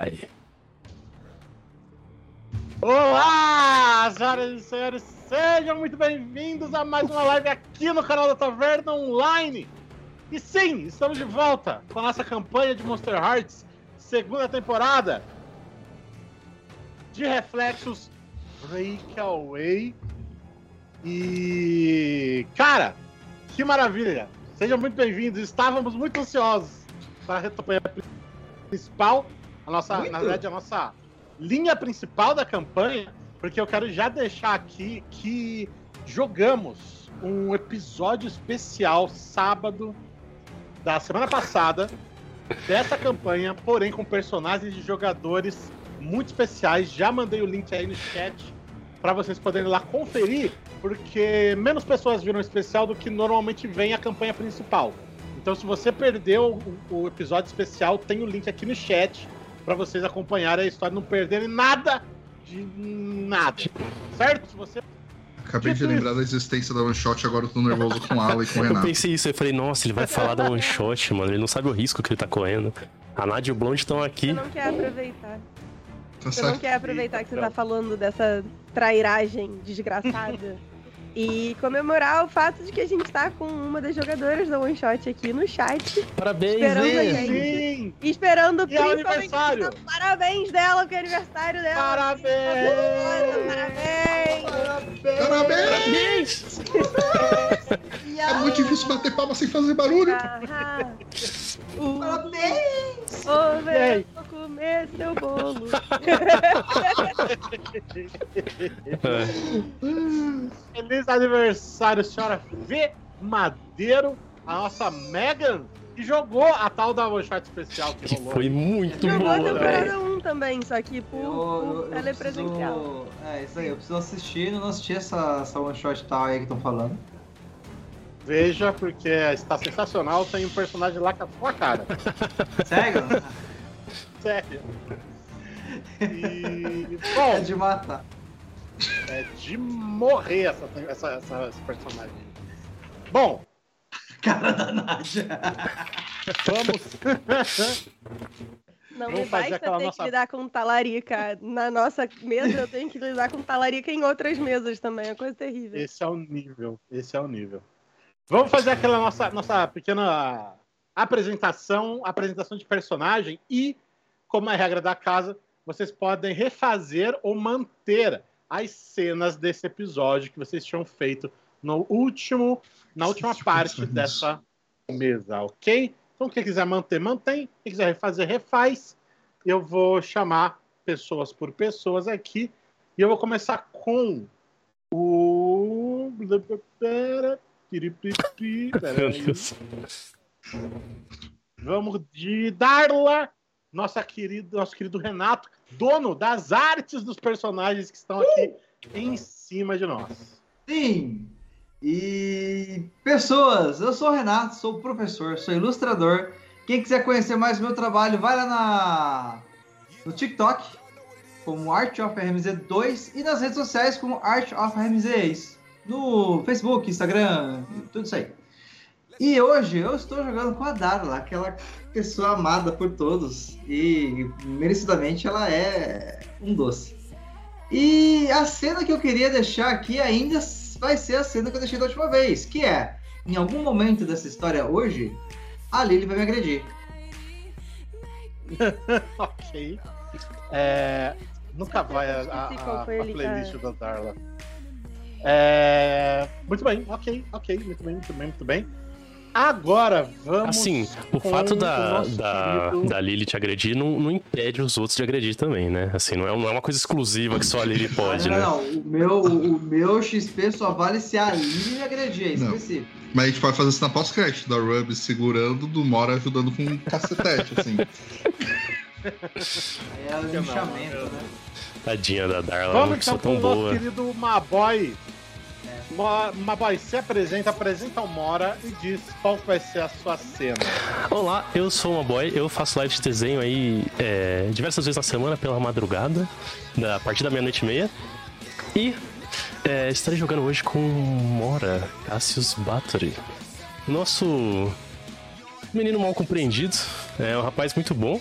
Aí. Olá, senhoras e senhores, sejam muito bem-vindos a mais uma live aqui no canal da Taverna Online. E sim, estamos de volta com a nossa campanha de Monster Hearts, segunda temporada de reflexos Breakaway. E cara, que maravilha! Sejam muito bem-vindos. Estávamos muito ansiosos para a principal, a nossa, Muito? na verdade, a nossa linha principal da campanha, porque eu quero já deixar aqui que jogamos um episódio especial sábado da semana passada dessa campanha, porém com personagens de jogadores muito especiais. Já mandei o link aí no chat para vocês poderem lá conferir, porque menos pessoas viram o especial do que normalmente vem a campanha principal. Então, se você perdeu o episódio especial, tem o link aqui no chat para vocês acompanharem a história, não perderem nada de nada. Certo? Se você Acabei de Dito lembrar da existência da One Shot, agora eu tô nervoso com o Ala e com o Eu Renato. pensei isso, eu falei, nossa, ele vai falar da one shot, mano. Ele não sabe o risco que ele tá correndo. A Nadia e o Blonde estão aqui. Você não quer aproveitar. Tá Você não quer aproveitar que você tá falando dessa trairagem desgraçada. E comemorar o fato de que a gente tá com uma das jogadoras da One Shot aqui no chat. Parabéns, Esperando hein? a gente. sim! E esperando E é aniversário? parabéns dela, que é aniversário dela. Parabéns! Parabéns! Parabéns! Parabéns! E É muito difícil bater palma sem fazer barulho. Ah, o- Parabéns! O E aí? vou comer seu bolo. É. Feliz aniversário, senhora V. Madeiro, a nossa Megan, que jogou a tal da One Shot especial que Que rolou. foi muito Jogou a boa, velho. temporada 1 também, só que por, Eu, eu, por eu telepresencial. preciso... É, isso aí, eu preciso assistir, não assisti essa, essa one shot tal aí que estão falando. Veja, porque está sensacional, tem um personagem lá com a sua cara. Sério? Sério. E. é Bom, de matar. É de morrer essa, essa, essa, esse personagem. Bom, Cara da Nádia. vamos. Não Vamos me basta ter nossa- que lidar com talarica na nossa mesa, eu tenho que lidar com talarica em outras mesas também, é coisa terrível. Esse é o nível. Esse é o nível. Vamos fazer aquela nossa, nossa pequena apresentação, apresentação de personagem e, como é a regra da casa, vocês podem refazer ou manter as cenas desse episódio que vocês tinham feito no último, na última parte dessa mesa, ok? Então, quem quiser manter, mantém. Quem quiser refazer, refaz. Eu vou chamar pessoas por pessoas aqui. E eu vou começar com o. Vamos de Darla, nossa querida, nosso querido Renato, dono das artes dos personagens que estão aqui em cima de nós. Sim! E pessoas, eu sou o Renato, sou professor, sou ilustrador. Quem quiser conhecer mais o meu trabalho, vai lá na no TikTok como Art of RMZ2 e nas redes sociais como Art of RMZ no Facebook, Instagram, tudo isso aí. E hoje eu estou jogando com a Darla, aquela pessoa amada por todos e merecidamente ela é um doce. E a cena que eu queria deixar aqui ainda vai ser a cena que eu deixei da última vez, que é, em algum momento dessa história hoje, a Lily vai me agredir. ok. É, nunca vai a, a- a- a playlist da Darla. É, muito bem, ok, ok, muito bem, muito bem, muito bem. Agora vamos. Assim, o fato o da, nosso da, querido- da Lily te agredir não, não impede os outros de agredir também, né? Assim, não é, não é uma coisa exclusiva que só a Lily pode, não, né? não, o meu, o meu XP só vale se a Lily me agredir, é Não. específico. Mas a gente pode fazer isso na pós-crédito, da Ruby segurando, do Mora ajudando com um cacetete, assim. Aí é o não, linchamento, né? Tadinha da Darla, Vamos não então sou com tão o nosso boa. querido Maboy. Maboy, se apresenta, apresenta o Mora e diz qual vai ser a sua cena. Olá, eu sou uma boy, eu faço live de desenho aí é, diversas vezes na semana pela madrugada, da, a partir da meia-noite e meia. E é, estarei jogando hoje com Mora Cassius Battery. Nosso menino mal compreendido, é um rapaz muito bom,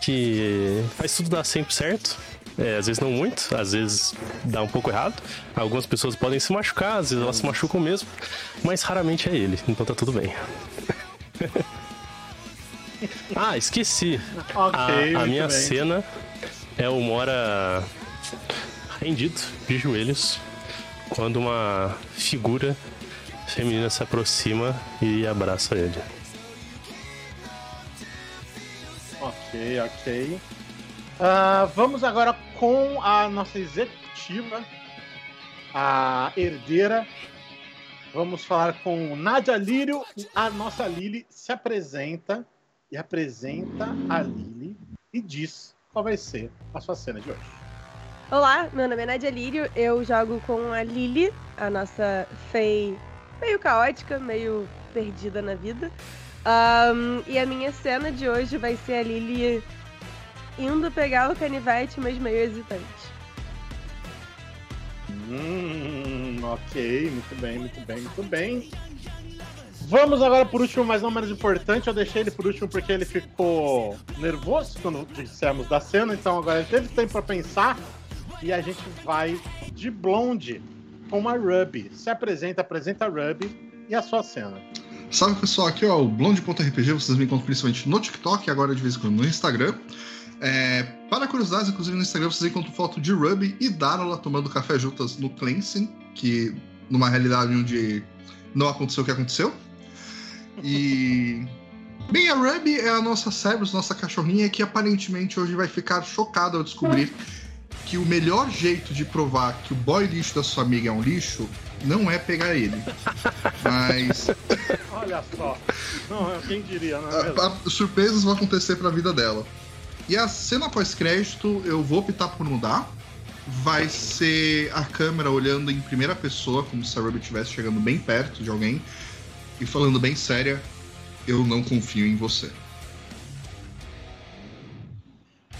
que faz tudo dar sempre certo. É, às vezes não muito, às vezes dá um pouco errado. Algumas pessoas podem se machucar, às vezes elas se machucam mesmo, mas raramente é ele, então tá tudo bem. ah, esqueci. Ok, a, a minha bem. cena é o Mora rendido, de joelhos, quando uma figura feminina se aproxima e abraça ele. Ok, ok. Ah, vamos agora com a nossa executiva, a herdeira. Vamos falar com Nádia Lírio. A nossa Lili se apresenta e apresenta a Lili e diz qual vai ser a sua cena de hoje. Olá, meu nome é Nadia Lírio, eu jogo com a Lily, a nossa Fei meio caótica, meio perdida na vida. Ahn, e a minha cena de hoje vai ser a Lily indo pegar o canivete, mas meio hesitante. Hum, ok, muito bem, muito bem, muito bem. Vamos agora por último, mas não menos importante. Eu deixei ele por último porque ele ficou nervoso quando dissemos da cena, então agora ele teve tempo para pensar e a gente vai de blonde com a Ruby. Se apresenta, apresenta a Ruby e a sua cena. Salve pessoal, aqui ó, o Blonde.rpg, vocês me encontram principalmente no TikTok, agora de vez em quando no Instagram. É, para curiosidades, inclusive no Instagram vocês encontram foto de Ruby e Darola tomando café juntas no Cleansing, que numa realidade onde não aconteceu o que aconteceu. E. Bem, a Ruby é a nossa Cerberus, nossa cachorrinha, que aparentemente hoje vai ficar chocada ao descobrir que o melhor jeito de provar que o boy lixo da sua amiga é um lixo não é pegar ele. Mas Olha só. Não, quem diria, não é a- a- surpresas vão acontecer pra vida dela. E a cena pós-crédito eu vou optar por mudar. Vai ser a câmera olhando em primeira pessoa, como se a Ruby estivesse chegando bem perto de alguém e falando bem séria: Eu não confio em você.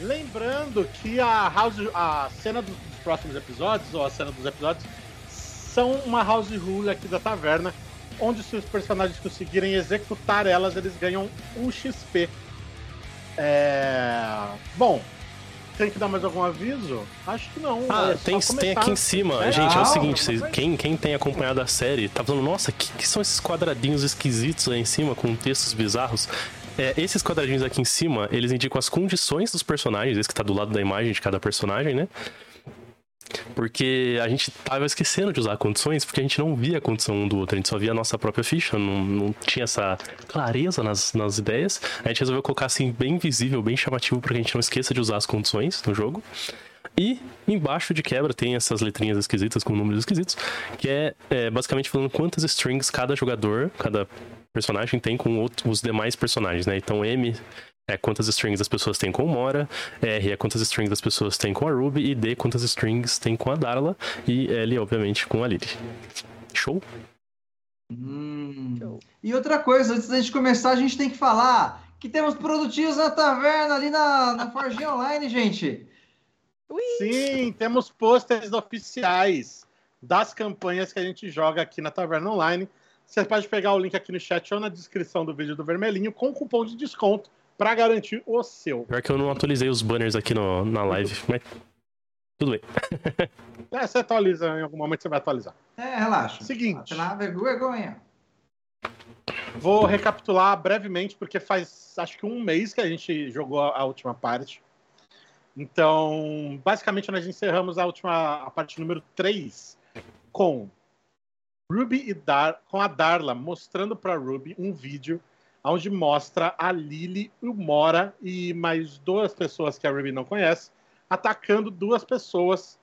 Lembrando que a, house, a cena dos próximos episódios, ou a cena dos episódios, são uma house rule aqui da taverna, onde se os personagens conseguirem executar elas, eles ganham um XP. É... Bom, tem que dar mais algum aviso? Acho que não. Ah, é só tem, tem aqui em cima. É, Gente, é o seguinte, vocês- quem, quem tem acompanhado a série tá falando, nossa, que, que são esses quadradinhos esquisitos aí em cima com textos bizarros? É, esses quadradinhos aqui em cima, eles indicam as condições dos personagens, esse que tá do lado da imagem de cada personagem, né? Porque a gente tava esquecendo de usar condições, porque a gente não via a condição um do outro, a gente só via a nossa própria ficha, não, não tinha essa clareza nas, nas ideias. A gente resolveu colocar assim, bem visível, bem chamativo, pra que a gente não esqueça de usar as condições no jogo. E embaixo de quebra tem essas letrinhas esquisitas com números esquisitos, que é, é, basicamente falando quantas strings cada jogador, cada personagem tem com outro- os demais personagens, né? Então M é quantas strings as pessoas têm com o Mora, R é quantas strings as pessoas têm com a Ruby, e D quantas strings tem com a Darla, e L, obviamente, com a Lily. Show? Hum. Show. E outra coisa, antes da gente começar, a gente tem que falar que temos produtivos na taverna ali na, na Forginha Online, gente. Ui! Sim, temos pôsteres oficiais das campanhas que a gente joga aqui na Taverna Online. Você pode pegar o link aqui no chat ou na descrição do vídeo do Vermelhinho com cupom de desconto para garantir o seu. Pior que eu não atualizei os banners aqui no- na live, mas tudo bem. É, você atualiza, em algum momento você vai atualizar. É, relaxa. Seguinte. Lá, vergonha. Vou recapitular brevemente, porque faz acho que um mês que a gente jogou a, a última parte. Então, basicamente, nós encerramos a última a parte número 3 com Ruby e Dar, com a Darla mostrando para Ruby um vídeo onde mostra a Lily, o Mora e mais duas pessoas que a Ruby não conhece atacando duas pessoas,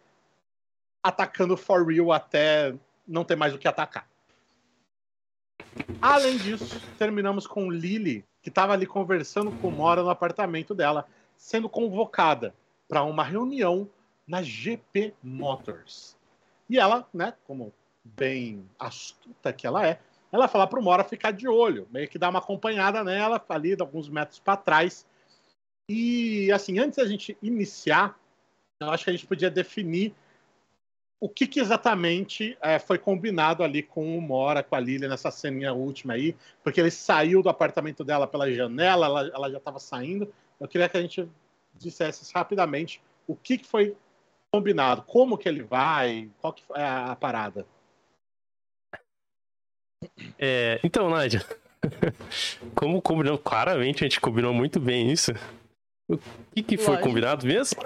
atacando for real até não ter mais o que atacar. Além disso, terminamos com Lily, que estava ali conversando com Mora no apartamento dela, sendo convocada para uma reunião na GP Motors. E ela, né, como bem astuta que ela é, ela fala pro Mora ficar de olho, meio que dar uma acompanhada nela, ali, alguns metros para trás. E, assim, antes da gente iniciar, eu acho que a gente podia definir o que, que exatamente é, foi combinado ali com o Mora, com a Lilia nessa ceninha última aí, porque ele saiu do apartamento dela pela janela, ela, ela já estava saindo. Eu queria que a gente dissesse rapidamente o que, que foi combinado, como que ele vai, qual que é a parada. É, então, Nádia, como combinou, claramente a gente combinou muito bem isso. O que, que foi Lógico. combinado mesmo?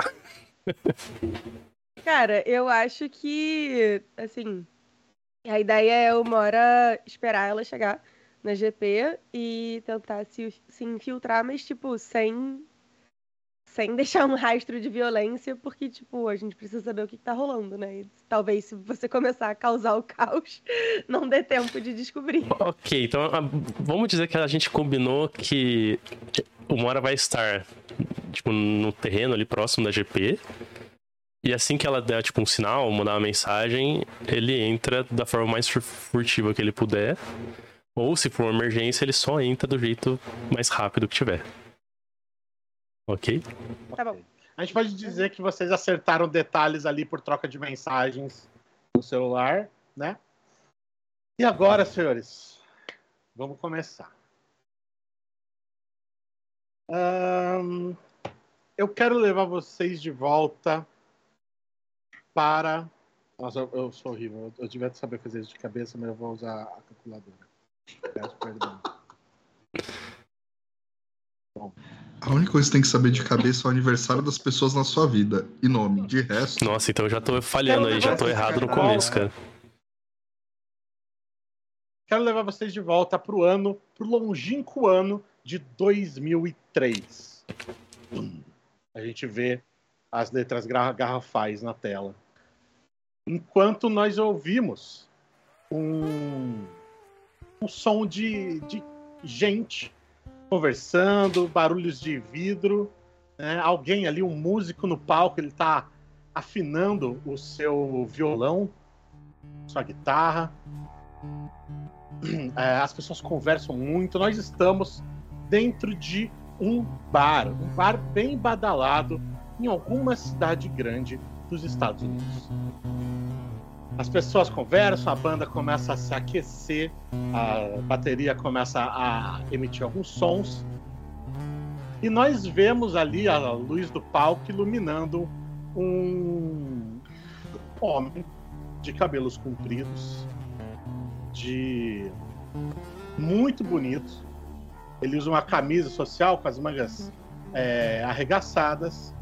Cara, eu acho que, assim, a ideia é uma hora esperar ela chegar na GP e tentar se, se infiltrar, mas, tipo, sem, sem deixar um rastro de violência, porque, tipo, a gente precisa saber o que, que tá rolando, né? E talvez se você começar a causar o caos, não dê tempo de descobrir. Ok, então a- vamos dizer que a gente combinou que o Mora vai estar tipo, no terreno ali próximo da GP. E assim que ela der tipo, um sinal, mandar uma mensagem, ele entra da forma mais fur- furtiva que ele puder. Ou se for uma emergência, ele só entra do jeito mais rápido que tiver. Ok? Tá bom. A gente pode dizer que vocês acertaram detalhes ali por troca de mensagens no celular, né? E agora, senhores, vamos começar. Ahn, eu quero levar vocês de volta para. Nossa, eu, eu sou horrível. Eu, eu devia saber fazer isso de cabeça, mas eu vou usar a calculadora. Peço perdão. A única coisa que você tem que saber de cabeça é o aniversário das pessoas na sua vida e nome. De resto, Nossa, então eu já tô falhando aí, já tô errado no começo, cara. Quero levar vocês de volta para o ano, para o longínquo ano de 2003. A gente vê as letras garrafais na tela. Enquanto nós ouvimos um, um som de, de gente conversando, barulhos de vidro, né? alguém ali, um músico no palco, ele está afinando o seu violão, sua guitarra. É, as pessoas conversam muito. Nós estamos dentro de um bar, um bar bem badalado em alguma cidade grande dos Estados Unidos. As pessoas conversam, a banda começa a se aquecer, a bateria começa a emitir alguns sons. E nós vemos ali a luz do palco iluminando um homem de cabelos compridos, de muito bonito. Ele usa uma camisa social com as mangas é, arregaçadas.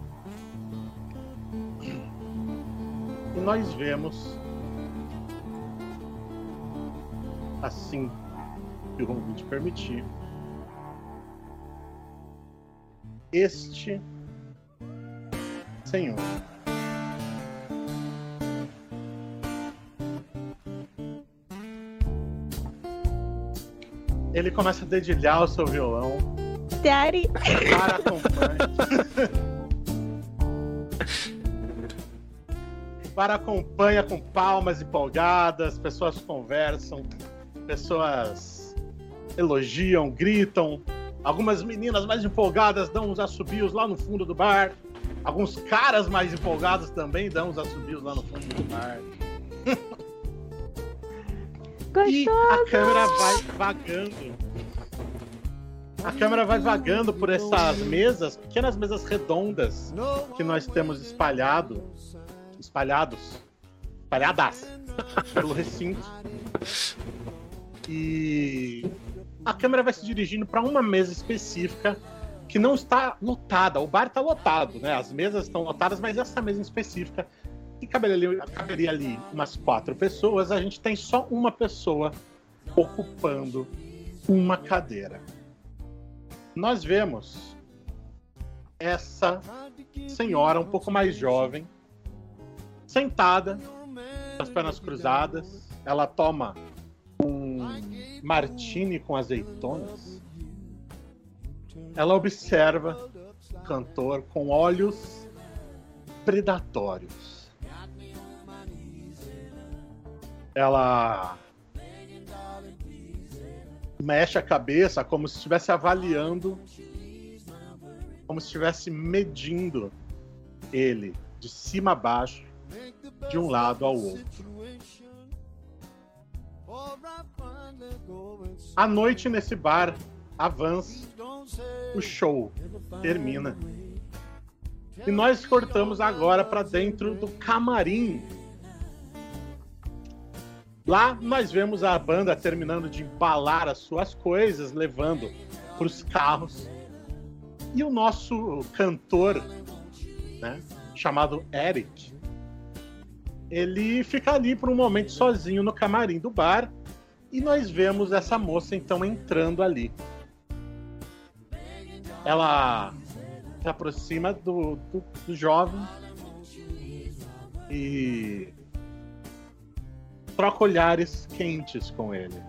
E nós vemos, assim que o convite permitir, este senhor. Ele começa a dedilhar o seu violão Daddy, para acompanha. para acompanha com palmas empolgadas, pessoas conversam, pessoas elogiam, gritam. Algumas meninas mais empolgadas dão uns assobios lá no fundo do bar. Alguns caras mais empolgados também dão uns assobios lá no fundo do bar. E gostoso! a câmera vai vagando. A câmera vai vagando por essas mesas, pequenas mesas redondas que nós temos espalhado, espalhados, espalhadas pelo recinto. E a câmera vai se dirigindo para uma mesa específica que não está lotada. O bar está lotado, né? As mesas estão lotadas, mas essa mesa específica que caberia ali, caberia ali umas quatro pessoas, a gente tem só uma pessoa ocupando uma cadeira. Nós vemos essa senhora um pouco mais jovem, sentada, com as pernas cruzadas. Ela toma martini com azeitonas. Ela observa o cantor com olhos predatórios. Ela mexe a cabeça como se estivesse avaliando, como se estivesse medindo ele de cima a baixo, de um lado ao outro. A noite nesse bar avança, o show termina. E nós cortamos agora para dentro do camarim. Lá nós vemos a banda terminando de embalar as suas coisas, levando para os carros. E o nosso cantor, né, chamado Eric, ele fica ali por um momento sozinho no camarim do bar e nós vemos essa moça então entrando ali. Ela se aproxima do, do, do jovem e troca olhares quentes com ele.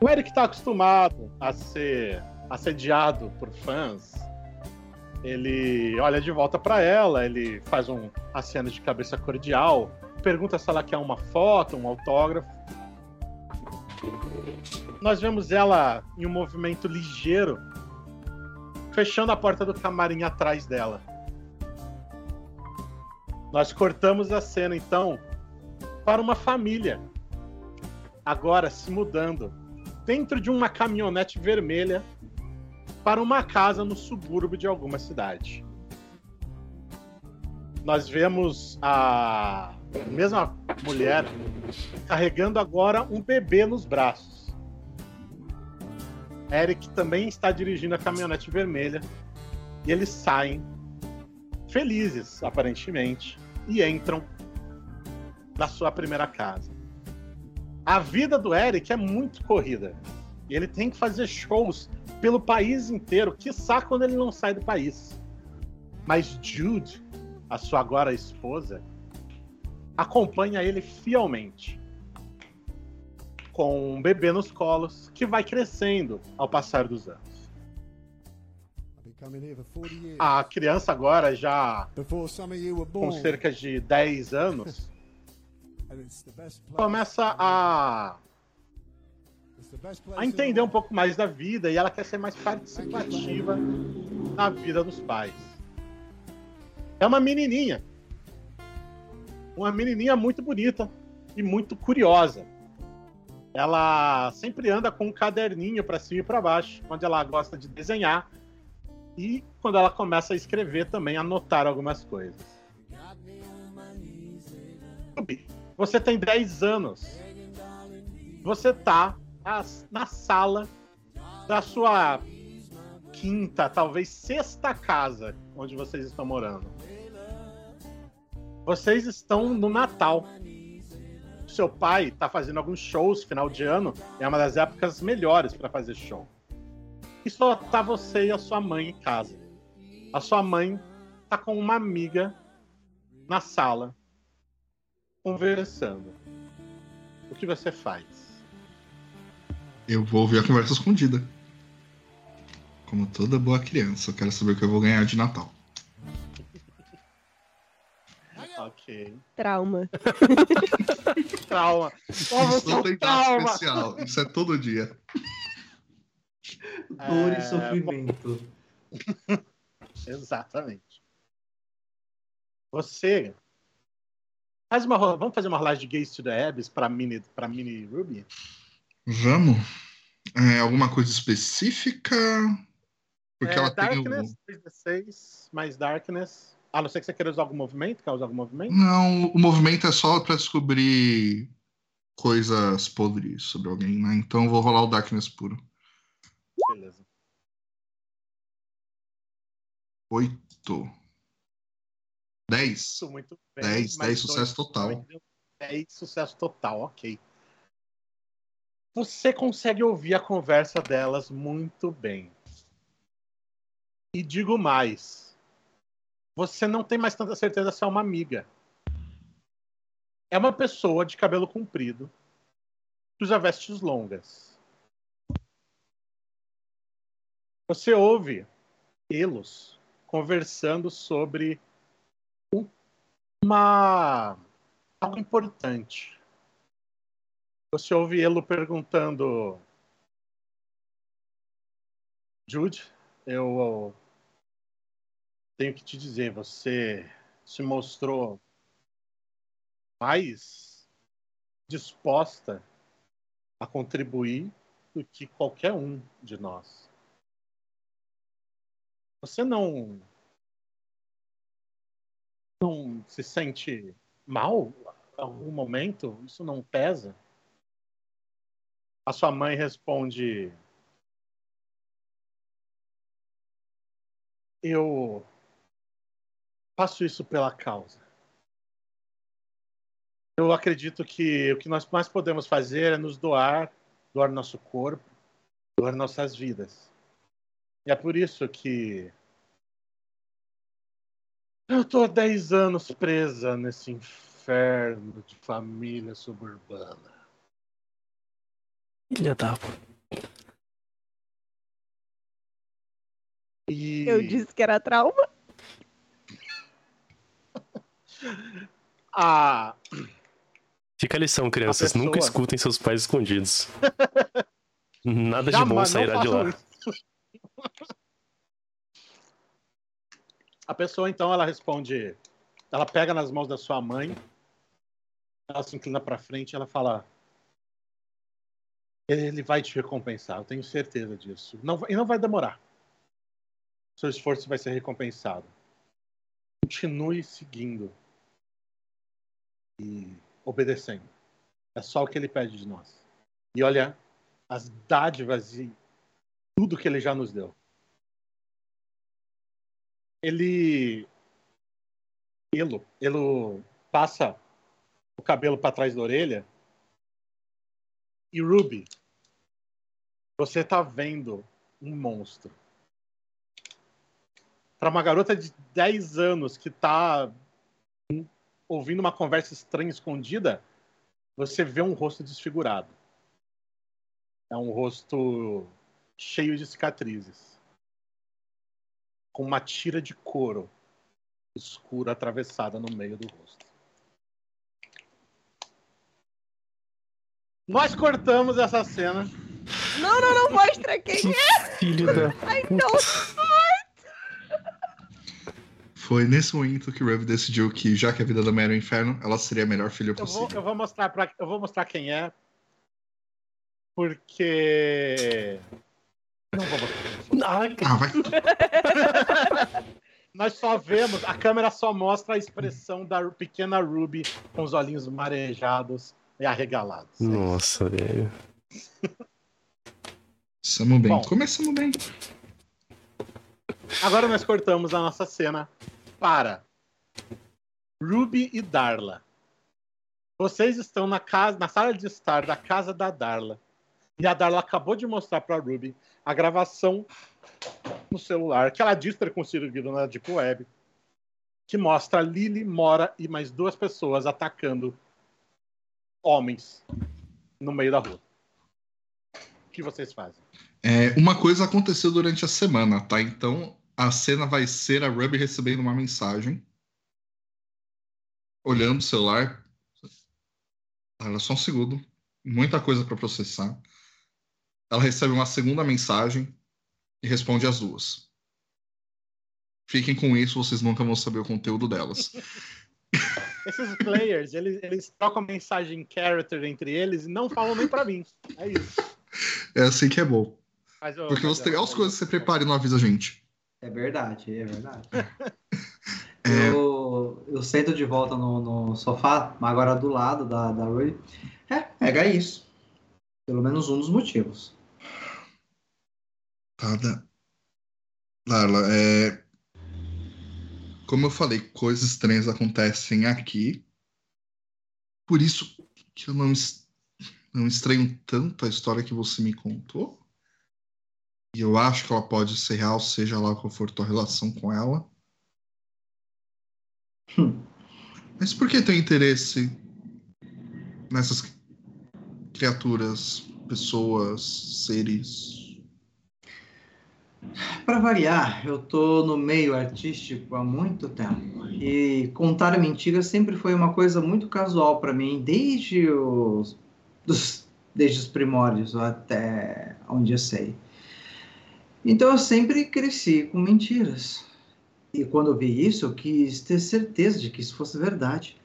O Eric está acostumado a ser assediado por fãs. Ele olha de volta para ela, ele faz um aceno de cabeça cordial, pergunta se ela quer uma foto, um autógrafo. Nós vemos ela em um movimento ligeiro, fechando a porta do camarim atrás dela. Nós cortamos a cena então para uma família, agora se mudando dentro de uma caminhonete vermelha para uma casa no subúrbio de alguma cidade. Nós vemos a mesma mulher carregando agora um bebê nos braços. Eric também está dirigindo a caminhonete vermelha e eles saem felizes, aparentemente, e entram na sua primeira casa. A vida do Eric é muito corrida. Ele tem que fazer shows pelo país inteiro, quiçá quando ele não sai do país. Mas Jude, a sua agora esposa, acompanha ele fielmente. Com um bebê nos colos que vai crescendo ao passar dos anos. A criança agora já com cerca de 10 anos começa a a entender um pouco mais da vida e ela quer ser mais participativa na vida dos pais. É uma menininha. Uma menininha muito bonita e muito curiosa. Ela sempre anda com um caderninho para cima e para baixo, onde ela gosta de desenhar e quando ela começa a escrever também anotar algumas coisas. Você tem 10 anos. Você tá na sala da sua quinta, talvez sexta casa onde vocês estão morando. Vocês estão no Natal. Seu pai está fazendo alguns shows final de ano, é uma das épocas melhores para fazer show. E só tá você e a sua mãe em casa. A sua mãe tá com uma amiga na sala conversando. O que você faz? Eu vou ouvir a conversa escondida. Como toda boa criança, eu quero saber o que eu vou ganhar de Natal. Ok. Trauma. trauma. Isso não tem nada especial. Isso é todo dia. Dor e é... sofrimento. Exatamente. Você. Faz uma, vamos fazer uma rolagem de Gaze to the Abyss para mini, pra mini Ruby? Vamos. É, alguma coisa específica? Porque é, ela Darkness, tem o... 3D6 mais Darkness. A não ser que você queira usar algum movimento, quer usar algum movimento? Não, o movimento é só para descobrir coisas podres sobre alguém, né? Então eu vou rolar o Darkness puro. Beleza. Oito. Dez. Isso, muito bem. Dez, dez, sucesso total. Dez, sucesso total, ok. Você consegue ouvir a conversa delas muito bem. E digo mais: você não tem mais tanta certeza se é uma amiga. É uma pessoa de cabelo comprido, que usa vestes longas. Você ouve elos conversando sobre uma algo importante. Você ouve ele perguntando: Jude, eu tenho que te dizer, você se mostrou mais disposta a contribuir do que qualquer um de nós. Você não não se sente mal em algum momento? Isso não pesa? A sua mãe responde: Eu faço isso pela causa. Eu acredito que o que nós mais podemos fazer é nos doar, doar nosso corpo, doar nossas vidas. E é por isso que eu tô há 10 anos presa nesse inferno de família suburbana. Filha da. E... Eu disse que era trauma. Ah, Fica a lição, crianças. pessoa- Nunca escutem seus pais escondidos. Nada de já, bom sairá de lá. isso. A pessoa, então, ela responde. Ela pega nas mãos da sua mãe, ela se inclina pra frente e ela fala: Ele vai te recompensar, eu tenho certeza disso. Não, e não vai demorar. Seu esforço vai ser recompensado. Continue seguindo e obedecendo. É só o que ele pede de nós. E olha as dádivas e tudo que ele já nos deu. Ele. Elo, ele passa o cabelo para trás da orelha. E Ruby, você tá vendo um monstro. Para uma garota de 10 anos que tá ouvindo uma conversa estranha escondida, você vê um rosto desfigurado. É um rosto cheio de cicatrizes. Com uma tira de couro escura atravessada no meio do rosto. Nós cortamos essa cena. Não, não, não mostra quem Que é. filho da. Ai, não. Foi nesse momento que Ruby decidiu que, já que a vida da Mary é um inferno, ela seria a melhor filha Eu vou, possível. eu vou mostrar para eu vou mostrar quem é. Porque não vou mostrar. Ah, Ah, vai. Nós só vemos, a câmera só mostra a expressão da pequena Ruby com os olhinhos marejados e arregalados. Nossa, velho. Começamos bem. Bom. Começamos bem. Agora nós cortamos a nossa cena para Ruby e Darla. Vocês estão na casa, na sala de estar da casa da Darla. E a Darla acabou de mostrar para Ruby a gravação no celular que ela diz ter conseguido na Deep Web, que mostra Lily, Mora e mais duas pessoas atacando homens no meio da rua. O que vocês fazem? É, uma coisa aconteceu durante a semana, tá? Então a cena vai ser a Ruby recebendo uma mensagem, olhando o celular. Ela só um segundo, muita coisa para processar. Ela recebe uma segunda mensagem e responde as duas. Fiquem com isso, vocês nunca vão saber o conteúdo delas. Esses players, eles, eles trocam mensagem character entre eles e não falam nem pra mim. É isso. É assim que é bom. Mas, Porque você tem as coisas que você prepara e não avisa a gente. É verdade, é verdade. É. Eu, eu sento de volta no, no sofá, mas agora do lado da, da Ruby. É, pega isso. Pelo menos um dos motivos. Tá, da... Darla, é... Como eu falei, coisas estranhas acontecem aqui. Por isso que eu não, não estranho tanto a história que você me contou. E eu acho que ela pode ser real, seja lá qual for tua relação com ela. Hum. Mas por que tem interesse nessas criaturas, pessoas, seres? Para variar, eu tô no meio artístico há muito tempo e contar mentiras sempre foi uma coisa muito casual para mim, desde os dos- desde os primórdios até onde eu sei. Então eu sempre cresci com mentiras. E quando eu vi isso, eu quis ter certeza de que isso fosse verdade.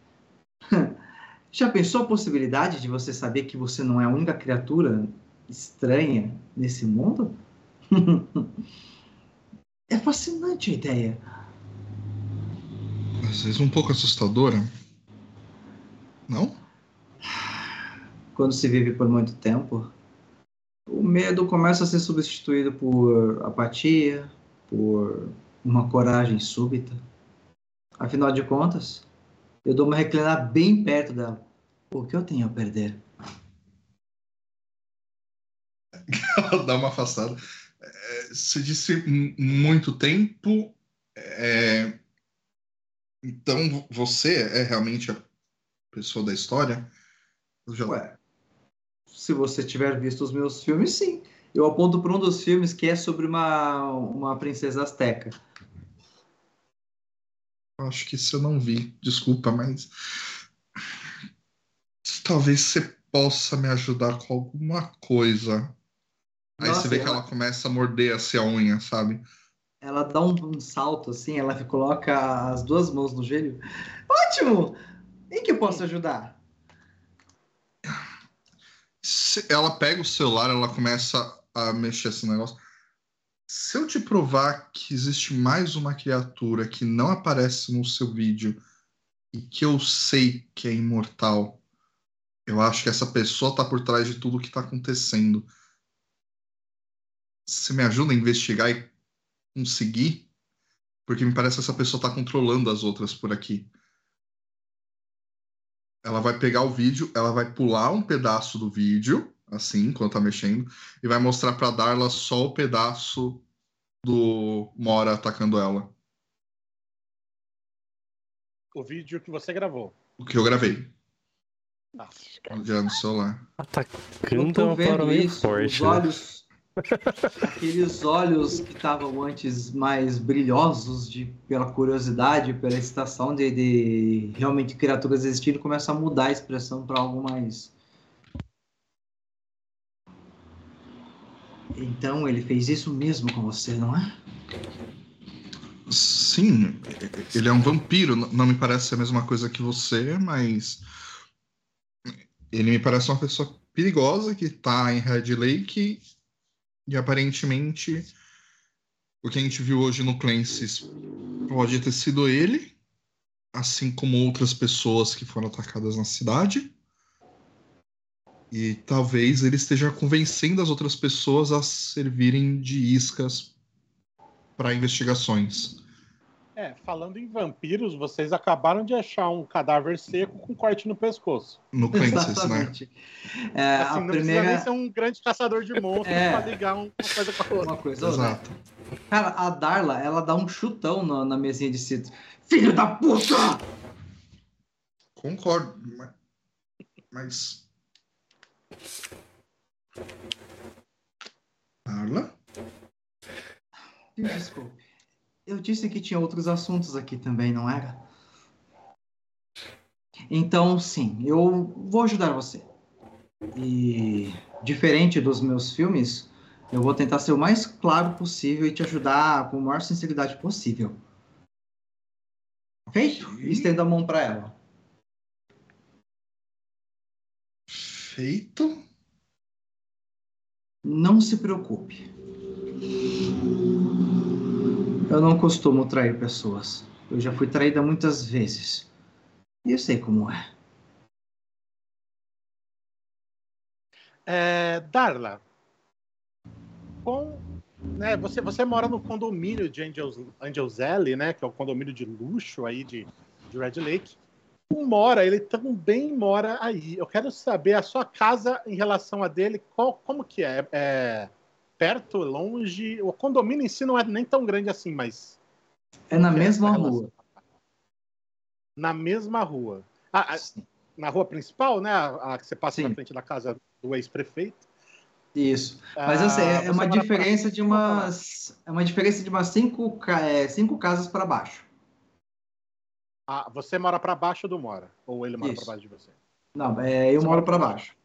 Já pensou a possibilidade de você saber que você não é a única criatura estranha nesse mundo? É fascinante a ideia. Às vezes um pouco assustadora. Não? Quando se vive por muito tempo, o medo começa a ser substituído por apatia, por uma coragem súbita. Afinal de contas, eu dou uma reclinar bem perto dela. O que eu tenho a perder? Dá uma afastada. É, você disse muito tempo. É... Então você é realmente a pessoa da história? Já... Ué, se você tiver visto os meus filmes, sim. Eu aponto para um dos filmes que é sobre uma, uma princesa azteca. Acho que isso eu não vi, desculpa, mas talvez você possa me ajudar com alguma coisa. Aí Nossa, você vê ela... que ela começa a morder assim a unha, sabe? Ela dá um, um, salto assim, ela coloca as duas mãos no joelho. Ótimo! Em que eu posso ajudar? Ela pega o celular, ela começa a mexer esse negócio. Se eu te provar que existe mais uma criatura que não aparece no seu vídeo e que eu sei que é imortal, eu acho que essa pessoa tá por trás de tudo que tá acontecendo. Você me ajuda a investigar e conseguir? Porque me parece que essa pessoa tá controlando as outras por aqui. Ela vai pegar o vídeo, ela vai pular um pedaço do vídeo, assim, enquanto tá mexendo, e vai mostrar para Darla só o pedaço do Mora atacando ela. O vídeo que você gravou. O que eu gravei. Ah, no celular. Atacando é uma palavra meio forte. Os né? olhos Aqueles olhos que estavam antes mais brilhosos de, pela curiosidade, pela excitação de, de realmente criaturas existindo, começam a mudar a expressão para algo mais. Então ele fez isso mesmo com você, não é? Sim, ele é um vampiro. Não me parece a mesma coisa que você, mas ele me parece uma pessoa perigosa que está em Red Lake e aparentemente, o que a gente viu hoje no Clancy's pode ter sido ele, assim como outras pessoas que foram atacadas na cidade. E talvez ele esteja convencendo as outras pessoas a servirem de iscas para investigações. É, falando em vampiros, vocês acabaram de achar um cadáver seco com corte no pescoço. No Clancy's, né? É, assim, não primeira... precisa nem ser um grande caçador de monstros é... para ligar uma coisa com a outra. Uma coisa Exato. Cara, a Darla, ela dá um chutão na, na mesinha de citro. Filho da puta! Concordo, mas... Darla? Desculpe. Eu disse que tinha outros assuntos aqui também, não era? Então, sim, eu vou ajudar você. E, diferente dos meus filmes, eu vou tentar ser o mais claro possível e te ajudar com a maior sinceridade possível. Feito? Estenda a mão para ela. Feito? Não se preocupe. Eu não costumo trair pessoas. Eu já fui traída muitas vezes. E eu sei como é. é Darla, com, né, você, você mora no condomínio de Angels, Angels Alley, né, que é o condomínio de luxo aí de, de Red Lake. Mora, ele também mora aí. Eu quero saber a sua casa em relação a dele, qual, como que é? é perto, longe. O condomínio em si não é nem tão grande assim, mas. É na mesma rua. Na mesma rua. Ah, na rua principal, né? A, a que você passa Sim. na frente da casa do ex-prefeito. Isso. Mas sei, é, é uma diferença pra... de umas. É uma diferença de umas cinco, é, cinco casas para baixo. Ah, você mora para baixo do Mora? Ou ele mora para baixo de você? Não, é, eu você moro para baixo.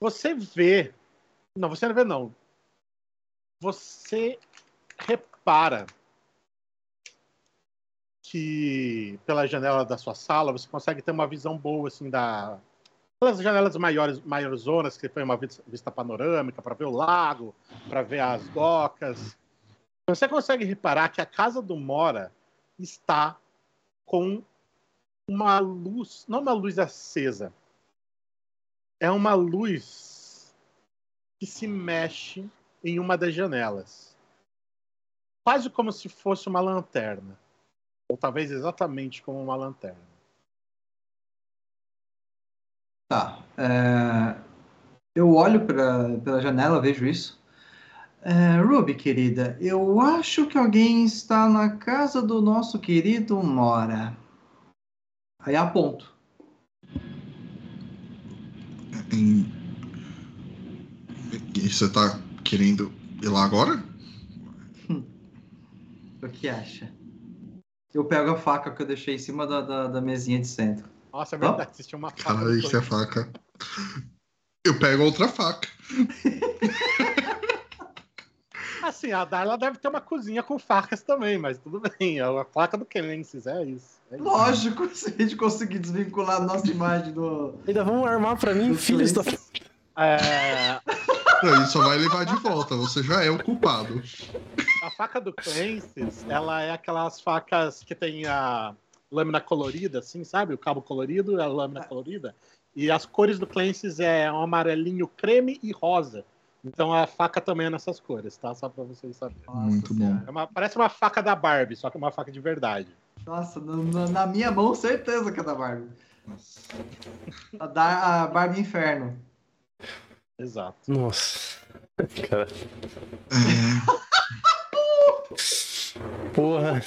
Você vê. Não, você não vê, não. Você repara que pela janela da sua sala você consegue ter uma visão boa assim da pelas janelas maiores maiores zonas que foi uma vista panorâmica para ver o lago para ver as docas Você consegue reparar que a casa do Mora está com uma luz, não uma luz acesa, é uma luz que se mexe em uma das janelas. Quase como se fosse uma lanterna. Ou talvez exatamente como uma lanterna. Tá. é, Eu olho pra, pela janela, vejo isso. É, Ruby, querida, eu acho que alguém está na casa do nosso querido Mora. Aí aponto. Em... E você tá querendo ir lá agora? O que acha? Eu pego a faca que eu deixei em cima da, da, da mesinha de centro. Nossa, é verdade, existia uma faca. No isso é faca. Eu pego outra faca. Assim, a Darla deve ter uma cozinha com facas também, mas tudo bem. A faca do Kenensis é isso. É. Lógico, se a gente conseguir desvincular a nossa imagem do. Ainda vão armar pra mim, filhos da. É, Não, isso só vai levar de volta. Você já é o culpado. a faca do Clancy's, ela é aquelas facas que tem a lâmina colorida, assim, sabe? O cabo colorido, a lâmina colorida. E as cores do Clancy's é um amarelinho creme e rosa. Então a faca também é nessas cores, tá? Só pra vocês saberem. Nossa Muito bom. Senhora. É uma- parece uma faca da Barbie, só que é uma faca de verdade. Nossa, na, na- na minha mão, certeza que é da Barbie. A, da, a Barbie Inferno. Exato. Nossa. Cara, porra.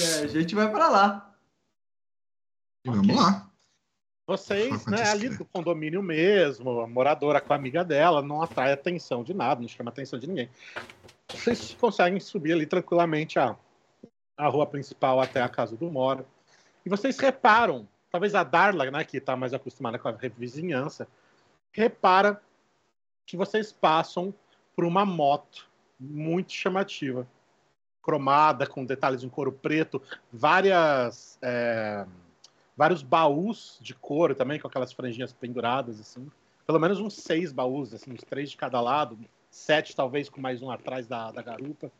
É, a gente vai pra lá. Vamos lá. Vocês, né, ali do condomínio mesmo, a moradora com a amiga dela, não atrai atenção de nada, não chama atenção de ninguém. Vocês conseguem subir ali tranquilamente a, a rua principal até a casa do Mora. E vocês reparam, talvez a Darla, né, que está mais acostumada com a vizinhança, repara que vocês passam por uma moto muito chamativa, cromada, com detalhes em couro preto, várias. é, vários baús de couro também, com aquelas franjinhas penduradas, assim. Pelo menos uns seis baús, assim, uns três de cada lado, sete talvez com mais um atrás da, da garupa.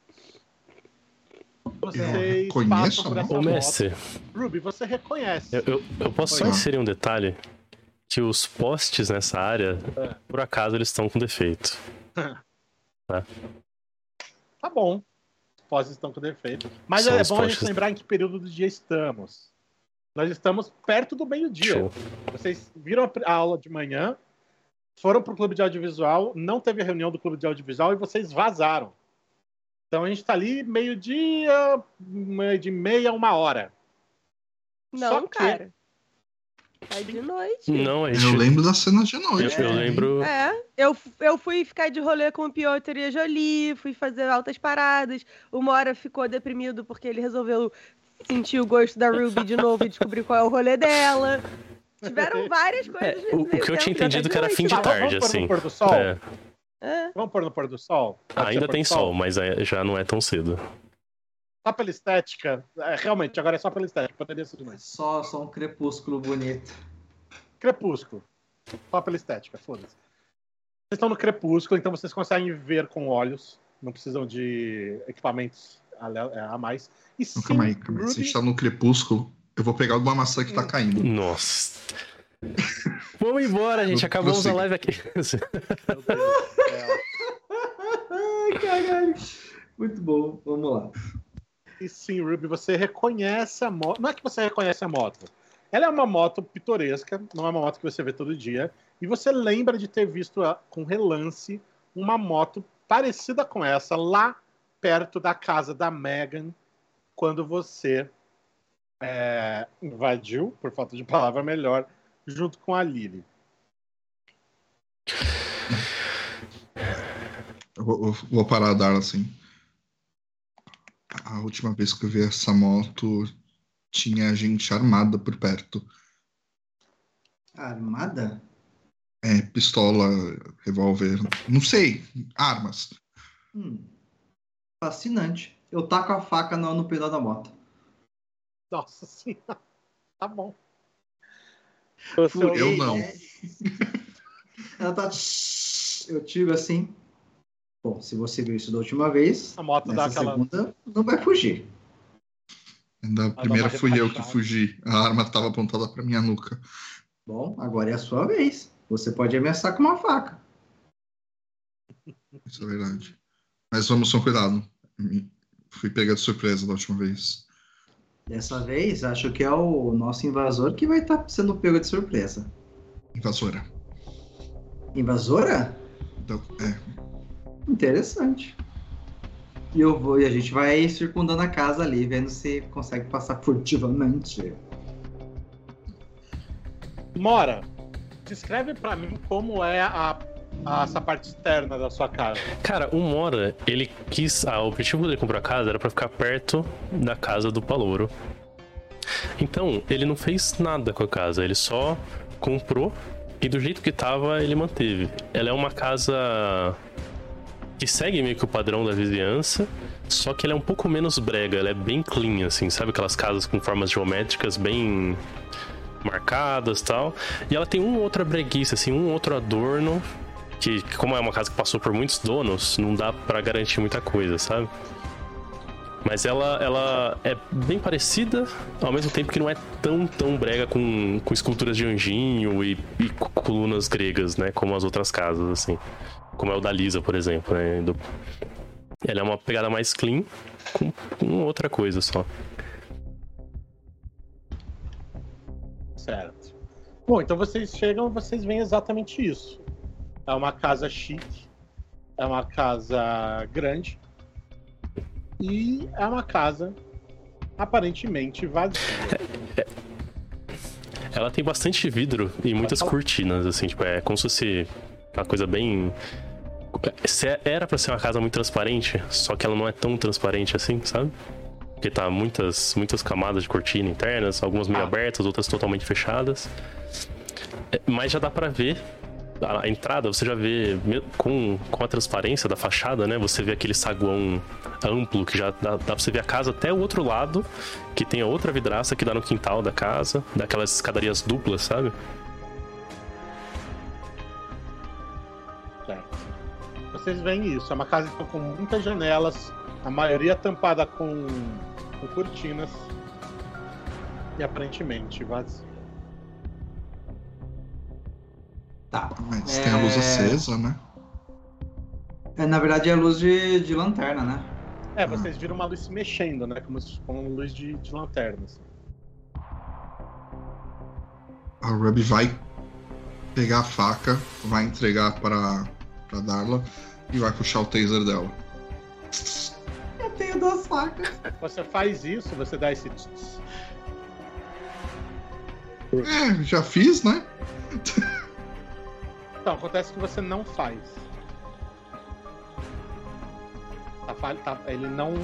Vocês conheço passam por a essa Ô, moto. mestre, Ruby, você reconhece. eu, eu, eu posso só Oi. inserir um detalhe? Que os postes nessa área, É. por acaso, eles estão com defeito. Tá bom. Os postes estão com defeito. Mas São é bom a gente postes. lembrar em que período do dia estamos. Nós estamos perto do meio-dia. Vocês viram a aula de manhã, foram pro clube de audiovisual, não teve a reunião do clube de audiovisual e vocês vazaram. Então a gente tá ali meio-dia, meio de meia, uma hora. Não, Só que- cara. É de noite. Não, a gente. Eu lembro das cenas de noite. eu lembro. É, eu, eu fui ficar de rolê com o Piotr e a Jolie, fui fazer altas paradas. O Mora ficou deprimido porque ele resolveu sentir o gosto da Ruby de novo e descobrir qual é o rolê dela. Tiveram várias coisas É, o- que eu tinha entendido que era fim de tarde, assim. pôr do sol? É, É. Vamos pôr no pôr do sol? Pode ainda tem do sol, mas é- já não é tão cedo. Só pela estética. É, realmente, agora é só pela estética. Poderia ser de noite. Só, só um crepúsculo bonito. Crepúsculo. Só pela estética, foda-se. Vocês estão no crepúsculo, então vocês conseguem ver com olhos. Não precisam de equipamentos a, a mais. E sim, calma aí, calma aí. Se a Ruby, gente tá no crepúsculo, eu vou pegar uma maçã que tá caindo. Nossa. Vamos embora, gente. Acabamos a live aqui. caralho. Muito bom. Vamos lá. E sim, Ruby, você reconhece a moto. Não é que você reconhece a moto. Ela é uma moto pitoresca, não é uma moto que você vê todo dia. E você lembra de ter visto com relance uma moto parecida com essa lá perto da casa da Megan, quando você é, invadiu, por falta de palavra melhor, junto com a Lily. Eu vou, eu vou parar a dar assim. A última vez que eu vi essa moto, tinha gente armada por perto. Armada? É, pistola, revólver, não sei, armas. Hum. Fascinante. Eu taco a faca no, no pedal da moto. Nossa senhora, tá bom. Eu não. Ela tá. Eu tiro assim. Bom, se você viu isso da última vez, A moto dá nessa aquela. segunda não vai fugir. Da primeira fui eu que fugi. A arma estava apontada pra minha nuca. Bom, agora é a sua vez. Você pode ameaçar com uma faca. Isso é verdade. Mas vamos com cuidado. Fui pega de surpresa da última vez. Dessa vez, acho que é o nosso invasor que vai estar sendo pego de surpresa. Invasora. Invasora? Então, é, Interessante. E eu vou, e a gente vai circundando a casa ali, vendo se consegue passar furtivamente. Mora, descreve pra mim como é a, essa parte externa da sua casa. Cara, o Mora, ele quis. Ah, o objetivo dele comprar a casa era pra ficar perto da casa do Palouro. Então, ele não fez nada com a casa, ele só comprou e do jeito que tava, ele manteve. Ela é uma casa que segue meio que o padrão da vizinhança, só que ela é um pouco menos brega, ela é bem clean, assim, sabe? Aquelas casas com formas geométricas bem marcadas tal. E ela tem um outra breguice, assim, um outro adorno que, como é uma casa que passou por muitos donos, não dá pra garantir muita coisa, sabe? Mas ela, ela é bem parecida, ao mesmo tempo que não é tão, tão brega com, com esculturas de anjinho e, e co- colunas gregas, né? Como as outras casas, assim. Como é o da Lisa, por exemplo, né? Do- Ela é uma pegada mais clean, com, com outra coisa só. Certo. Bom, então vocês chegam vocês veem exatamente isso. É uma casa chique, é uma casa grande e é uma casa aparentemente vazia. Ela tem bastante vidro e muitas cortinas, assim, tipo, é como se fosse uma coisa bem. Se Era pra ser uma casa muito transparente, só que ela não é tão transparente assim, sabe? Porque tá muitas, muitas camadas de cortina internas, algumas meio Ah. abertas, outras totalmente fechadas. É, Mas já dá pra ver a entrada, você já vê com, com a transparência da fachada, né? Você vê aquele saguão amplo que já dá, dá pra você ver a casa até o outro lado, que tem a outra vidraça que dá no quintal da casa, daquelas escadarias duplas, sabe? Vocês veem isso, é uma casa tá com muitas janelas, a maioria tampada com, com cortinas e aparentemente vazia. Tá. mas tem a luz É. acesa, né? É, na verdade é luz de, de lanterna, né? É, vocês viram uma luz se mexendo, né? Como, se- como uma luz de, de lanterna. assim. A Ruby vai pegar a faca, vai entregar para para Darla e vai puxar o taser dela. Eu tenho duas facas. Você faz isso, você dá esse. É, já fiz, né? Então, acontece que você não faz. Tá, tá- ele não.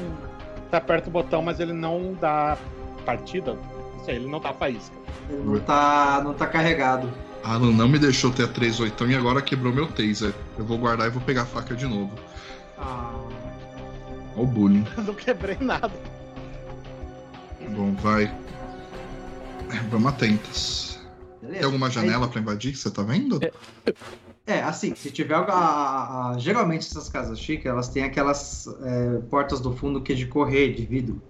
Tá aperta o botão, mas ele não dá partida. Não sei, ele não tá faísca. Não tá, não tá carregado. Alan não me deixou ter a 3 oitão e agora quebrou meu taser. Eu vou guardar e vou pegar a faca de novo. Ah, Olha o bullying. Eu não quebrei nada. Bom, vai. Vamos atentas. Beleza. Tem alguma janela pra invadir que você tá vendo? É, assim, se tiver. a- a- a- geralmente essas casas chiques, elas têm aquelas é, portas do fundo que é de correr, de vidro.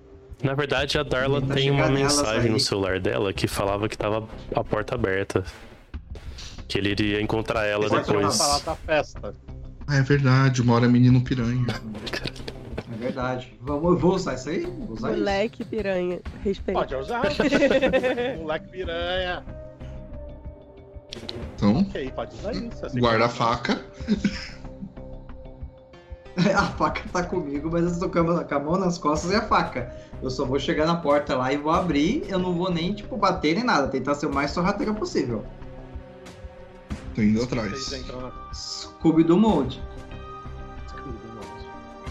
Na verdade, a Darla Tentar tem uma mensagem no celular dela que falava que tava a porta aberta. Que ele iria encontrar ela vai depois. falar da festa. Ah, é verdade, uma hora é menino piranha. É verdade. Vamos, eu vou usar isso aí? Vou usar isso. Moleque piranha. Respeito. Pode usar. Moleque piranha. Então, Ok, pode usar isso. assim guarda a faca. A faca tá comigo, mas eu estou com a mão nas costas e a faca. Eu só vou chegar na porta lá e vou abrir. Eu não vou nem, tipo, bater nem nada. Tentar ser o mais sorrateiro possível. Tô indo Vocês atrás. entram na... Scooby do Mode.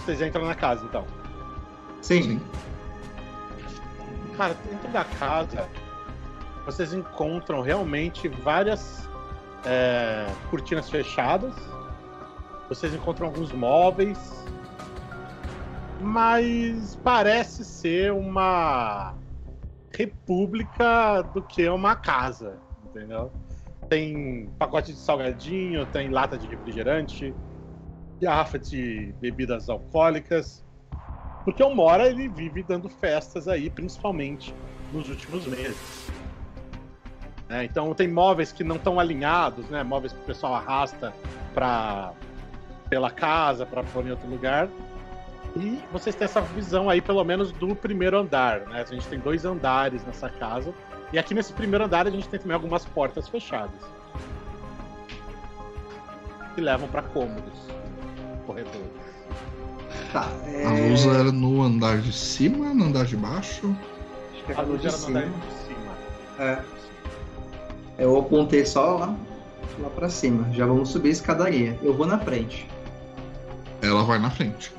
Vocês entram na casa, então. Sim. Sim. Cara, dentro da casa, vocês encontram realmente várias é, cortinas fechadas. Vocês encontram alguns móveis. Mas parece ser uma república do que uma casa, entendeu? Tem pacote de salgadinho, tem lata de refrigerante, garrafa de bebidas alcoólicas. Porque o Mora ele vive dando festas aí, principalmente nos últimos meses. É, então tem móveis que não estão alinhados, né? Móveis que o pessoal arrasta para pela casa para pôr em outro lugar. E vocês têm essa visão aí, pelo menos, do primeiro andar, né? A gente tem dois andares nessa casa. E aqui nesse primeiro andar a gente tem também algumas portas fechadas. Que levam para cômodos, corredores. Tá. É... A luz era no andar de cima, no andar de baixo? Acho que é A luz de era no andar cima. de cima. É. Eu apontei só lá, lá pra cima. Já vamos subir a escadaria. Eu vou na frente. Ela vai na frente.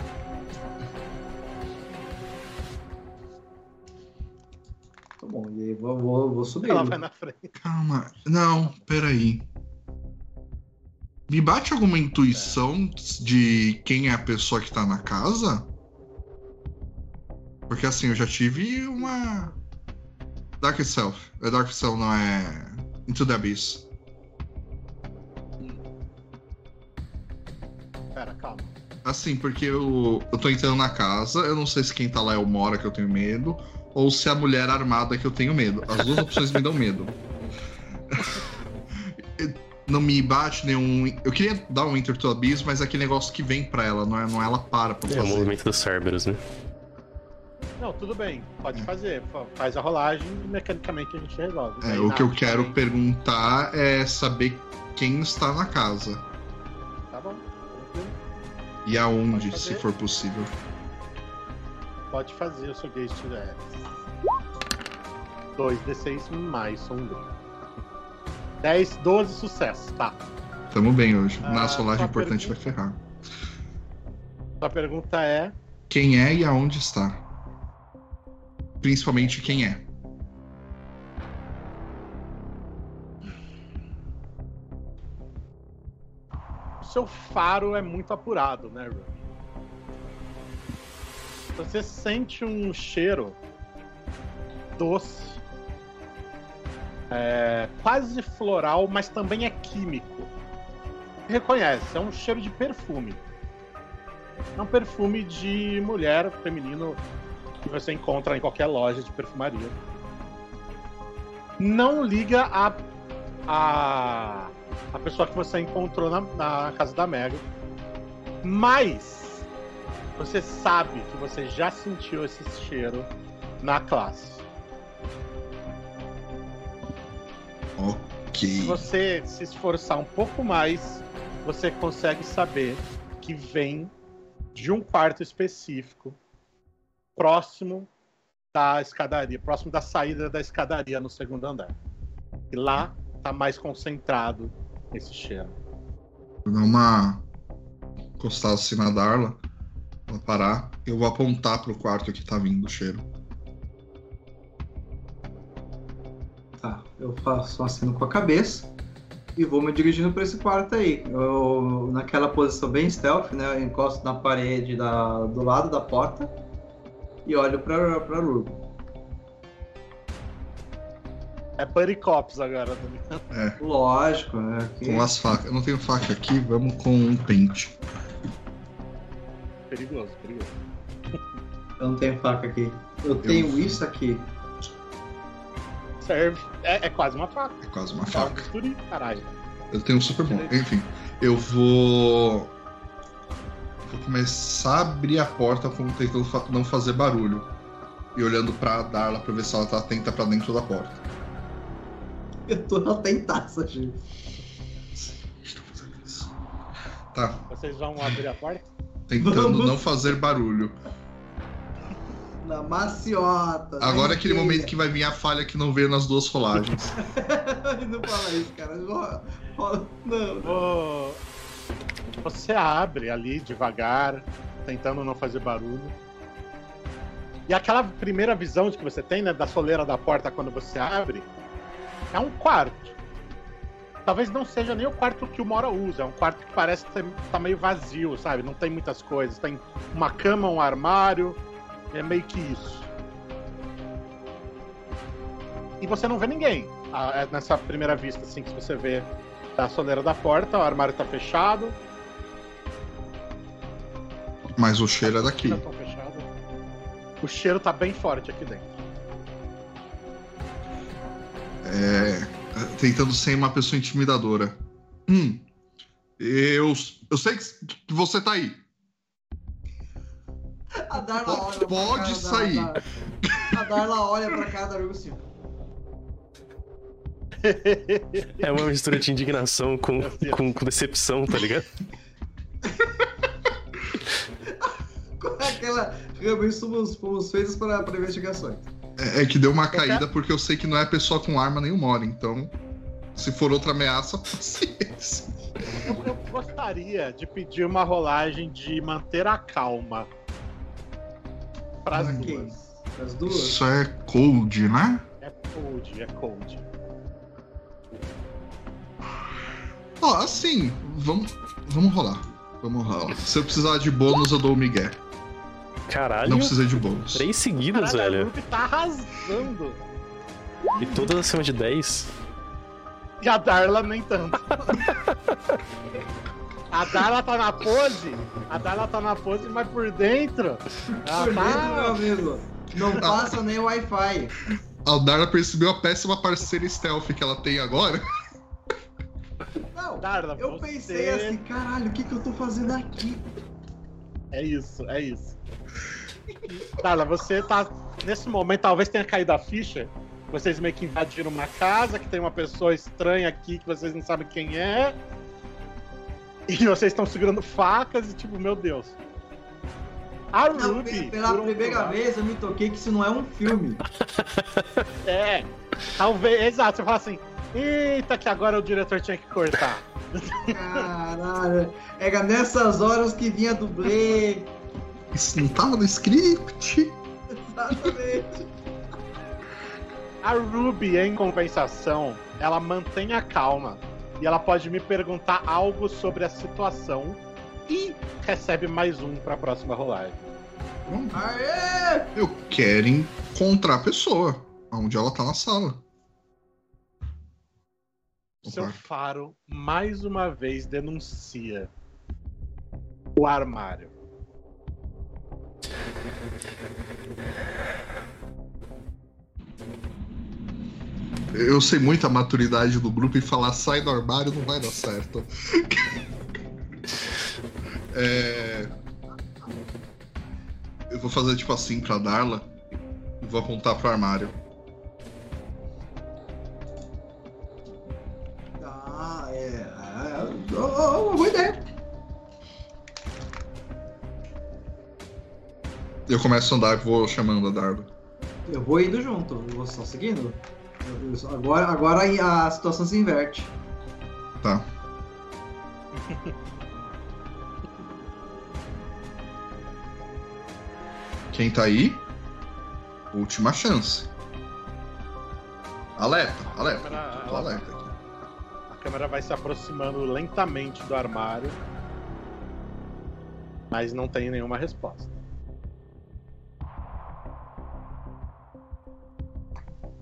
Tá bom, e aí vou, vou, vou subir. Ela vai na frente. Calma. Não, peraí. Me bate alguma intuição de quem é a pessoa que tá na casa? Porque assim, eu já tive uma. Dark Self. É Dark Self, não é. Into the Abyss. Pera, calma. Assim, porque eu, eu tô entrando na casa, eu não sei se quem tá lá é o Mora que eu tenho medo, ou se é a mulher armada que eu tenho medo. As duas opções me dão medo. Não me bate nenhum. Eu queria dar um Enter to Abyss, mas é aquele negócio que vem pra ela, não é, não é ela para pra É o fazer. movimento dos Cerberus, né? Não, tudo bem, pode fazer. Fa- Faz a rolagem e mecanicamente a gente resolve. É, o que eu quero também. perguntar é saber quem está na casa Tá bom. e aonde, se fazer. for possível. Pode fazer o seu gaze tiver. 2d6 mais um 10, 12 sucessos, tá. Tamo bem hoje. Ah, Na solagem só importante vai pergunta. ferrar. Sua pergunta é: Quem é e aonde está? Principalmente quem é. seu faro é muito apurado, né? Você sente um cheiro doce, é, quase floral, mas também é químico. Reconhece, é um cheiro de perfume. É um perfume de mulher feminino que você encontra em qualquer loja de perfumaria. Não liga a, a, a pessoa que você encontrou na, na casa da Mega. Mas você sabe que você já sentiu esse cheiro na classe. Ok. Se você se esforçar um pouco mais, você consegue saber que vem de um quarto específico, próximo da escadaria, próximo da saída da escadaria no segundo andar. E lá tá mais concentrado esse cheiro. Vou dar uma encostada assim na Darla. Ela parar. Eu vou apontar pro quarto que tá vindo o cheiro. Tá, eu faço um aceno com a cabeça e vou me dirigindo para esse quarto aí. Eu, naquela posição bem stealth, né? Eu encosto na parede da, do lado da porta e olho pra, pra Ruby. É Buddy Cops agora, tá ligado? É, Lógico, né? que- com as facas. Eu não tenho faca aqui, vamos com um pente. Perigoso, perigoso. Eu não tenho faca aqui. Eu tenho isso aqui. Serve. É, é quase uma faca. É quase uma um faca. caralho. Eu tenho um super bom. Enfim, eu vou. Vou começar a abrir a porta como tentando fa- não fazer barulho. E olhando pra Darla pra ver se ela tá atenta pra dentro da porta. Eu tô na tentaça, gente. Estou fazendo isso. Tá, Vocês vão abrir a porta? tentando Vamos. não fazer barulho. Na maciota. na Agora é aquele inteira. momento que vai vir a falha que não veio nas duas rolagens. não fala isso, cara. Não, não. Você abre ali devagar, tentando não fazer barulho. E aquela primeira visão que você tem, né, da soleira da porta quando você abre, é um quarto. Talvez não seja nem o quarto que o Mora usa, é um quarto que parece que tá meio vazio, sabe? Não tem muitas coisas. Tem uma cama, um armário, é meio que isso. E você não vê ninguém ah, é nessa primeira vista, assim, que você vê da soleira da porta, o armário tá fechado. Mas o cheiro é daqui. O cheiro tá bem forte aqui dentro. É, tentando ser uma pessoa intimidadora. Hum. Eu, eu sei que você tá aí. A Darla Pode- olha pra pode da- sair. da- A Darla olha pra cara da assim. É uma mistura de indignação com, com, com decepção, tá ligado? Aquela. Realmente somos, fomos feitos para, para investigações. É, é que deu uma caída porque eu sei que não é pessoa com arma nenhuma hora, então. Se for outra ameaça, paciência. Eu, eu gostaria de pedir uma rolagem de manter a calma. Pras Ok. duas. As duas. Isso é cold, né? É cold, é cold. Ó, assim, vamos, vamos rolar. Vamos rolar. Se eu precisar de bônus, eu dou o Miguel. Caralho, Não precisei de bônus. três seguidas, Caralho, velho. Ruby tá arrasando. E todas acima de 10. E a Darla nem tanto. A Darla tá na pose. A Darla tá na pose, mas por dentro. Ela Por dentro, meu tá. amigo. Não passa nem Wi-Fi. A Darla percebeu a péssima parceira stealth que ela tem agora. Não, Darla, eu você- pensei assim, caralho, o que, que eu tô fazendo aqui? É isso, é isso. Darla, você tá. Nesse momento, talvez tenha caído a ficha. Vocês meio que invadiram uma casa, que tem uma pessoa estranha aqui que vocês não sabem quem é. E vocês estão segurando facas e tipo, meu Deus. A Não, Ruby. pe- pela um primeira lado- vez eu me toquei que isso não é um filme. É. Talvez. Exato, você fala assim. Eita, que agora o diretor tinha que cortar. Caralho. Era nessas horas que vinha dublê. Isso não tava no script. Exatamente. A Ruby, em compensação, ela mantém a calma e ela pode me perguntar algo sobre a situação e recebe mais um pra próxima rolagem. Aê! Eu quero encontrar a pessoa. Onde ela tá na sala. Seu Opa. faro mais uma vez denuncia o armário. Eu sei muito a maturidade do grupo e falar sai do armário não vai dar certo. É, Eu vou fazer tipo assim pra Darla e vou apontar pro armário. Eu começo a andar e vou chamando a Darla. Eu vou indo junto, eu vou só seguindo. Eu- eu- Agora, agora a situação se inverte. Tá. Quem tá aí? Última chance. Alerta, alerta. Câmera- Tô alerta aqui. A câmera vai se aproximando lentamente do armário, mas não tem nenhuma resposta.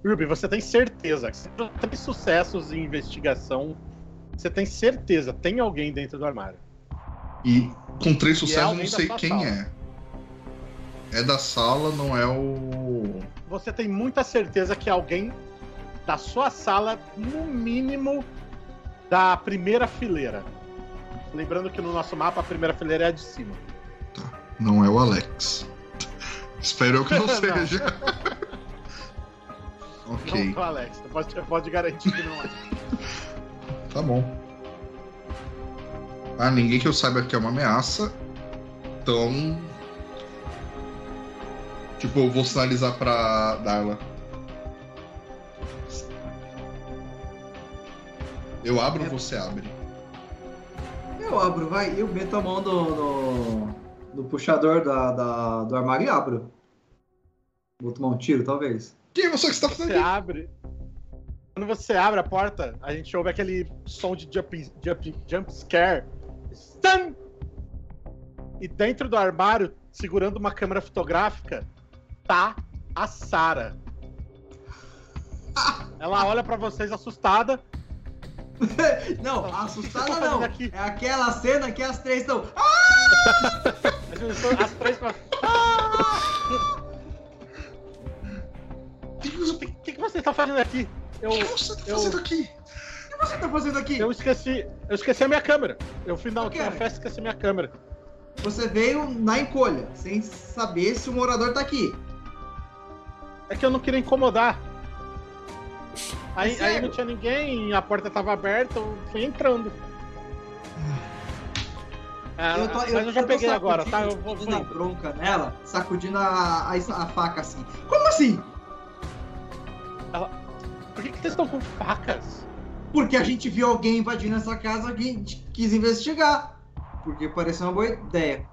Ruby, você tem certeza que você tem sucessos em investigação. Você tem certeza, tem alguém dentro do armário. E com três é sucessos eu não sei quem sala. é. É da sala, não é o. Você tem muita certeza que alguém da sua sala, no mínimo, da primeira fileira. Lembrando que no nosso mapa a primeira fileira é a de cima. Não é o Alex. Espero eu que Não. seja. ok, Não, Alex, você pode, pode garantir que não é. tá bom. Ah, ninguém que eu saiba que é uma ameaça. Então. Tipo, eu vou sinalizar pra Darla. Eu abro ou você abre? Eu abro, vai. Eu meto a mão no, no, no puxador da, da- do armário e abro. Vou tomar um tiro, talvez. Quem é você que está fazendo Você aqui? abre. Quando você abre a porta, a gente ouve aquele som de jump, jump, jump scare. Stun! E dentro do armário, segurando uma câmera fotográfica, tá a Sara. Ela olha pra vocês assustada. Não, assustada tá não. aqui? É aquela cena que as três estão. As, três falam. O que, que, que você tá fazendo aqui? Eu, O que você tá eu- fazendo aqui? O que você tá fazendo aqui? eu esqueci. Eu esqueci a minha câmera. Eu fui na última quero. festa e esqueci a minha câmera. Você veio na encolha, sem saber se o morador tá aqui. É que eu não queria incomodar. Aí, É aí sério? não tinha ninguém, a porta tava aberta, eu fui entrando. É, Eu tô- mas eu- eu já eu peguei agora, tá? Eu sacudindo, vou, vou dando a indo. bronca nela, sacudindo a, a, a faca assim. Como assim? Por que, que vocês estão com facas? Porque a gente viu alguém invadindo essa casa e a gente quis investigar. Porque pareceu uma boa ideia.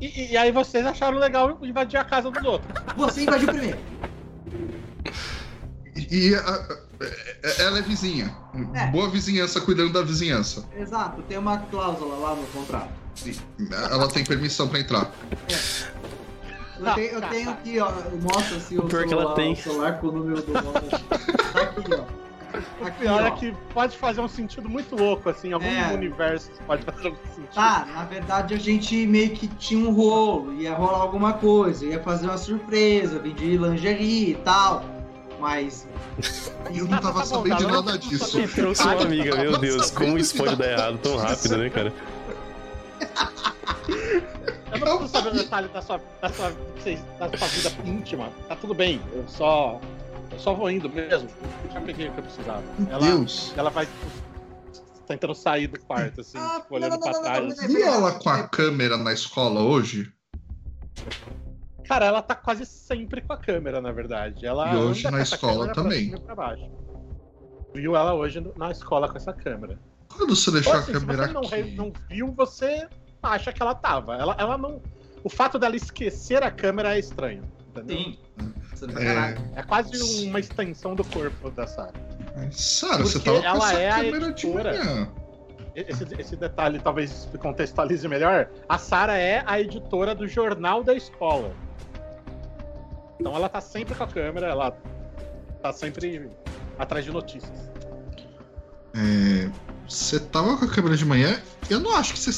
E, e aí vocês acharam legal invadir a casa dos outros. Você invadiu primeiro. E, a- a- é- ela é vizinha. É. Boa vizinhança cuidando da vizinhança. Exato, tem uma cláusula lá no contrato. Ela tem permissão pra entrar. Eu, Tá, tenho, eu tá, tenho tá. aqui, ó. Mostra assim o Pior que celular, ela tem. o celular com o número do nome. Tá aqui, ó. O Aqui, pior ó. é que pode fazer um sentido muito louco, assim, em algum É. universo pode fazer algum sentido. Tá, na verdade a gente meio que tinha um rolo, ia rolar alguma coisa, ia fazer uma surpresa, vender lingerie e tal. Mas. Eu não tá tava bom, sabendo tá, de nada disso. E trouxe uma amiga, meu Deus, como isso pode dar errado tão rápido, né, cara? Eu não preciso saber o detalhe da sua, da sua, da sua vida íntima. Tá tudo bem, eu só. Eu só vou indo mesmo. Já peguei o que eu precisava. Ela, Deus. ela vai tentando sair do quarto, assim, Ah, tipo, olhando não, não, pra não, trás. não, não. E ela com a câmera na escola hoje? Cara, ela tá quase sempre com a câmera, na verdade. Ela E hoje na escola também. Viu ela hoje na escola com essa câmera. Quando você deixou Ou a assim, se câmera você não, re- aqui? não viu, você acha que ela tava. Ela, ela não. O fato dela esquecer a câmera é estranho. Entendeu? Sim. Você É. É quase uma extensão do corpo da Sarah. Sara, você Porque tava com ela essa é a câmera de editora. manhã. Esse, esse detalhe talvez contextualize melhor. A Sara é a editora do jornal da escola. Então ela tá sempre com a câmera, ela tá sempre atrás de notícias. É, você tava com a câmera de manhã? Eu não acho que, você,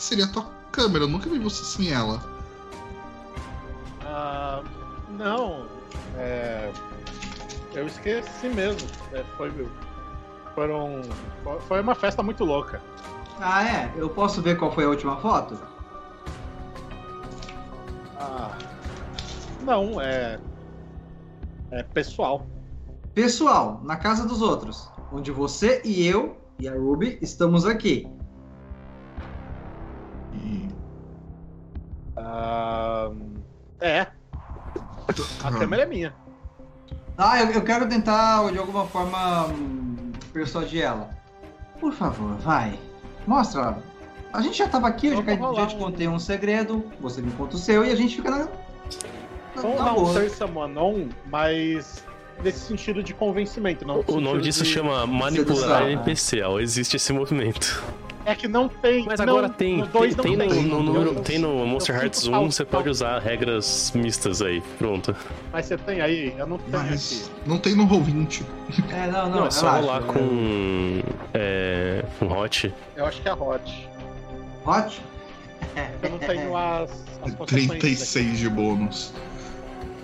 que seria a tua câmera. Eu nunca vi você sem ela. Ah, não, é, eu esqueci mesmo. É, foi, foram, foi uma festa muito louca. Ah, é? Eu posso ver qual foi a última foto? Ah, não, é, é pessoal. Pessoal, na casa dos outros, onde você e eu e a Ruby estamos aqui. Ah, é, a câmera é minha. Ah, eu, eu quero tentar, de alguma forma, hum, persuadir ela. Por favor, vai. Mostra. A gente já tava aqui, eu Eu já, vou já rolar te contei um segredo, você me conta o seu e a gente fica na. na, Vamos dar um boa. Sir Someone On, mas nesse sentido de convencimento. Não O nome disso de- chama manipular sedução? NPC, ó, existe esse movimento. É que não tem. Mas não, agora tem, no tem, dois não tem no, tem. no número, Eu- tem no Monster Hearts sinto 1, falta- você pode usar regras mistas aí, pronto. Mas você tem aí? Eu não tenho Mas aqui. não tem no Roll20. É, não, não, Não, é só relaxa, rolar é- com. É. com hot. Eu acho que é Hot. Hot? Eu não tenho as, as consequências. aqui. 36 de bônus.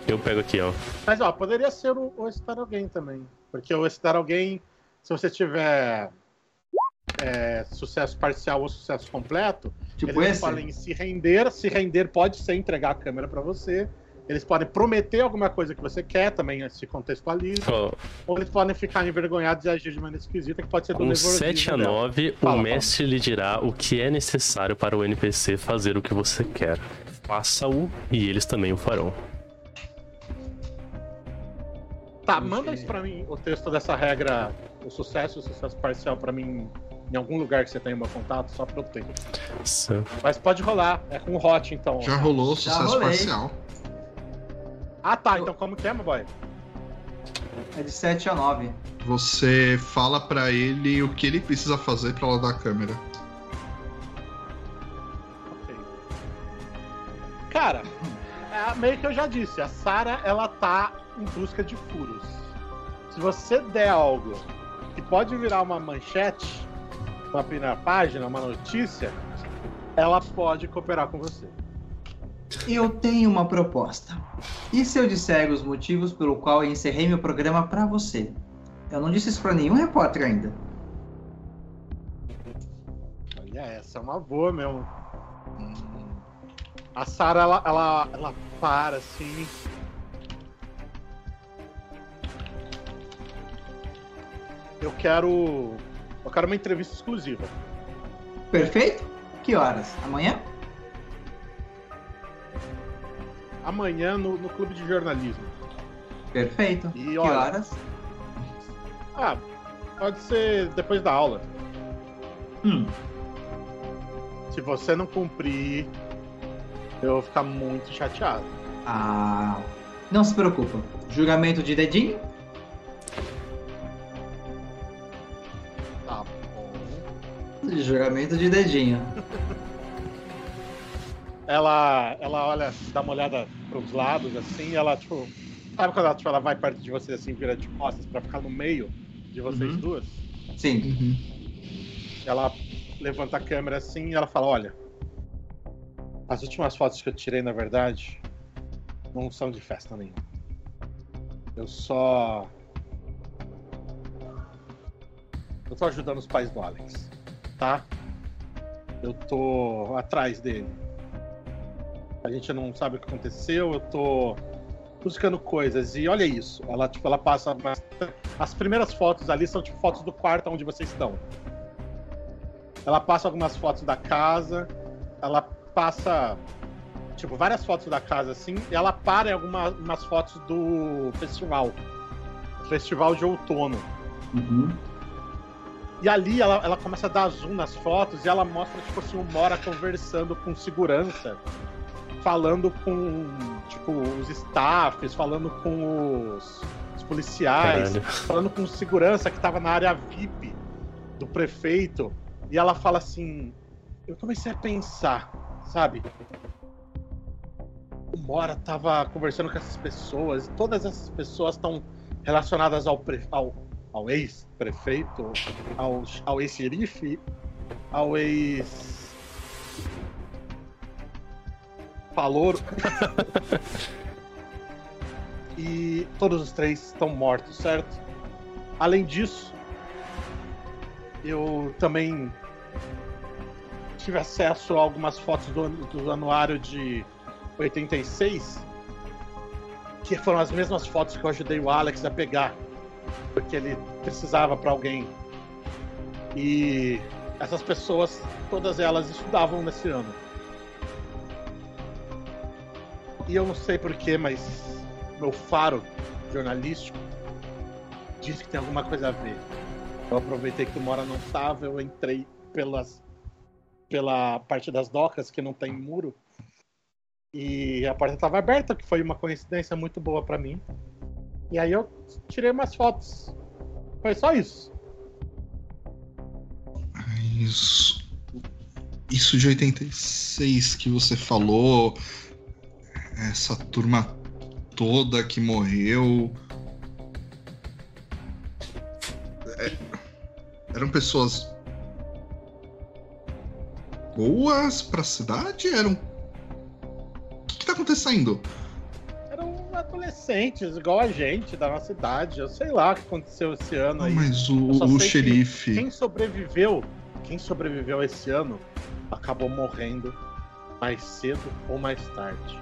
Eu pego aqui, ó. Mas ó, poderia ser o, o Star Alguém também. Porque o Star Alguém, se você tiver é, sucesso parcial ou sucesso completo, Tipo eles esse? podem se render. Se render pode ser entregar a câmera pra você. Eles podem prometer alguma coisa que você quer, também se contextualiza. Ó, Ou eles podem ficar envergonhados e agir de maneira esquisita, que pode ser do com nervosismo 7 a dela. 9, Fala, o mestre lhe dirá o que é necessário para o NPC fazer o que você quer. Faça-o e eles também o farão. Tá, manda isso pra mim, o texto dessa regra, o sucesso e o sucesso parcial pra mim em algum lugar que você tenha meu contato, só pra eu ter. Isso. Mas pode rolar, é com o hot então. Já rolou sucesso rolei. parcial. Ah tá, então como que é, meu boy? É de 7 a 9. Você fala pra ele o que ele precisa fazer pra ela dar a câmera. Ok. Cara, é, meio que eu já disse, a Sarah ela tá em busca de furos. Se você der algo que pode virar uma manchete, uma primeira página, uma notícia, ela pode cooperar com você. Eu tenho uma proposta. E se eu disser os motivos pelo qual eu encerrei meu programa pra você? Eu não disse isso pra nenhum repórter ainda. Olha, essa é uma boa mesmo. A Sarah, ela, ela, ela para assim. Eu quero. Eu quero uma entrevista exclusiva. Perfeito? Que horas? Amanhã? Amanhã no, no clube de jornalismo. Perfeito. E que olha- horas? Ah, pode ser depois da aula. Hum, Se você não cumprir, eu vou ficar muito chateado. ah, não se preocupa. Julgamento de dedinho? Bom. Julgamento de dedinho. Ela, ela olha, dá uma olhada pros lados, assim, e ela, tipo. Sabe quando ela, tipo, ela vai perto de você, assim, vira de costas pra ficar no meio de vocês Uhum. duas? Sim. Uhum. Ela levanta a câmera assim e ela fala: Olha, as últimas fotos que eu tirei, na verdade, não são de festa nenhuma. Eu só. Eu tô ajudando os pais do Alex, tá? Eu tô atrás dele. A gente não sabe o que aconteceu, eu tô buscando coisas. E olha isso, ela, tipo, ela passa. As primeiras fotos ali são tipo fotos do quarto onde vocês estão. Ela passa algumas fotos da casa, ela passa, tipo, várias fotos da casa assim, e ela para em algumas umas fotos do festival. Festival de outono. Uhum. E ali ela, ela começa a dar zoom nas fotos e ela mostra, tipo assim, o Mora conversando com segurança, falando com, tipo, os staffs, falando com os, os policiais, Caralho. falando com segurança que tava na área VIP do prefeito. E ela fala assim: Eu comecei a pensar, sabe? O Mora tava conversando com essas pessoas, e todas essas pessoas estão relacionadas ao, pre- ao, ao ex-prefeito, ao, ao ex-xerife, ao ex. Palouro. e todos os três estão mortos, certo? Além disso, eu também tive acesso a algumas fotos do, do anuário de 86, que foram as mesmas fotos que eu ajudei o Alex a pegar, porque ele precisava para alguém. E essas pessoas, todas elas estudavam nesse ano. E eu não sei porquê, mas meu faro jornalístico diz que tem alguma coisa a ver. Eu aproveitei que o Mora não tava, eu entrei pelas, pela parte das docas que não tem muro. E a porta estava aberta, que foi uma coincidência muito boa para mim. E aí eu tirei umas fotos. Foi só isso. Isso. Isso de 86 que você falou, essa turma toda que morreu. É, eram pessoas boas pra cidade? Eram. O que, que tá acontecendo? Adolescentes, igual a gente, da nossa idade. Eu sei lá o que aconteceu esse ano aí. mas o, o sei que xerife. Quem sobreviveu, quem sobreviveu esse ano, acabou morrendo mais cedo ou mais tarde.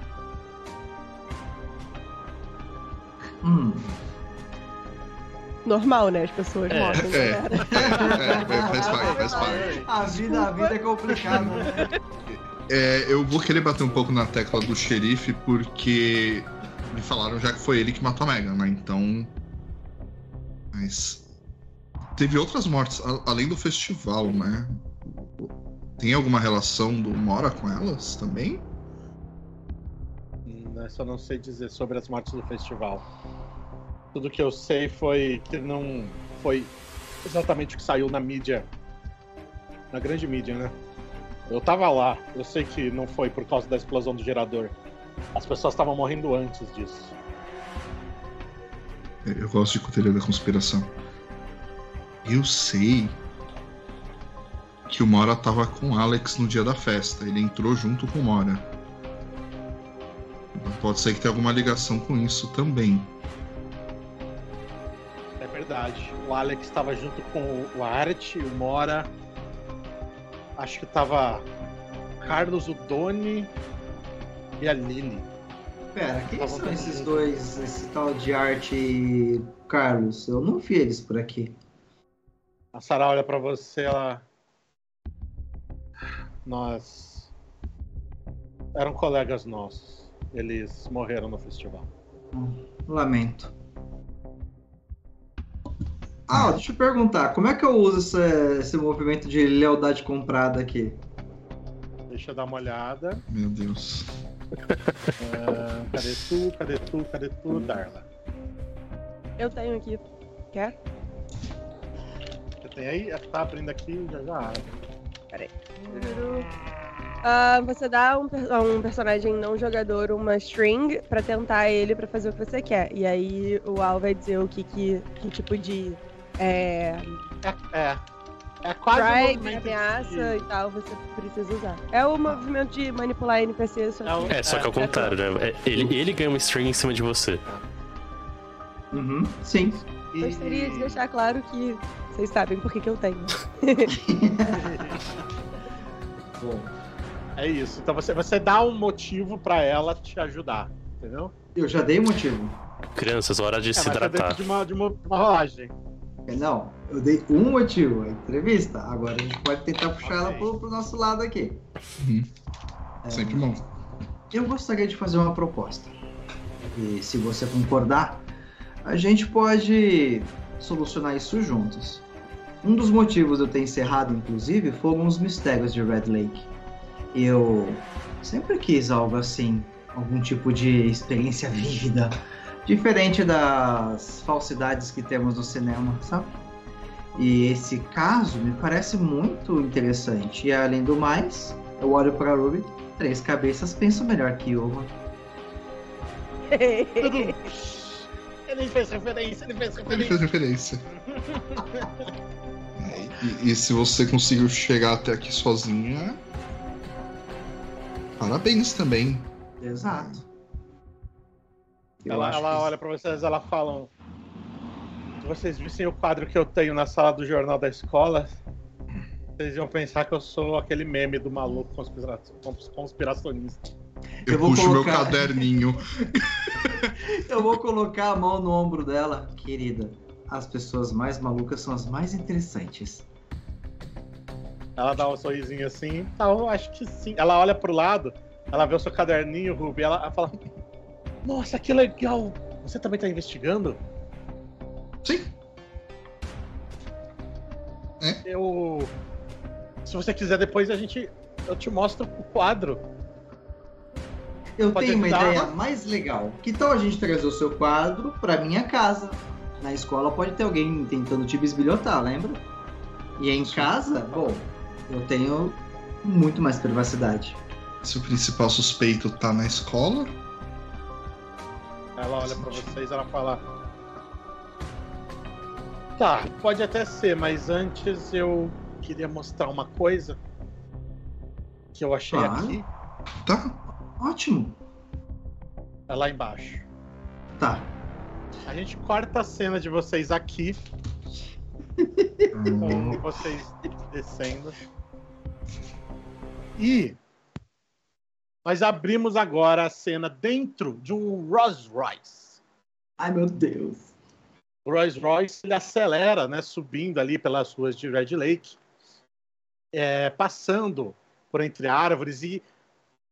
Hum. Normal, né? As pessoas É, morrem, é. galera. É, faz parte, faz parte. A vida, a vida é complicada, né? É, eu vou querer bater um pouco na tecla do xerife, porque me falaram já que foi ele que matou a Megan, né? Então. Mas. Teve outras mortes, além do festival, né? Tem alguma relação do Mora com elas também? Hum, só não sei dizer sobre as mortes do festival. Tudo que eu sei foi que não foi exatamente o que saiu na mídia. Na grande mídia, né? Eu tava lá. Eu sei que não foi por causa da explosão do gerador. As pessoas estavam morrendo antes disso. É, Eu gosto de teoria da conspiração. Eu sei que o Mora tava com o Alex no dia da festa. Ele entrou junto com o Mora. Pode ser que tenha alguma ligação com isso também. É verdade. O Alex estava junto com o Art, o Mora. Acho que tava Carlos, o Doni e a Lily. Pera, quem Tá são esses dois, esse tal de arte e Carlos? Eu não vi eles por aqui. A Sara olha pra você, ela. Nós. Eram colegas nossos. Eles morreram no festival. Lamento. Ah, deixa eu perguntar, como é que eu uso esse, esse movimento de lealdade comprada aqui? Deixa eu dar uma olhada. Meu Deus. Ah, cadê tu? Cadê tu? Cadê tu, Darla? Eu tenho aqui. Quer? Você tem aí? É Tá abrindo aqui, já já. Tururu. Ah, você dá um, a um personagem não jogador uma string pra tentar ele pra fazer o que você quer. E aí o Al vai dizer o que, que, que tipo de é, É, é. É quase um strike, movimento ameaça de- e tal você precisa usar. É o movimento de manipular NPC, só que... É o- É, só que ao contrário, né? É, Ele, ele ganha uma string em cima de você. Uhum, sim. E- Gostaria de deixar claro que vocês sabem por que, que eu tenho. Bom, É isso. Então você, você dá um motivo pra ela te ajudar, entendeu? eu já dei motivo. Crianças, hora de É, se tá hidratar. de uma, de uma, uma rolagem. Não, eu dei um motivo, a entrevista. Agora a gente pode tentar puxar ela Ok. pro, pro nosso lado aqui. Uhum. É, Sempre bom. Eu gostaria de fazer uma proposta. E se você concordar, a gente pode solucionar isso juntos. Um dos motivos de eu ter encerrado, inclusive, foram os mistérios de Red Lake. Eu sempre quis algo assim, algum tipo de experiência vívida, diferente das falsidades que temos no cinema, sabe? E esse caso me parece muito interessante. E além do mais, eu olho para Ruby Três cabeças pensam melhor que uma. Ele fez referência, ele fez Ele fez referência. É, e, e se você conseguiu chegar até aqui sozinha. Parabéns também. Exato. Eu Ela, ela que- olha pra vocês, ela fala. Se vocês vissem o quadro que eu tenho na sala do jornal da escola, vocês iam pensar que eu sou aquele meme do maluco conspira- cons- conspiracionista. Eu, Eu vou puxo meu colocar- caderninho. Eu vou colocar a mão no ombro dela, querida. As pessoas mais malucas são as mais interessantes. Ela dá um sorrisinho assim, tá, eu acho que sim. Ela olha pro lado, ela vê o seu caderninho, Ruby, ela, ela fala: Nossa, que legal! Você também tá investigando? Sim. Eu. Se você quiser, depois a gente. Eu te mostro o quadro. Eu Pode tenho uma ideia mais legal. Que tal a gente trazer o seu quadro pra minha casa? Na escola pode ter alguém tentando te bisbilhotar, lembra? E em casa, bom, eu tenho muito mais privacidade. Se o principal suspeito tá na escola, Ela olha pra vocês ela fala. Tá, pode até ser, mas antes eu queria mostrar uma coisa que eu achei Claro. aqui. tá? Ótimo. É lá embaixo. Tá. A gente corta a cena de vocês aqui, com vocês descendo. E nós abrimos agora a cena dentro de um Rolls Royce. Ai, meu Deus. O Rolls Royce ele acelera, né, subindo ali pelas ruas de Red Lake, é, passando por entre árvores e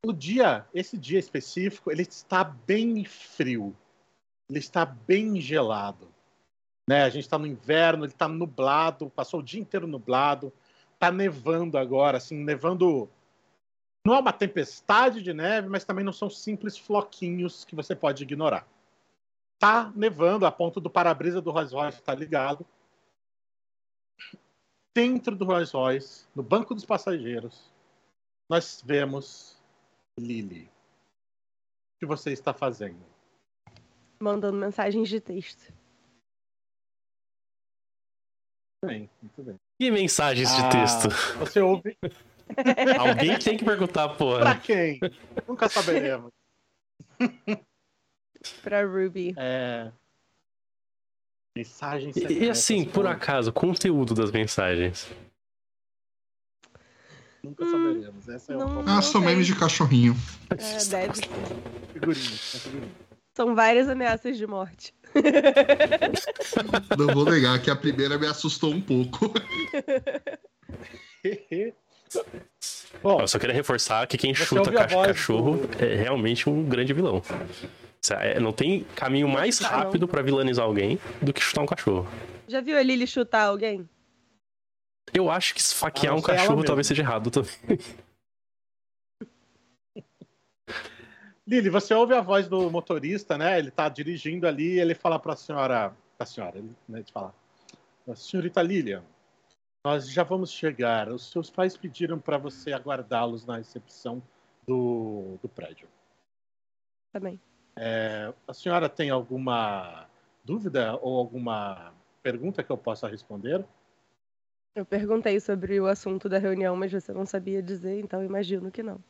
o dia, esse dia específico, ele está bem frio, ele está bem gelado, né? A gente está no inverno, ele está nublado, passou o dia inteiro nublado, está nevando agora, assim, nevando. Não é uma tempestade de neve, mas também não são simples floquinhos que você pode ignorar tá nevando, a ponto do para-brisa do Rolls Royce estar ligado. Dentro do Rolls Royce, no banco dos passageiros, nós vemos Lily. O que você está fazendo? Mandando mensagens de texto. Bem, muito bem. E mensagens de Ah, texto? Você ouve. Alguém tem que perguntar, Pra porra. quem? Nunca saberemos. Pra Ruby. É. Mensagens E, e secretas, assim, por pô, acaso, o conteúdo das mensagens. Nunca saberemos. Essa é Não. o Ah, são memes de cachorrinho. É, deve ser. figurinha. é figurinha. São várias ameaças de morte. Não vou negar que a primeira me assustou um pouco. Bom, Eu só queria reforçar que quem chuta cachorro do- é realmente um grande vilão. É- Não tem caminho mais rápido pra vilanizar alguém do que chutar um cachorro. Já viu a Lily chutar alguém? Eu acho que esfaquear A não um cachorro talvez seja errado também. Lili, você ouve a voz do motorista, né? Ele tá dirigindo ali e ele fala pra senhora. Pra senhora, ele, né, ele fala. Senhorita Lilian, nós já vamos chegar. Os seus pais pediram pra você aguardá-los na recepção do, do prédio. Também. É, a senhora tem alguma dúvida ou alguma pergunta que eu possa responder? Eu perguntei sobre o assunto da reunião, mas você não sabia dizer, então imagino que não.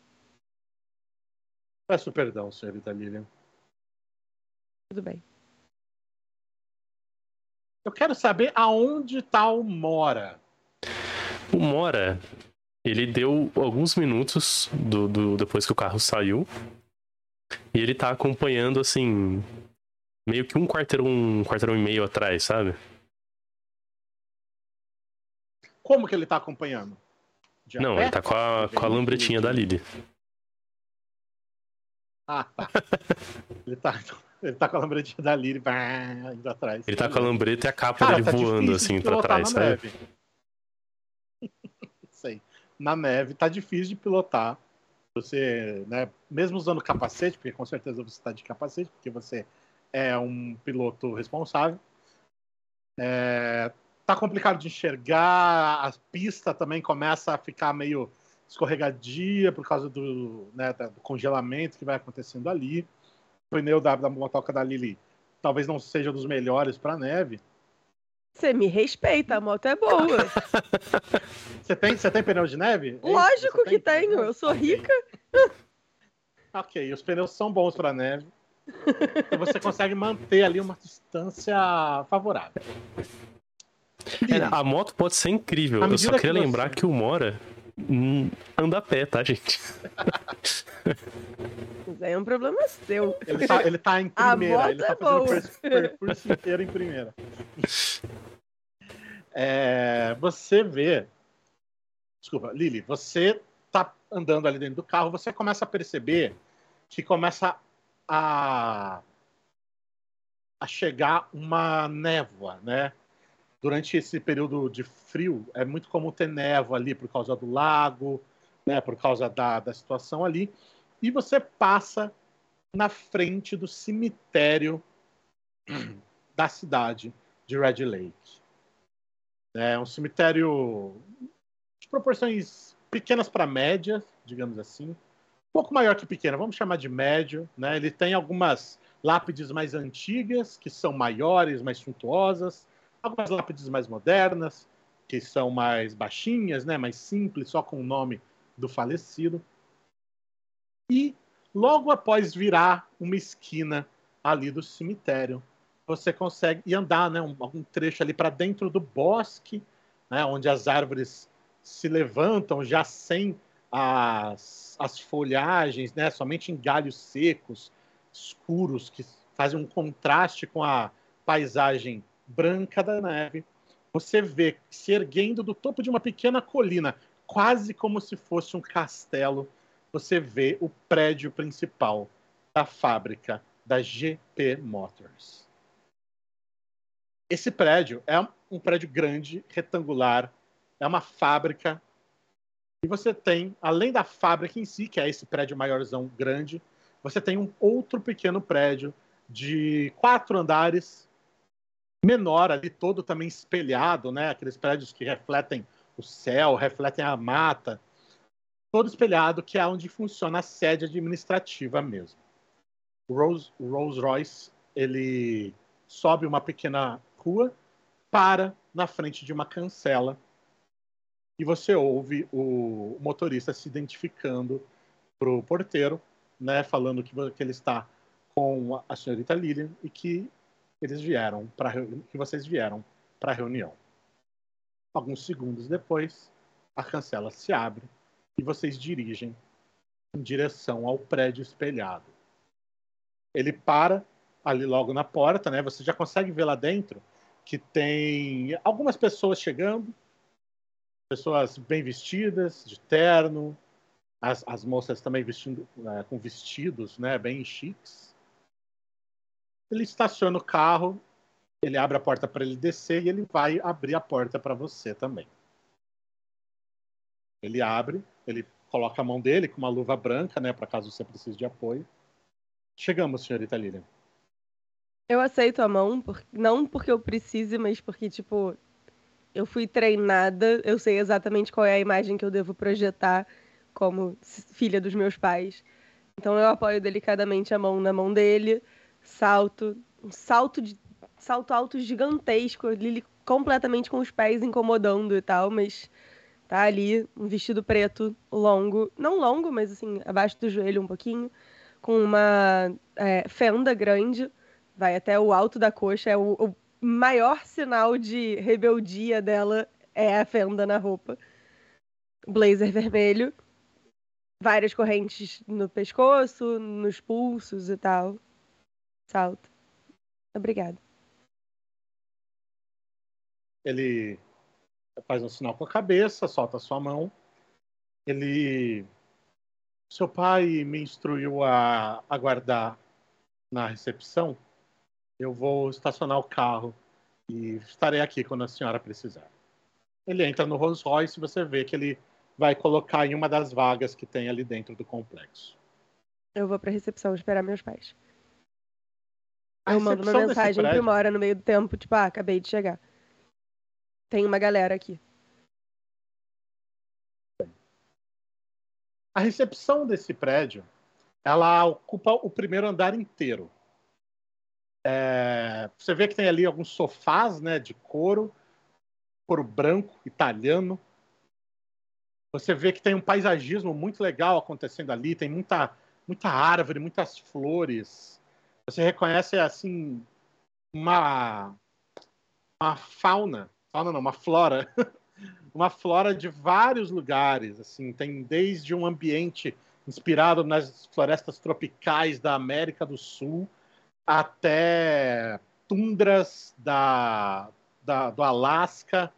Peço perdão, senhorita Lilian. Tudo bem. Eu quero saber aonde tal mora. O Mora, ele deu alguns minutos do, do- depois que o carro saiu. E ele tá acompanhando, assim, meio que um quarteirão, um quarteirão e meio atrás, sabe? Como que ele tá acompanhando? De Não, ele tá com a, com a lambretinha da Lily. Ah, tá. ele, tá ele tá com a lambretinha da Lily indo atrás. Ele tá com a lambreta e a capa Cara, dele tá voando, assim, pra trás, sabe? neve. Sei. Na neve tá difícil de pilotar. Você, né, mesmo usando capacete, porque com certeza você está de capacete, porque você é um piloto responsável. É, tá complicado de enxergar, a pista também começa a ficar meio escorregadia por causa do, né, do congelamento que vai acontecendo ali. O pneu da, da motoca da Lily talvez não seja dos melhores para neve. Você me respeita, a moto é boa. Você tem, você tem pneu de neve? É Lógico você que tem? tenho, eu sou rica. Ok, os pneus são bons para neve. Então você consegue manter ali uma distância favorável. É, a moto pode ser incrível. Eu só queria que você- lembrar que o Mora hum, anda a pé, tá, gente? Isso aí é um problema seu. Ele tá, ele tá em A primeira, moto ele é tá fazendo o inteiro em primeira. É, você vê. Desculpa, Lili, você tá andando ali dentro do carro, você começa a perceber que começa a, a chegar uma névoa, né? Durante esse período de frio, é muito comum ter névoa ali por causa do lago, né? Por causa da, da situação ali. E você passa na frente do cemitério da cidade de Red Lake. É um cemitério de proporções pequenas para médias, digamos assim. Um pouco maior que pequena, vamos chamar de médio. Né? Ele tem algumas lápides mais antigas, que são maiores, mais suntuosas. Algumas lápides mais modernas, que são mais baixinhas, né? mais simples, só com o nome do falecido. E logo após virar uma esquina ali do cemitério, você consegue andar né, um, algum trecho ali para dentro do bosque, né, onde as árvores se levantam já sem as, as folhagens, né, somente em galhos secos, escuros, que fazem um contraste com a paisagem branca da neve. Você vê se erguendo do topo de uma pequena colina, quase como se fosse um castelo, você vê o prédio principal da fábrica da GP Motors. Esse prédio é um prédio grande, retangular, é uma fábrica. E você tem, além da fábrica em si, que é esse prédio maiorzão grande, você tem um outro pequeno prédio de quatro andares, menor ali, todo também espelhado, né? Aqueles prédios que refletem o céu, refletem a mata, todo espelhado, que é onde funciona a sede administrativa mesmo. O Rolls, Rolls Royce, ele sobe uma pequena rua, para na frente de uma cancela e você ouve o motorista se identificando pro porteiro, né, falando que, que ele está com a senhorita Lilian e que eles vieram para que vocês vieram para a reunião. Alguns segundos depois, a cancela se abre e vocês dirigem em direção ao prédio espelhado. Ele para ali logo na porta, né? Você já consegue ver lá dentro que tem algumas pessoas chegando, pessoas bem vestidas, de terno, as, as moças também vestindo é, com vestidos, né? Bem chiques. Ele estaciona o carro, ele abre a porta para ele descer e ele vai abrir a porta para você também. Ele abre, ele coloca a mão dele com uma luva branca, né, para caso você precise de apoio. Chegamos, senhorita Lilian. Eu aceito a mão, por... não porque eu precise, mas porque, tipo, eu fui treinada, eu sei exatamente qual é a imagem que eu devo projetar como filha dos meus pais. Então eu apoio delicadamente a mão na mão dele, salto, um salto de salto alto gigantesco, Lily completamente com os pés incomodando e tal, mas tá ali, um vestido preto longo, não longo, mas assim, abaixo do joelho um pouquinho, com uma é, fenda grande, vai até o alto da coxa, é o, o maior sinal de rebeldia dela é a fenda na roupa. Blazer vermelho, várias correntes no pescoço, nos pulsos e tal. Salto. Obrigada. Ele faz um sinal com a cabeça, solta sua mão. Ele. Seu pai me instruiu a aguardar na recepção. Eu vou estacionar o carro e estarei aqui quando a senhora precisar. Ele entra no Rolls Royce e você vê que ele vai colocar em uma das vagas que tem ali dentro do complexo. Eu vou para a recepção esperar meus pais. A eu mando uma mensagem prédio... uma hora no meio do tempo, tipo, ah, acabei de chegar. Tem uma galera aqui. A recepção desse prédio, ela ocupa o primeiro andar inteiro. É, você vê que tem ali alguns sofás, né, de couro, couro branco, italiano. Você vê que tem um paisagismo muito legal acontecendo ali, tem muita, muita árvore, muitas flores. Você reconhece assim uma uma fauna fauna não, uma flora, uma flora de vários lugares, assim, tem desde um ambiente inspirado nas florestas tropicais da América do Sul até tundras da, da, do Alasca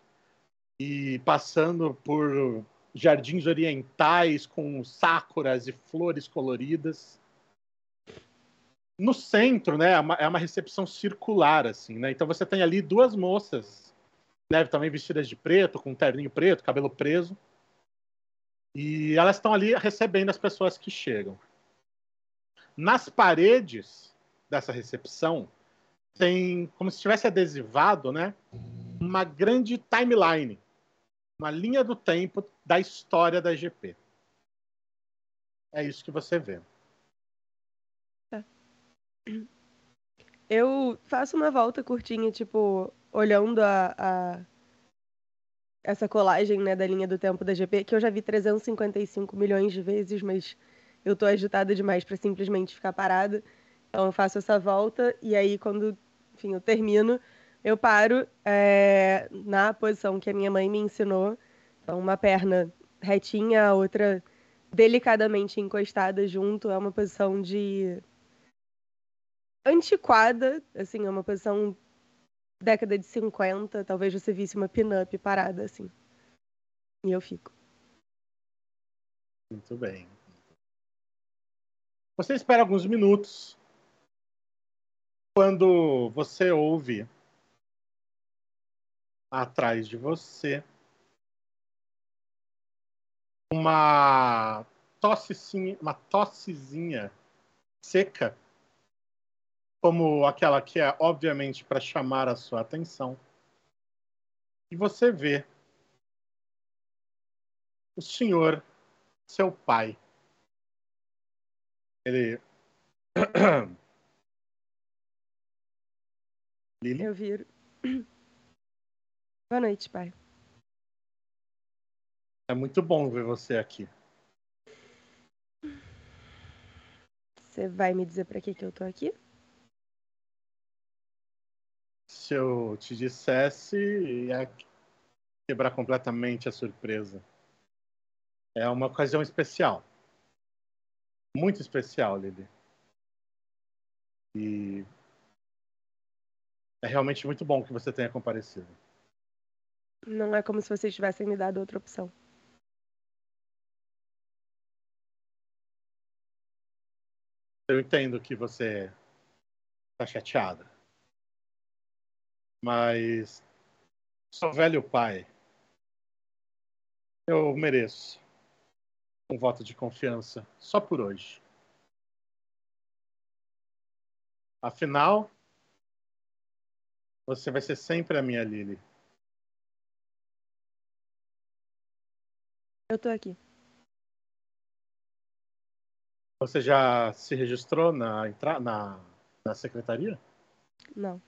e passando por jardins orientais com sakuras e flores coloridas. No centro, né, é uma, é uma recepção circular, assim, né? Então você tem ali duas moças né, também vestidas de preto, com terninho preto, cabelo preso. E elas estão ali recebendo as pessoas que chegam. Nas paredes dessa recepção tem como se tivesse adesivado, né, uma grande timeline, uma linha do tempo da história da GP. É isso que você vê. Tá. Eu faço uma volta curtinha, tipo, olhando a, a, essa colagem né, da linha do tempo da GP, que eu já vi 355 milhões de vezes, mas eu tô agitada demais para simplesmente ficar parada. Então eu faço essa volta e aí quando, enfim, eu termino, eu paro é, na posição que a minha mãe me ensinou. Então uma perna retinha, a outra delicadamente encostada junto, é uma posição de antiquada, assim, é uma posição década de 50, talvez você visse uma pin-up parada assim. E eu fico. Muito bem. Você espera alguns minutos. Quando você ouve atrás de você uma tossezinha, uma tossezinha seca como aquela que é obviamente para chamar a sua atenção. E você vê o senhor, seu pai. Ele. Lili? Eu viro. Boa noite, pai. É muito bom ver você aqui. Você vai me dizer pra que que eu tô aqui? Se eu te dissesse, ia quebrar completamente a surpresa. É uma ocasião especial. Muito especial, Lili. E é realmente muito bom que você tenha comparecido. Não é como se vocês tivessem me dado outra opção. Eu entendo que você está chateada. Mas sou velho pai. Eu mereço um voto de confiança só por hoje. Afinal, você vai ser sempre a minha Lily. Eu tô aqui. Você já se registrou na, entra... na, na secretaria? Não.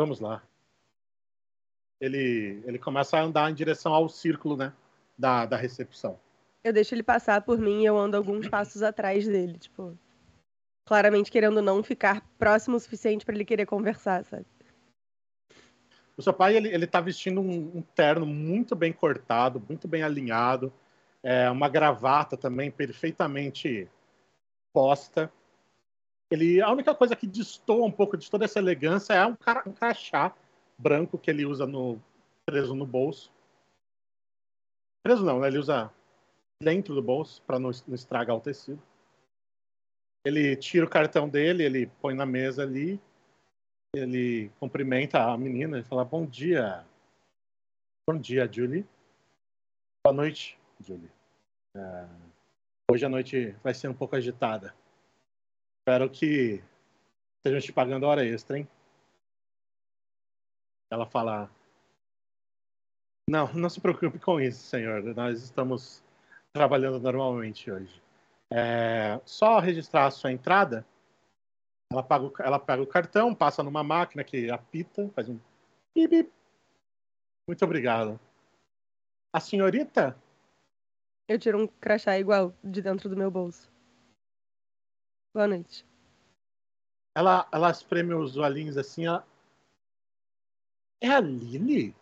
Vamos lá. Ele, ele começa a andar em direção ao círculo, né? Da, da recepção. Eu deixo ele passar por mim e eu ando alguns passos atrás dele, tipo. Claramente querendo não ficar próximo o suficiente pra ele querer conversar, sabe? O seu pai, ele, ele tá vestindo um, um terno muito bem cortado, muito bem alinhado. É, uma gravata também perfeitamente posta. Ele, a única coisa que destoa um pouco de toda essa elegância é um, cara, um crachá branco que ele usa no preso no bolso. Preso não, né? Ele usa dentro do bolso para não, não estragar o tecido. Ele tira o cartão dele, ele põe na mesa ali, ele cumprimenta a menina e fala: Bom dia. Bom dia, Julie. Boa noite, Julie. É, hoje a noite vai ser um pouco agitada. Espero que estejam te pagando hora extra, hein? Ela fala: Não, não se preocupe com isso, senhor. Nós estamos trabalhando normalmente hoje. É, só registrar a sua entrada. Ela, paga o, ela pega o cartão, passa numa máquina que apita, faz um bip. Muito obrigado. A senhorita? Eu tiro um crachá igual de dentro do meu bolso. Boa noite. Ela, ela espreme os olhinhos assim. Ela... É a Lily?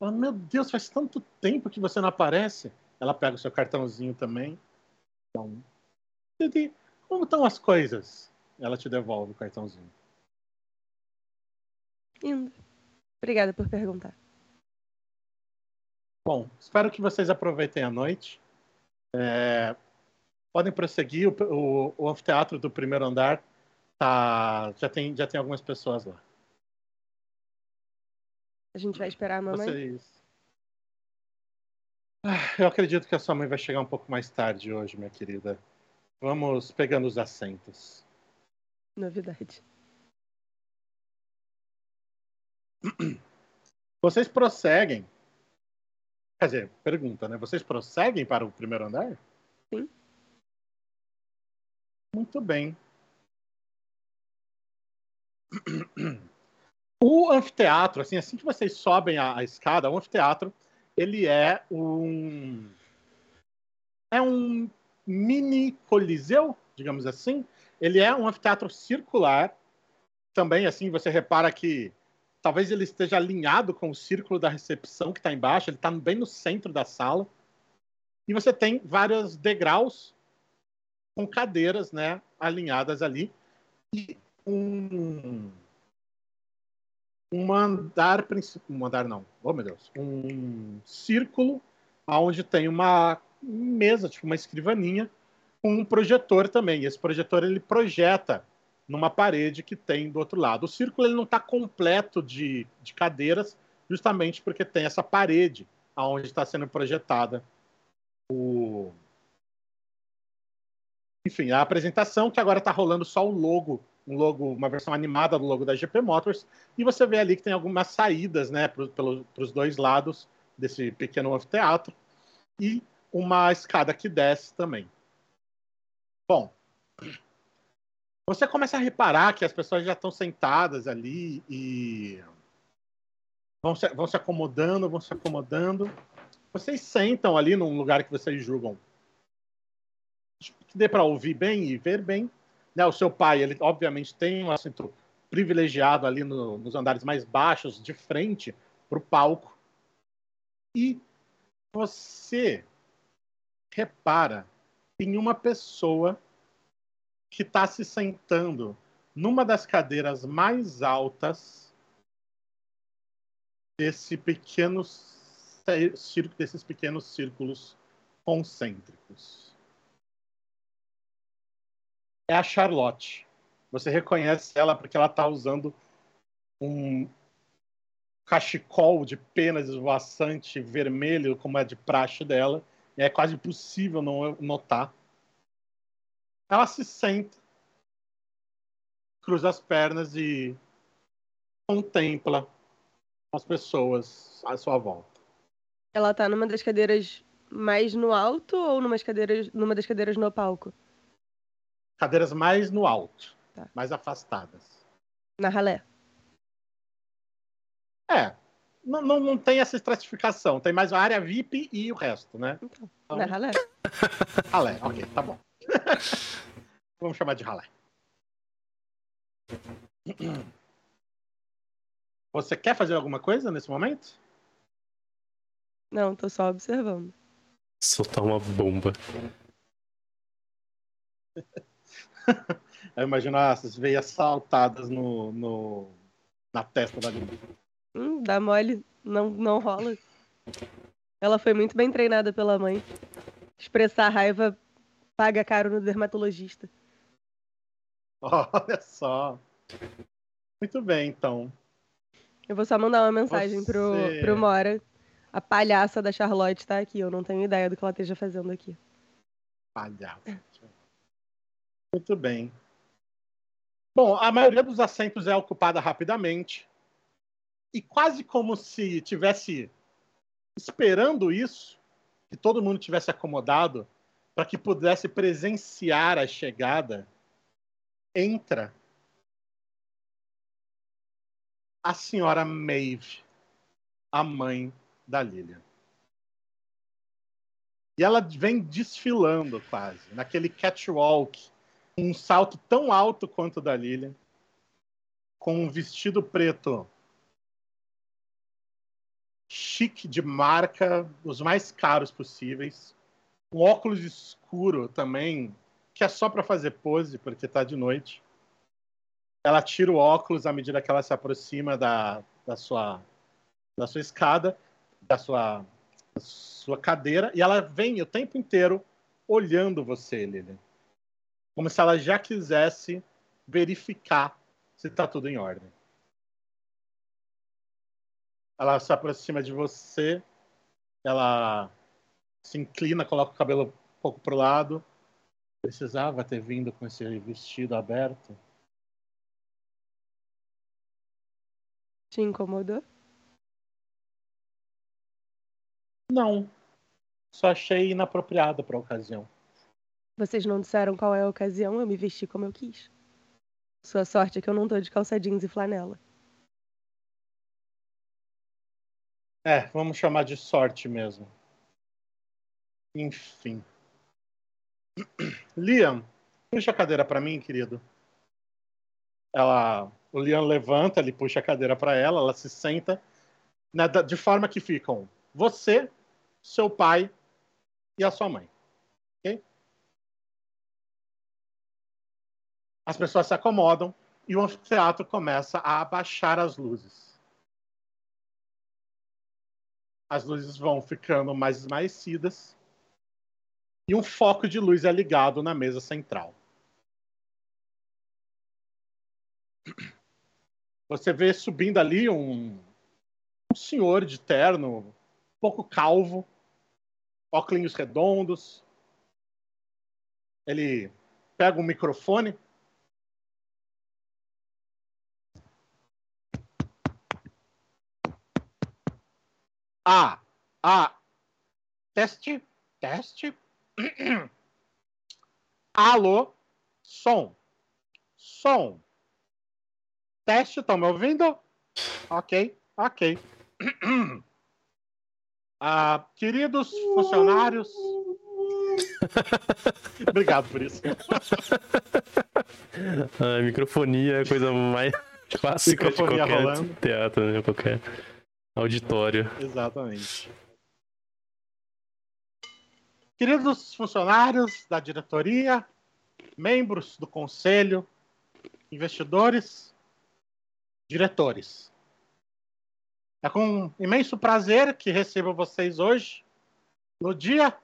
Ela, meu Deus, faz tanto tempo que você não aparece. Ela pega o seu cartãozinho também. Então, como estão as coisas? Ela te devolve o cartãozinho. Indo. Obrigada por perguntar. Bom, espero que vocês aproveitem a noite. É, podem prosseguir. O, o, o, anfiteatro do primeiro andar tá, já, tem, já tem algumas pessoas lá. A gente vai esperar a mamãe? Vocês... Ah, eu acredito que a sua mãe vai chegar um pouco mais tarde hoje, minha querida. Vamos pegando os assentos. Novidade. Vocês prosseguem. Quer dizer, pergunta, né? Vocês prosseguem para o primeiro andar? Sim. Muito bem. O anfiteatro, assim, assim que vocês sobem a, a escada, o anfiteatro, ele é um é um mini coliseu, digamos assim. Ele é um anfiteatro circular. Também, assim, você repara que talvez ele esteja alinhado com o círculo da recepção que está embaixo. Ele está bem no centro da sala. E você tem vários degraus com cadeiras, né, alinhadas ali. E um um andar principal, um andar não, oh meu Deus, um círculo onde tem uma mesa, tipo uma escrivaninha, com um projetor também. Esse projetor ele projeta numa parede que tem do outro lado. O círculo ele não está completo de, de cadeiras, justamente porque tem essa parede aonde está sendo projetada o enfim, a apresentação que agora está rolando só o logo, um logo, uma versão animada do logo da GP Motors, e você vê ali que tem algumas saídas, né, para os dois lados desse pequeno anfiteatro. E uma escada que desce também. Bom, você começa a reparar que as pessoas já estão sentadas ali e vão se, vão se acomodando, vão se acomodando. Vocês sentam ali num lugar que vocês julgam que dê para ouvir bem e ver bem. Né? O seu pai, ele obviamente tem um assento privilegiado ali no, nos andares mais baixos, de frente para o palco. E você repara em uma pessoa que está se sentando numa das cadeiras mais altas desse pequeno desses pequenos círculos concêntricos. É a Charlotte. Você reconhece ela porque ela está usando um cachecol de penas esvoaçante vermelho, como é de praxe dela. É quase impossível não notar. Ela se senta, cruza as pernas e contempla as pessoas à sua volta. Ela tá numa das cadeiras mais no alto ou numa, cadeiras, numa das cadeiras no palco? Cadeiras mais no alto, tá. mais afastadas. Na ralé. É. Não, não, não tem essa estratificação. Tem mais a área VIP e o resto, né? Então, então... na ralé. Ralé, ok, tá bom. Vamos chamar de ralé. Você quer fazer alguma coisa nesse momento? Não, tô só observando. Soltar uma bomba. Eu imagino essas veias saltadas no, no, na testa da Lina. Hum, dá mole, não, não rola. Ela foi muito bem treinada pela mãe. Expressar raiva paga caro no dermatologista. Olha só. Muito bem, então. Eu vou só mandar uma mensagem Você... pro, pro Mora. A palhaça da Charlotte tá aqui. Eu não tenho ideia do que ela esteja fazendo aqui. Palhaça. Muito bem. Bom, a maioria dos assentos é ocupada rapidamente. E quase como se tivesse esperando isso, que todo mundo tivesse acomodado para que pudesse presenciar a chegada, entra a senhora Maeve, a mãe da Lilian. E ela vem desfilando quase, naquele catwalk um salto tão alto quanto o da Lilian, com um vestido preto chique de marca, os mais caros possíveis, um óculos escuro também, que é só para fazer pose, porque está de noite. Ela tira o óculos à medida que ela se aproxima da, da, sua, da sua escada, da sua, da sua cadeira, e ela vem o tempo inteiro olhando você, Lilian como se ela já quisesse verificar se está tudo em ordem. Ela se aproxima de você, ela se inclina, coloca o cabelo um pouco para o lado. Precisava ter vindo com esse vestido aberto. Te incomodou? Não. Só achei inapropriado para a ocasião. Vocês não disseram qual é a ocasião, eu me vesti como eu quis. Sua sorte é que eu não tô de calça jeans e flanela. É, vamos chamar de sorte mesmo. Enfim. Liam, puxa a cadeira para mim, querido. Ela, o Liam levanta, ele puxa a cadeira para ela, ela se senta, né, de forma que ficam você, seu pai e a sua mãe. As pessoas se acomodam e o anfiteatro começa a abaixar as luzes. As luzes vão ficando mais esmaecidas e um foco de luz é ligado na mesa central. Você vê subindo ali um, um senhor de terno, um pouco calvo, óculos redondos. Ele pega um microfone A. A. Teste. Teste. Alô. Som. Som. Teste, estão me ouvindo? Ok, ok. Ah, queridos funcionários. Obrigado por isso. A microfonia é a coisa mais clássica de qualquer rolando. teatro, né? Qualquer auditório. Exatamente. Queridos funcionários da diretoria, membros do conselho, investidores, diretores. É com imenso prazer que recebo vocês hoje, no dia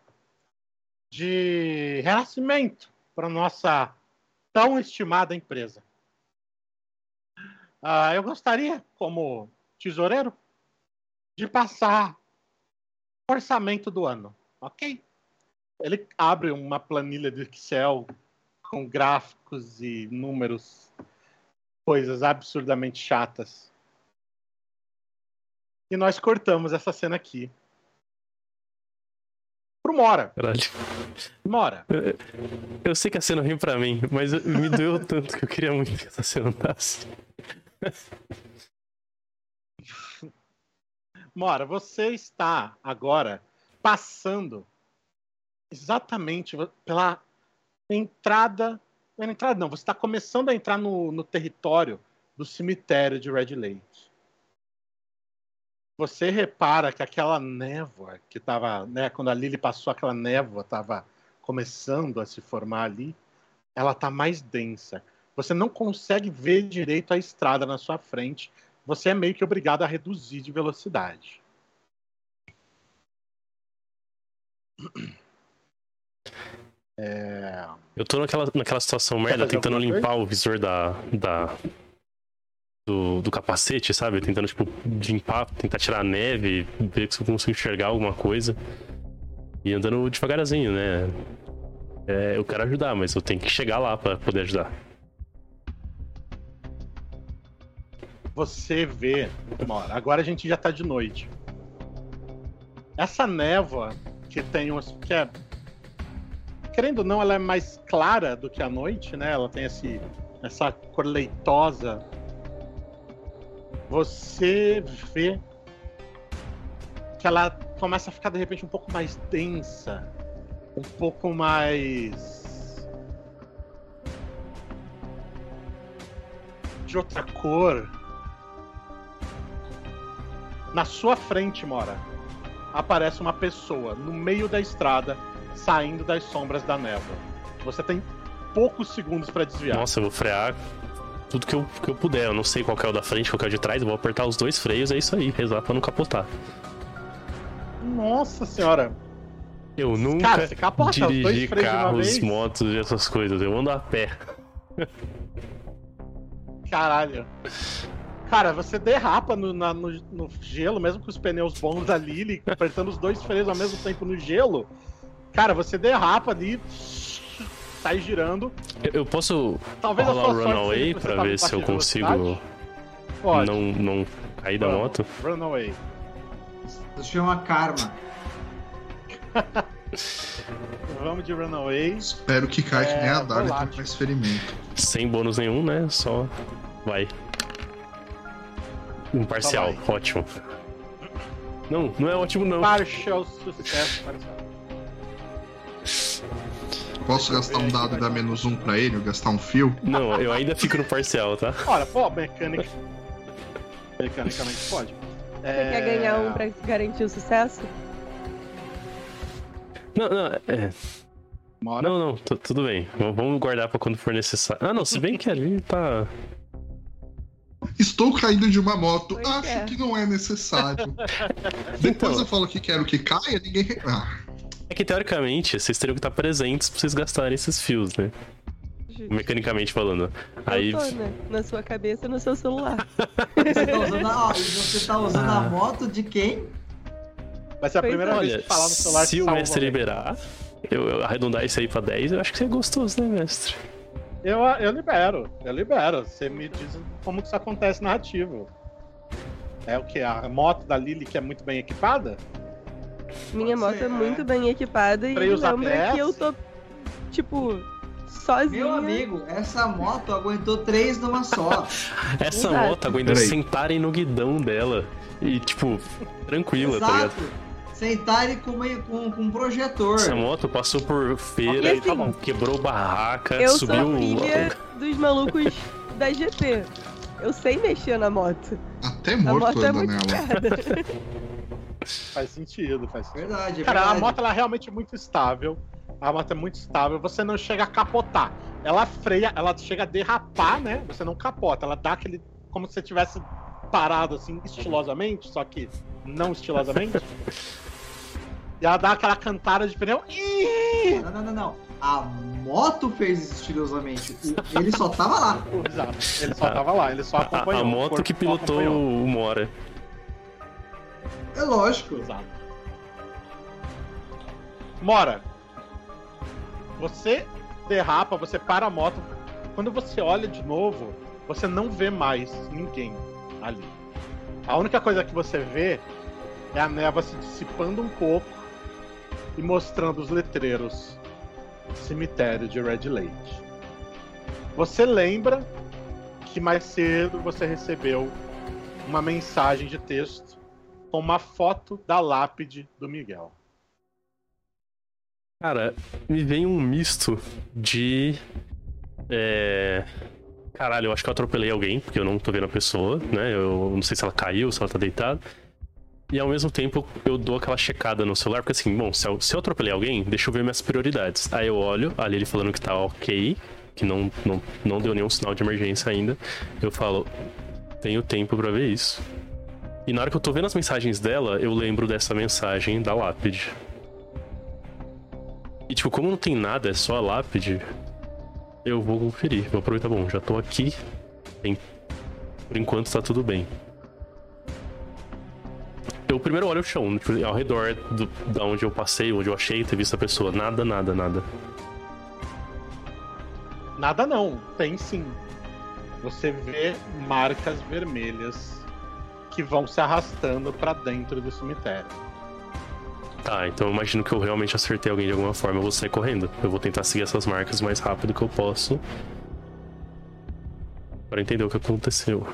de renascimento para nossa tão estimada empresa. Ah, eu gostaria, como tesoureiro, de passar o orçamento do ano, ok? Ele abre uma planilha de Excel com gráficos e números, coisas absurdamente chatas. E nós cortamos essa cena aqui. Pro Mora. Caralho. Mora, Eu sei que a cena vem pra mim, mas me doeu tanto que eu queria muito que essa cena andasse. Mora, você está agora passando exatamente pela entrada. Não, entrada não, você está começando a entrar no, no território do cemitério de Red Lake. Você repara que aquela névoa que estava, né, quando a Lily passou, aquela névoa estava começando a se formar ali, ela está mais densa. Você não consegue ver direito a estrada na sua frente. Você é meio que obrigado a reduzir de velocidade. É... Eu tô naquela, naquela situação merda, tentando limpar o visor da. da do, do capacete, sabe? Tentando, tipo, limpar, tentar tirar a neve, ver se eu consigo enxergar alguma coisa. E andando devagarzinho, né? É, eu quero ajudar, mas eu tenho que chegar lá pra poder ajudar. Você vê, Mora, agora a gente já tá de noite. Essa névoa que tem uns. Que é, querendo ou não, ela é mais clara do que a noite, né? Ela tem esse, essa cor leitosa. Você vê que ela começa a ficar de repente um pouco mais densa, um pouco mais. de outra cor. Na sua frente, Mora, aparece uma pessoa no meio da estrada, saindo das sombras da névoa. Você tem poucos segundos para desviar. Nossa, eu vou frear tudo que eu, que eu puder. Eu não sei qual é o da frente, qual que é o de trás. Eu vou apertar os dois freios, é isso aí. Rezar pra não capotar. Nossa senhora! Eu nunca Cara, você capota os dois dirigi carros, motos e essas coisas. Eu ando a pé. Caralho. Cara, você derrapa no, na- no- no gelo, mesmo com os pneus bons da Lily, apertando os dois freios ao mesmo tempo no gelo. Cara, você derrapa ali, sai girando. Eu, eu posso Talvez rolar o runaway pra ver se eu consigo. Pode. não, não cair da moto? Runaway. Isso chama karma. Vamos de Runaway. Espero que caia que nem a É, tem mais ferimento. Sem bônus nenhum, né? Só vai. Um parcial, vai. ótimo. Não, não é ótimo não. Partial sucesso. Partial. Posso gastar um dado e dar menos um pra ele, ou gastar um fio? Não, eu ainda fico no parcial, tá? Olha, pô, mecânica. Mecanicamente pode. Você quer ganhar um pra garantir o sucesso? Não, não, é. Mora. Não, não, tu- tudo bem. V- Vamos guardar pra quando for necessário. Ah, não, se bem que ali tá. Estou caindo de uma moto. Pois Acho é. que não é necessário. Depois Então. eu falo que quero que caia, ninguém. Ah, É que teoricamente vocês teriam que estar presentes pra vocês gastarem esses fios, né? Mecanicamente falando. Aí. Tô, né? Na sua cabeça e no seu celular. Você tá usando a, e você tá usando a Ah. moto de quem? Vai ser a Pois primeira é. vez Olha, que falar no celular se o mestre liberar, eu, eu arredondar isso aí pra 10, eu acho que seria gostoso, né, mestre? Eu, eu libero, eu libero. Você me diz como que isso acontece narrativo. É o que? A moto da Lily que é muito bem equipada? Minha Pode moto ser, é né? muito bem equipada e lembra que eu tô, tipo, sozinha. Meu amigo, essa moto aguentou três numa só. Essa Exato. moto aguenta Peraí. sentarem no guidão dela. e, tipo, tranquila, tá ligado? Ele com, meio, com, com um projetor. Essa moto passou por feira, Ok, tá bom. quebrou barraca, Eu subiu. sou filha dos malucos da GT. Eu sei mexer na moto. Até A morto moto é muito nela. cara. Faz sentido, faz sentido. Verdade, é Cara, a verdade. moto ela é realmente muito estável. A moto é muito estável. Você não chega a capotar. Ela freia, ela chega a derrapar, né? Você não capota. Ela dá aquele. Como se você tivesse parado assim, estilosamente, só que não estilosamente. e ela dá aquela cantada de pneu. Ih! Não, não, não, não. A moto fez isso estilosamente. Ele só tava lá. Exato. Ele só tava lá, ele só A, acompanhou. a o moto que pilotou o Mora. É lógico. Exato. Mora. Você derrapa, você para a moto. Quando você olha de novo, você não vê mais ninguém ali. A única coisa que você vê é a névoa se dissipando um pouco e mostrando os letreiros cemitério de Red Lake. Você lembra que mais cedo você recebeu uma mensagem de texto com uma foto da lápide do Miguel. Cara, me vem um misto de. É. Caralho, eu acho que eu atropelei alguém, porque eu não tô vendo a pessoa, né? Eu não sei se ela caiu, se ela tá deitada. E ao mesmo tempo eu dou aquela checada no celular, porque assim, bom, se eu, se eu atropelei alguém, deixa eu ver minhas prioridades. Aí eu olho, ali ele falando que tá ok, que não, não, não deu nenhum sinal de emergência ainda. Eu falo, tenho tempo pra ver isso. E na hora que eu tô vendo as mensagens dela, eu lembro dessa mensagem da lápide. E tipo, como não tem nada, é só a lápide, eu vou conferir. Vou aproveitar, bom, já tô aqui. Por enquanto tá tudo bem. Eu primeiro olho o chão, tipo, ao redor do, da onde eu passei, onde eu achei ter visto a pessoa. Nada, nada, nada. Nada não, tem sim. Você vê marcas vermelhas que vão se arrastando pra dentro do cemitério. Tá, então eu imagino que eu realmente acertei alguém de alguma forma. Eu vou sair correndo. Eu vou tentar seguir essas marcas o mais rápido que eu posso. Para entender o que aconteceu.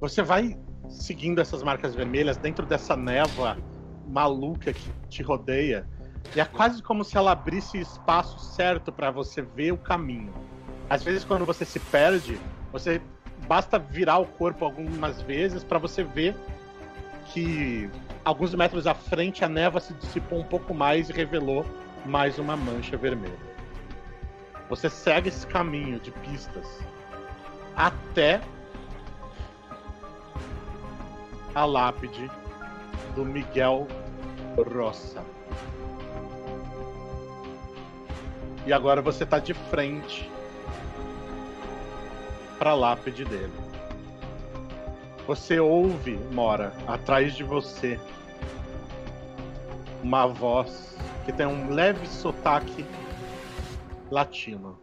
Você vai seguindo essas marcas vermelhas dentro dessa névoa maluca que te rodeia. E é quase como se ela abrisse espaço certo pra você ver o caminho. Às vezes, quando você se perde, você basta virar o corpo algumas vezes pra você ver que alguns metros à frente a névoa se dissipou um pouco mais e revelou mais uma mancha vermelha. Você segue esse caminho de pistas até a lápide do Miguel Roça. E agora você tá de frente para a lápide dele. Você ouve, Mora, atrás de você, uma voz que tem um leve sotaque latino.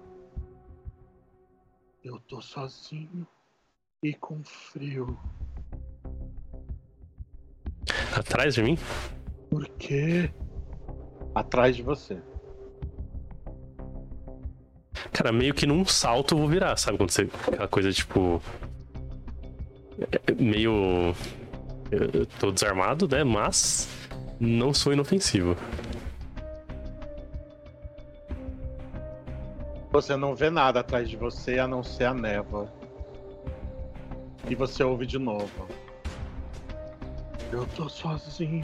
Eu tô sozinho e com frio. Atrás de mim? Por quê? Atrás de você. Cara, meio que num salto eu vou virar, sabe? Quando você. Aquela coisa tipo. Meio. Eu tô desarmado, né? Mas. Não sou inofensivo. Você não vê nada atrás de você a não ser a névoa. E você ouve de novo. Eu tô sozinho.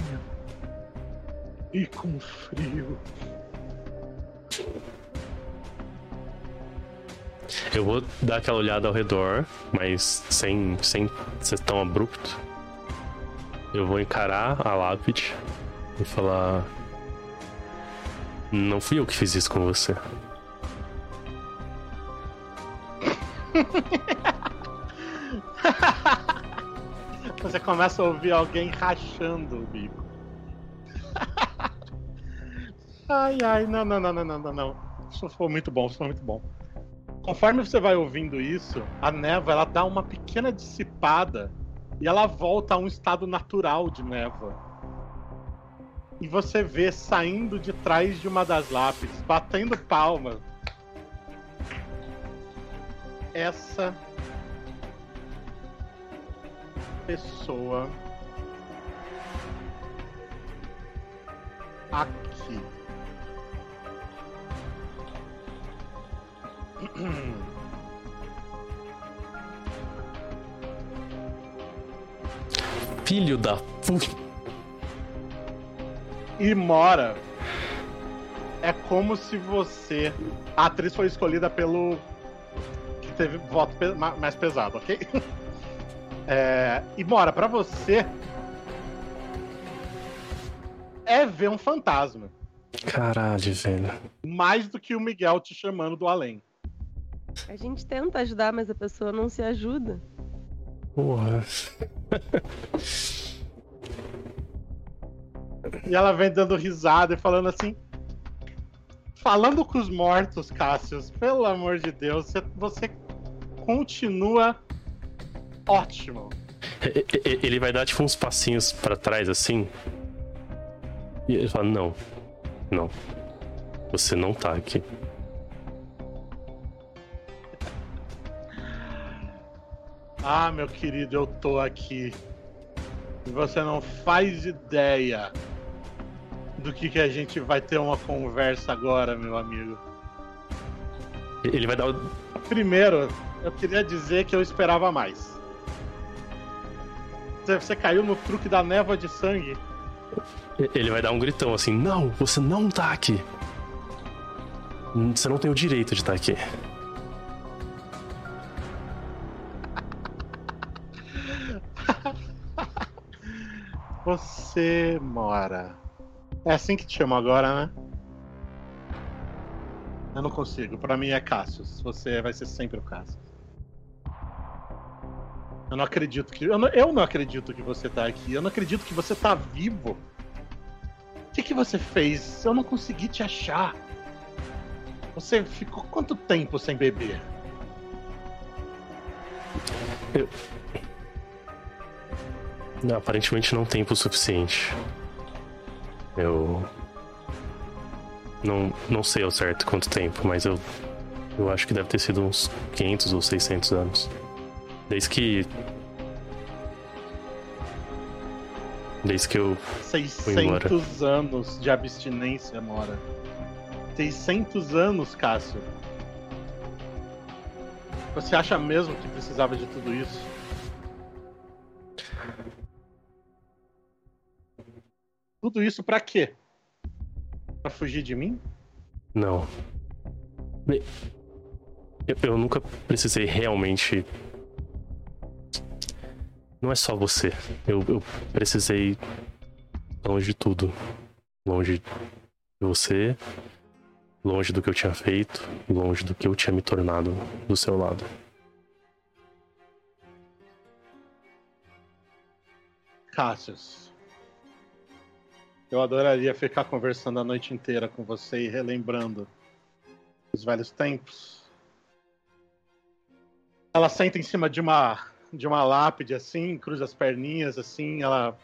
E com frio. Eu vou dar aquela olhada ao redor, mas sem, sem ser tão abrupto. Eu vou encarar a lápide e falar. Não fui eu que fiz isso com você. Você começa a ouvir alguém rachando o bico. ai, ai, não, não, não, não, não, não. Isso foi muito bom, isso foi muito bom. Conforme você vai ouvindo isso, a névoa ela dá uma pequena dissipada e ela volta a um estado natural de névoa. E você vê saindo de trás de uma das lápides, batendo palmas. Pessoa aqui. Filho da pu... E Mora é como se você. A atriz foi escolhida pelo. que teve voto mais pesado, ok? É, e Mora, pra você. É ver um fantasma. Caralho, velho. Mais do que o Miguel te chamando do além. A gente tenta ajudar, mas a pessoa não se ajuda. Porra. E ela vem dando risada e falando assim. Falando com os mortos, Cássius, pelo amor de Deus, você continua ótimo. Ele vai dar tipo uns passinhos pra trás assim. E ele fala: Não, não. Você não tá aqui. Ah, meu querido, eu tô aqui. E você não faz ideia do que, que a gente vai ter uma conversa agora, meu amigo. Ele vai dar o. Primeiro, eu queria dizer que eu esperava mais. Você- caiu no truque da névoa de sangue. Ele vai dar um gritão assim: Não, você não tá aqui. Você não tem o direito de estar aqui. Você mora. É assim que te chama agora, né? Eu não consigo. Pra mim é Cassius. Você vai ser sempre o Cassius. Eu não acredito que. Eu não, eu não acredito que você tá aqui. Eu não acredito que você tá vivo. O que, que você fez? Eu não consegui te achar. Você ficou quanto tempo sem beber? Não, aparentemente não tempo suficiente. Eu. Não, não sei ao certo quanto tempo, mas eu. Eu acho que deve ter sido uns 500 ou 600 anos. Desde que. Desde que eu. embora. 600 anos de abstinência, Mora. 600 anos, Cássio. Você acha mesmo que precisava de tudo isso? Tudo isso pra quê? Pra fugir de mim? Não. Eu, eu nunca precisei realmente. Não é só você. Eu, eu precisei longe de tudo. Longe de você, longe do que eu tinha feito, longe do que eu tinha me tornado do seu lado. Cassius. Eu adoraria ficar conversando a noite inteira com você e relembrando os velhos tempos. Ela senta em cima de uma de uma lápide assim, cruza as perninhas assim, ela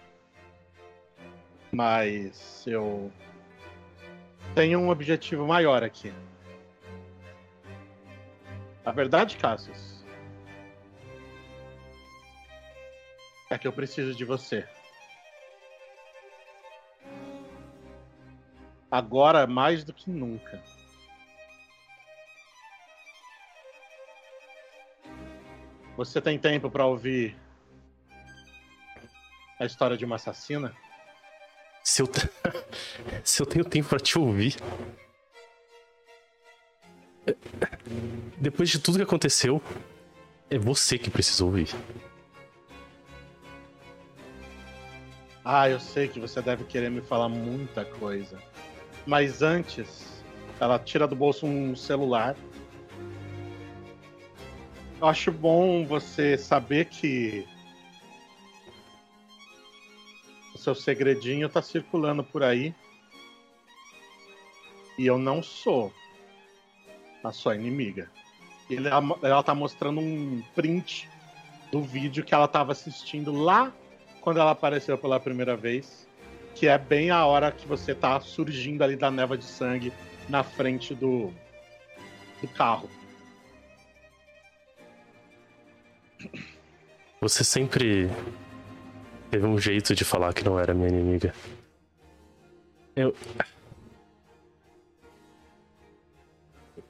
mas eu tenho um objetivo maior aqui. A verdade, Cassius, é que eu preciso de você. Agora mais do que nunca. Você tem tempo para ouvir a história de uma assassina? Se eu, Se eu tenho tempo pra te ouvir. Depois de tudo que aconteceu, é você que precisa ouvir. Ah, eu sei que você deve querer me falar muita coisa. Mas antes, ela tira do bolso um celular. Eu acho bom você saber que o seu segredinho tá circulando por aí. E eu não sou a sua inimiga. Ele- ela tá mostrando um print do vídeo que ela tava assistindo lá quando ela apareceu pela primeira vez, que é bem a hora que você tá surgindo ali da neva de sangue na frente do, do carro. Você sempre teve um jeito de falar que não era minha inimiga. Eu.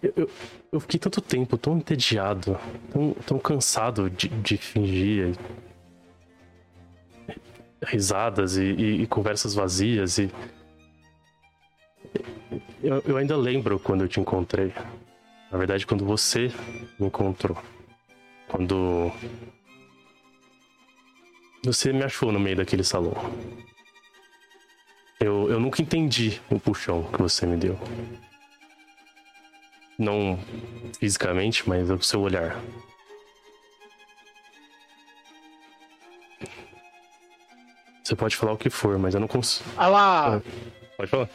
Eu, eu, fiquei tanto tempo tão entediado, tão, tão cansado de, de fingir risadas e, e, e conversas vazias e. Eu, eu ainda lembro quando eu te encontrei. Na verdade, quando você me encontrou. Quando. Você me achou no meio daquele salão. Eu, eu nunca entendi o puxão que você me deu. Não fisicamente, mas o seu olhar. Você pode falar o que for, mas eu não consigo. Ela, Pode falar.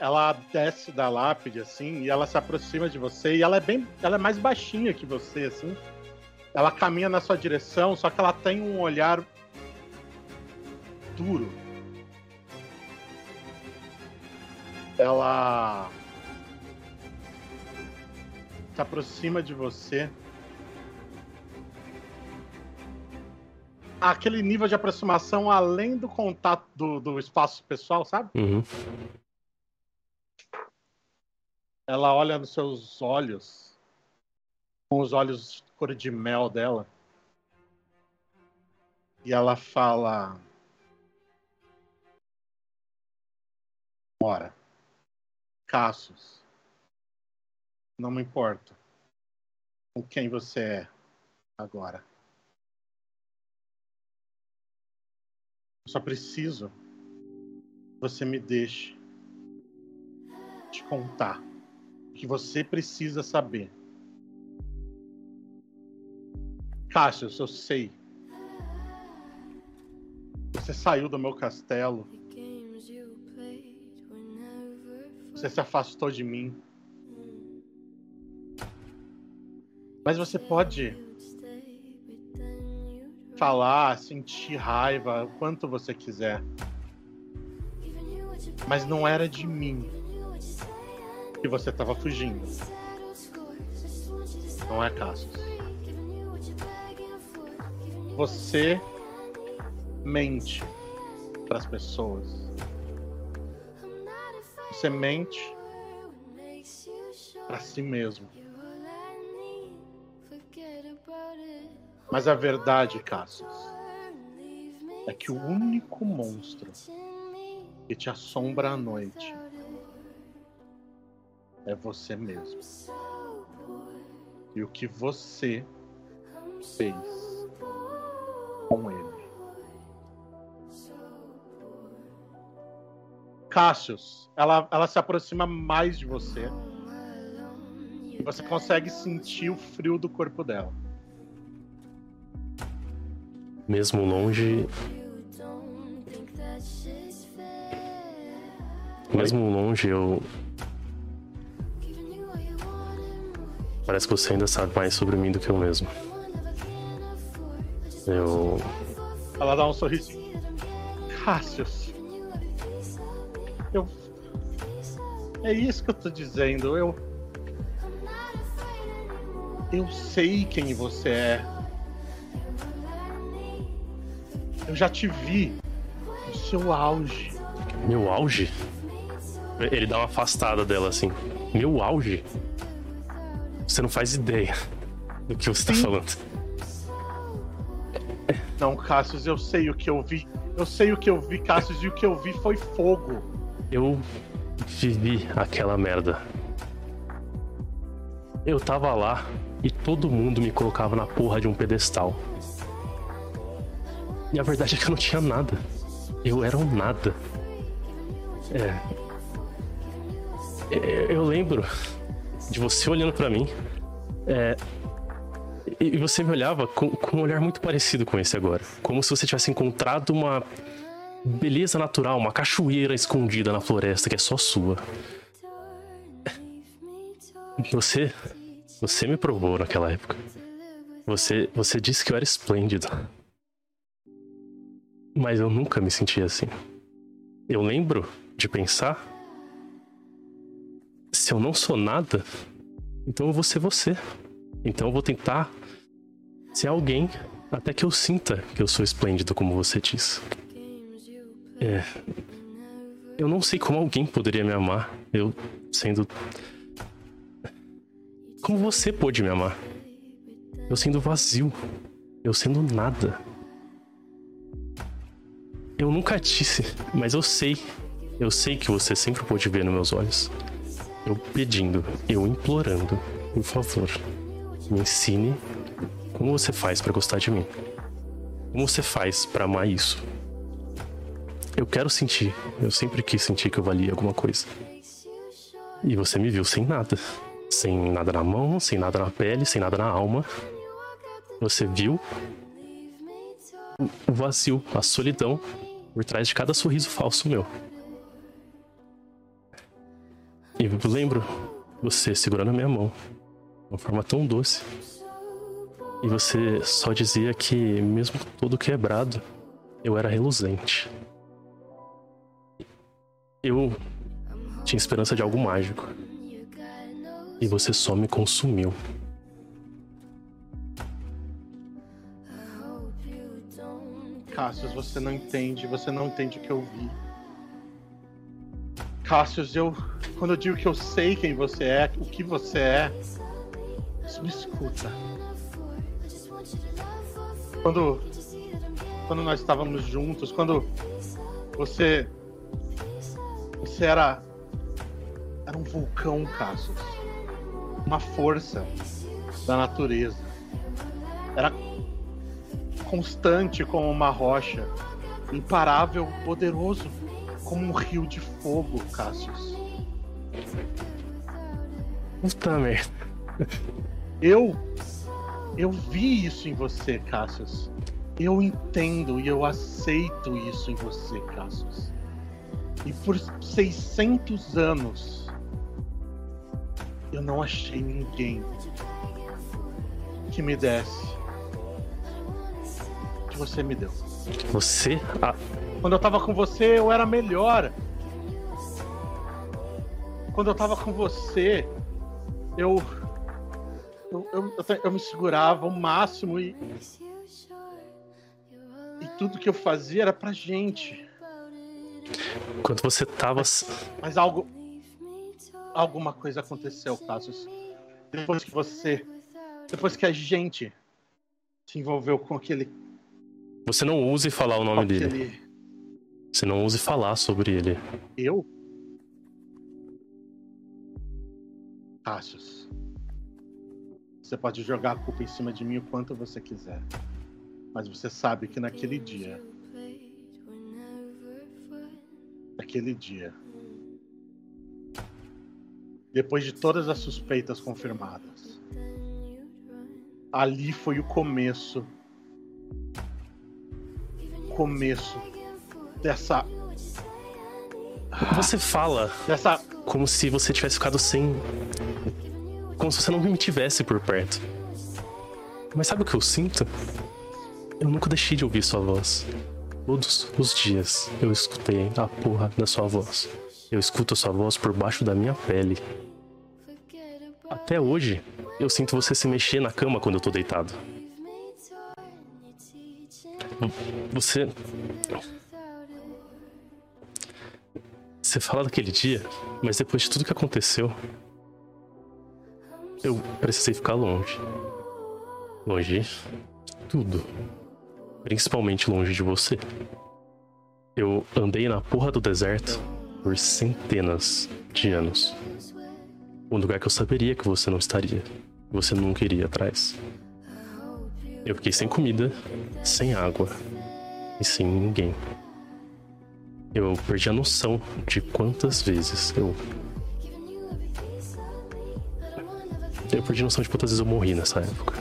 Ela desce da lápide, assim, e ela se aproxima de você, e ela é bem. Ela é mais baixinha que você, assim. Ela caminha na sua direção, só que ela tem um olhar duro. Ela se aproxima de você. Aquele nível de aproximação além do contato do, do espaço pessoal, sabe? Uhum. Ela olha nos seus olhos, com os olhos cor de mel dela, e ela fala: Ora, Cassius, não me importa com quem você é agora. Eu só preciso que você me deixe te contar que você precisa saber. Cassius, eu sei. Você saiu do meu castelo. Você se afastou de mim. Mas você pode falar, sentir raiva, o quanto você quiser. Mas não era de mim que você estava fugindo. Não é Cassius. Você mente para as pessoas. Você mente para si mesmo. Mas a verdade, Cassius, é que o único monstro que te assombra à noite é você mesmo. E o que você fez com ele. Cassius, ela, ela se aproxima mais de você. E você consegue sentir o frio do corpo dela. Mesmo longe. Mesmo longe, eu. Parece que você ainda sabe mais sobre mim do que eu mesmo. Eu. Ela dá um sorriso. Cassius. Eu. É isso que eu tô dizendo. Eu. Eu sei quem você é. Eu já te vi no seu auge. Meu auge? Ele dá uma afastada dela assim. Meu auge? Você não faz ideia do que você tá Sim. falando. Não, Cassius, eu sei o que eu vi. Eu sei o que eu vi, Cassius, e o que eu vi foi fogo. Eu vivi aquela merda. Eu tava lá e todo mundo me colocava na porra de um pedestal. E a verdade é que eu não tinha nada. Eu era um nada. É. É, Eu lembro de você olhando pra mim. É. E e você me olhava com, com um olhar muito parecido com esse agora. Como se você tivesse encontrado uma beleza natural, uma cachoeira escondida na floresta que é só sua. Você. Você me provou naquela época. Você, você disse que eu era esplêndido. Mas eu nunca me senti assim. Eu lembro de pensar. Se eu não sou nada, então eu vou ser você. Então eu vou tentar ser alguém Até que eu sinta que eu sou esplêndido, como você diz. É. Eu não sei como alguém poderia me amar, eu sendo. Como você pôde me amar? Eu sendo vazio. Eu sendo nada. Eu nunca disse, mas eu sei. Eu sei que você sempre pôde ver nos meus olhos. Eu pedindo, eu implorando, por favor, me ensine como você faz para gostar de mim. Como você faz para amar isso? Eu quero sentir, eu sempre quis sentir que eu valia alguma coisa. E você me viu sem nada. Sem nada na mão, sem nada na pele, sem nada na alma. Você viu o vazio, a solidão por trás de cada sorriso falso meu. E eu lembro você segurando a minha mão, de uma forma tão doce. E você só dizia que, mesmo todo quebrado, eu era reluzente. Eu tinha esperança de algo mágico. E você só me consumiu. Cassius, você não entende, você não entende o que eu vi. Cassius, eu. Quando eu digo que eu sei quem você é, o que você é, me escuta. Quando. Quando nós estávamos juntos, quando você. Você era. Era um vulcão, Cassius. Uma força da natureza. Era constante como uma rocha, imparável, poderoso como um rio de fogo, Cassius. Puta merda. Eu eu vi isso em você, Cassius. Eu entendo e eu aceito isso em você, Cassius. E por 600 anos eu não achei ninguém que me desse que você me deu. Você? Ah, Quando eu tava com você, eu era melhor. Quando eu tava com você, eu. Eu, eu, eu, me segurava ao máximo e, e tudo que eu fazia era pra gente. quando você tava. Mas algo. Alguma coisa aconteceu, Cassius. Depois que você. Depois que a gente se envolveu com aquele. Você não ouse falar o nome dele. Você não ouse falar sobre ele. Eu? Cassius. Você pode jogar a culpa em cima de mim o quanto você quiser. Mas você sabe que naquele dia. Naquele dia. Depois de todas as suspeitas confirmadas. Ali foi o começo. Começo dessa. Você fala dessa como se você tivesse ficado sem. Como se você não me tivesse por perto. Mas sabe o que eu sinto? Eu nunca deixei de ouvir sua voz. Todos os dias eu escutei a porra da sua voz. Eu escuto a sua voz por baixo da minha pele. Até hoje, eu sinto você se mexer na cama quando eu tô deitado. Você. Você fala daquele dia, mas depois de tudo que aconteceu, eu precisei ficar longe. Longe de tudo. Principalmente longe de você. Eu andei na porra do deserto por centenas de anos. Um lugar que eu saberia que você não estaria. Que você nunca iria atrás. Eu fiquei sem comida, sem água e sem ninguém. Eu perdi a noção de quantas vezes eu. Eu perdi a noção de quantas vezes eu morri nessa época.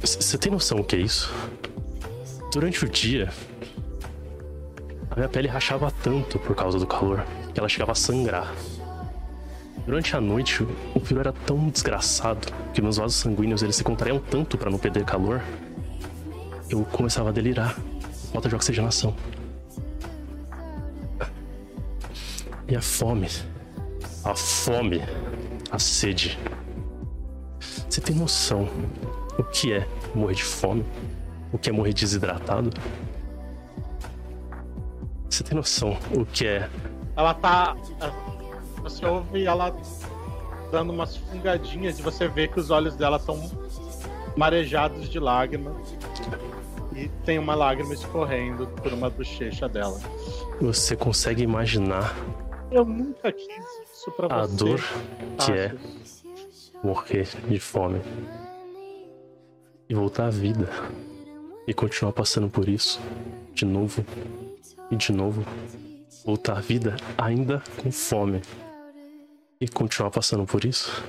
Você tem noção o que é isso? Durante o dia, a minha pele rachava tanto por causa do calor que ela chegava a sangrar. Durante a noite, o frio era tão desgraçado que meus vasos sanguíneos eles se contraíam tanto para não perder calor eu começava a delirar. Falta de oxigenação. E a fome. A fome. A sede. Você tem noção o que é morrer de fome? O que é morrer desidratado? Você tem noção o que é Ela tá. Você ouve ela dando umas fungadinhas e você vê que os olhos dela estão marejados de lágrimas. E tem uma lágrima escorrendo por uma bochecha dela. Você consegue imaginar Eu nunca quis isso pra a você. dor que é morrer de fome e voltar à vida e continuar passando por isso de novo e de novo voltar à vida ainda com fome e continuar passando por isso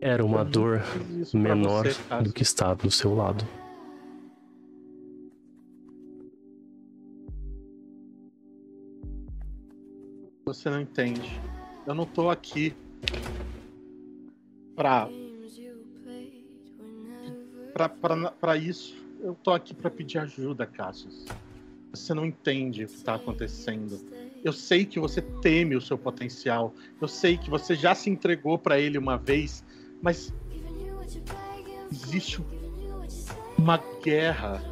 era uma dor menor do que está do seu lado. Você não entende. Eu não tô aqui pra. pra, pra, pra isso. Eu tô aqui pra pedir ajuda, Cassius. Você não entende o que tá acontecendo. Eu sei que você teme o seu potencial. Eu sei que você já se entregou pra ele uma vez, mas existe uma guerra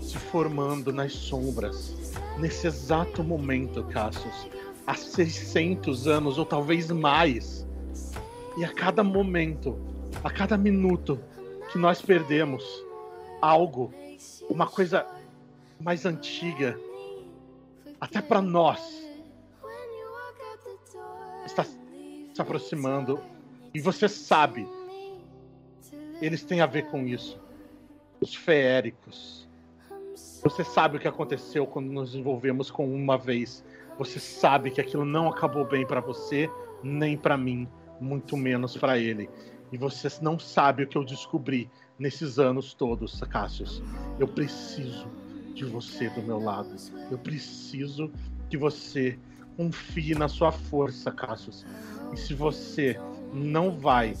se formando nas sombras. Nesse exato momento, Cassius há 600 anos ou talvez mais. E a cada momento, a cada minuto que nós perdemos algo, uma coisa mais antiga, até para nós, está se aproximando. E você sabe, eles têm a ver com isso. Os feéricos. Você sabe o que aconteceu quando nos envolvemos com uma vez você sabe que aquilo não acabou bem para você, nem para mim, muito menos para ele. E você não sabe o que eu descobri nesses anos todos, Cassius. Eu preciso de você do meu lado. Eu preciso que você confie na sua força, Cassius. E se você não vai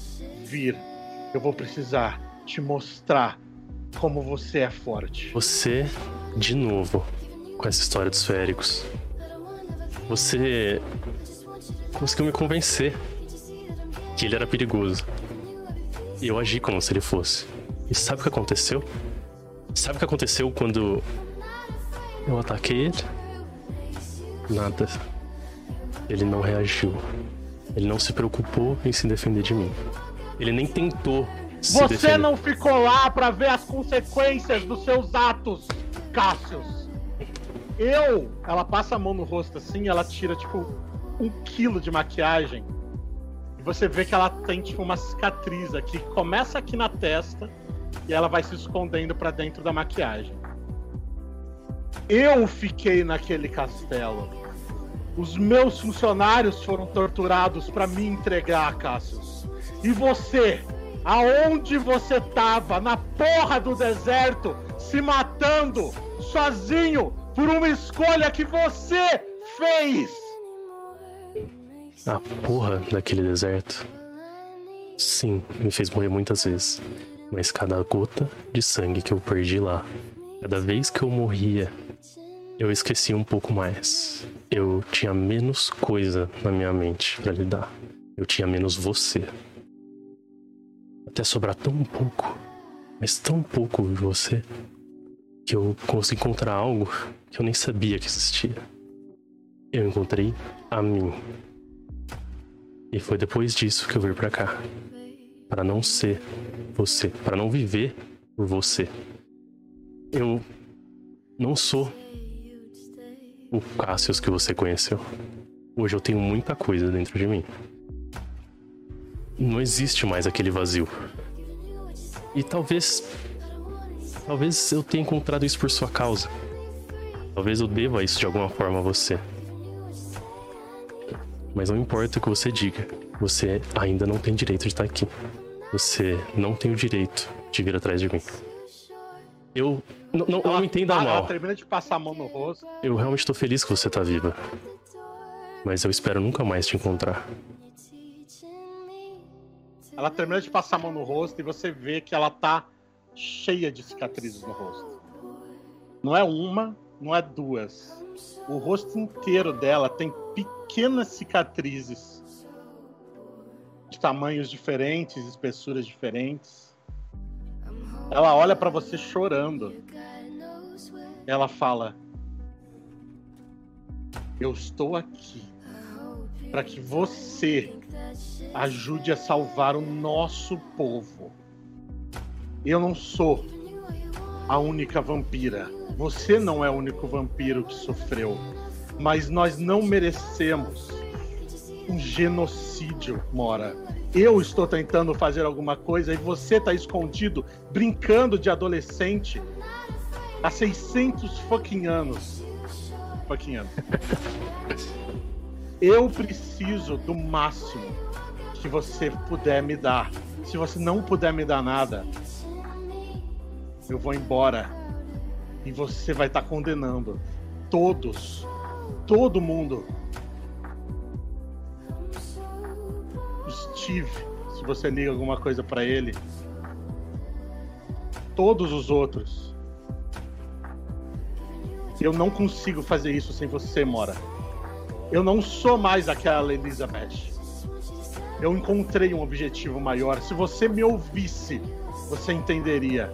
vir, eu vou precisar te mostrar como você é forte. Você, de novo, com essa história dos féricos. Você conseguiu me convencer que ele era perigoso. E eu agi como se ele fosse. E sabe o que aconteceu? Sabe o que aconteceu quando eu ataquei ele? Nada. Ele não reagiu. Ele não se preocupou em se defender de mim. Ele nem tentou se Você defender. não ficou lá pra ver as consequências dos seus atos, Cassius. Eu, ela passa a mão no rosto assim, ela tira tipo um quilo de maquiagem e você vê que ela tem tipo uma cicatriz aqui, que começa aqui na testa e ela vai se escondendo pra dentro da maquiagem. Eu fiquei naquele castelo. Os meus funcionários foram torturados pra me entregar, Cassius. E você, aonde você tava? Na porra do deserto, se matando, sozinho, por uma escolha que você fez! A porra daquele deserto. Sim, me fez morrer muitas vezes. Mas cada gota de sangue que eu perdi lá, cada vez que eu morria, eu esquecia um pouco mais. Eu tinha menos coisa na minha mente pra lidar. Eu tinha menos você. Até sobrar tão pouco, mas tão pouco de você, que eu consegui encontrar algo que eu nem sabia que existia. Eu encontrei a mim. E foi depois disso que eu vim pra cá. Para não ser você, para não viver por você. Eu não sou o Cassius que você conheceu. Hoje eu tenho muita coisa dentro de mim. Não existe mais aquele vazio. E talvez. Talvez eu tenha encontrado isso por sua causa. Talvez eu deva isso de alguma forma a você. Mas não importa o que você diga, você ainda não tem direito de estar aqui. Você não tem o direito de vir atrás de mim. Eu. Não, não, não entenda ela, mal. Ela termina de passar a mão no rosto. Eu realmente tô feliz que você tá viva. Mas eu espero nunca mais te encontrar. Ela termina de passar a mão no rosto e você vê que ela tá cheia de cicatrizes no rosto. Não é uma, não é duas. O rosto inteiro dela tem pequenas cicatrizes de tamanhos diferentes, espessuras diferentes. Ela olha pra você chorando. Ela fala: Eu estou aqui para que você ajude a salvar o nosso povo. Eu não sou a única vampira. Você não é o único vampiro que sofreu. Mas nós não merecemos um genocídio, Mora. Eu estou tentando fazer alguma coisa e você está escondido, brincando de adolescente há 600 fucking anos. Fucking anos. Eu preciso do máximo que você puder me dar. Se você não puder me dar nada, eu vou embora. E você vai estar tá condenando todos, todo mundo. Steve, se você liga alguma coisa para ele. Todos os outros. Eu não consigo fazer isso sem você, Mora. Eu não sou mais aquela Elizabeth. Eu encontrei um objetivo maior. Se você me ouvisse, você entenderia.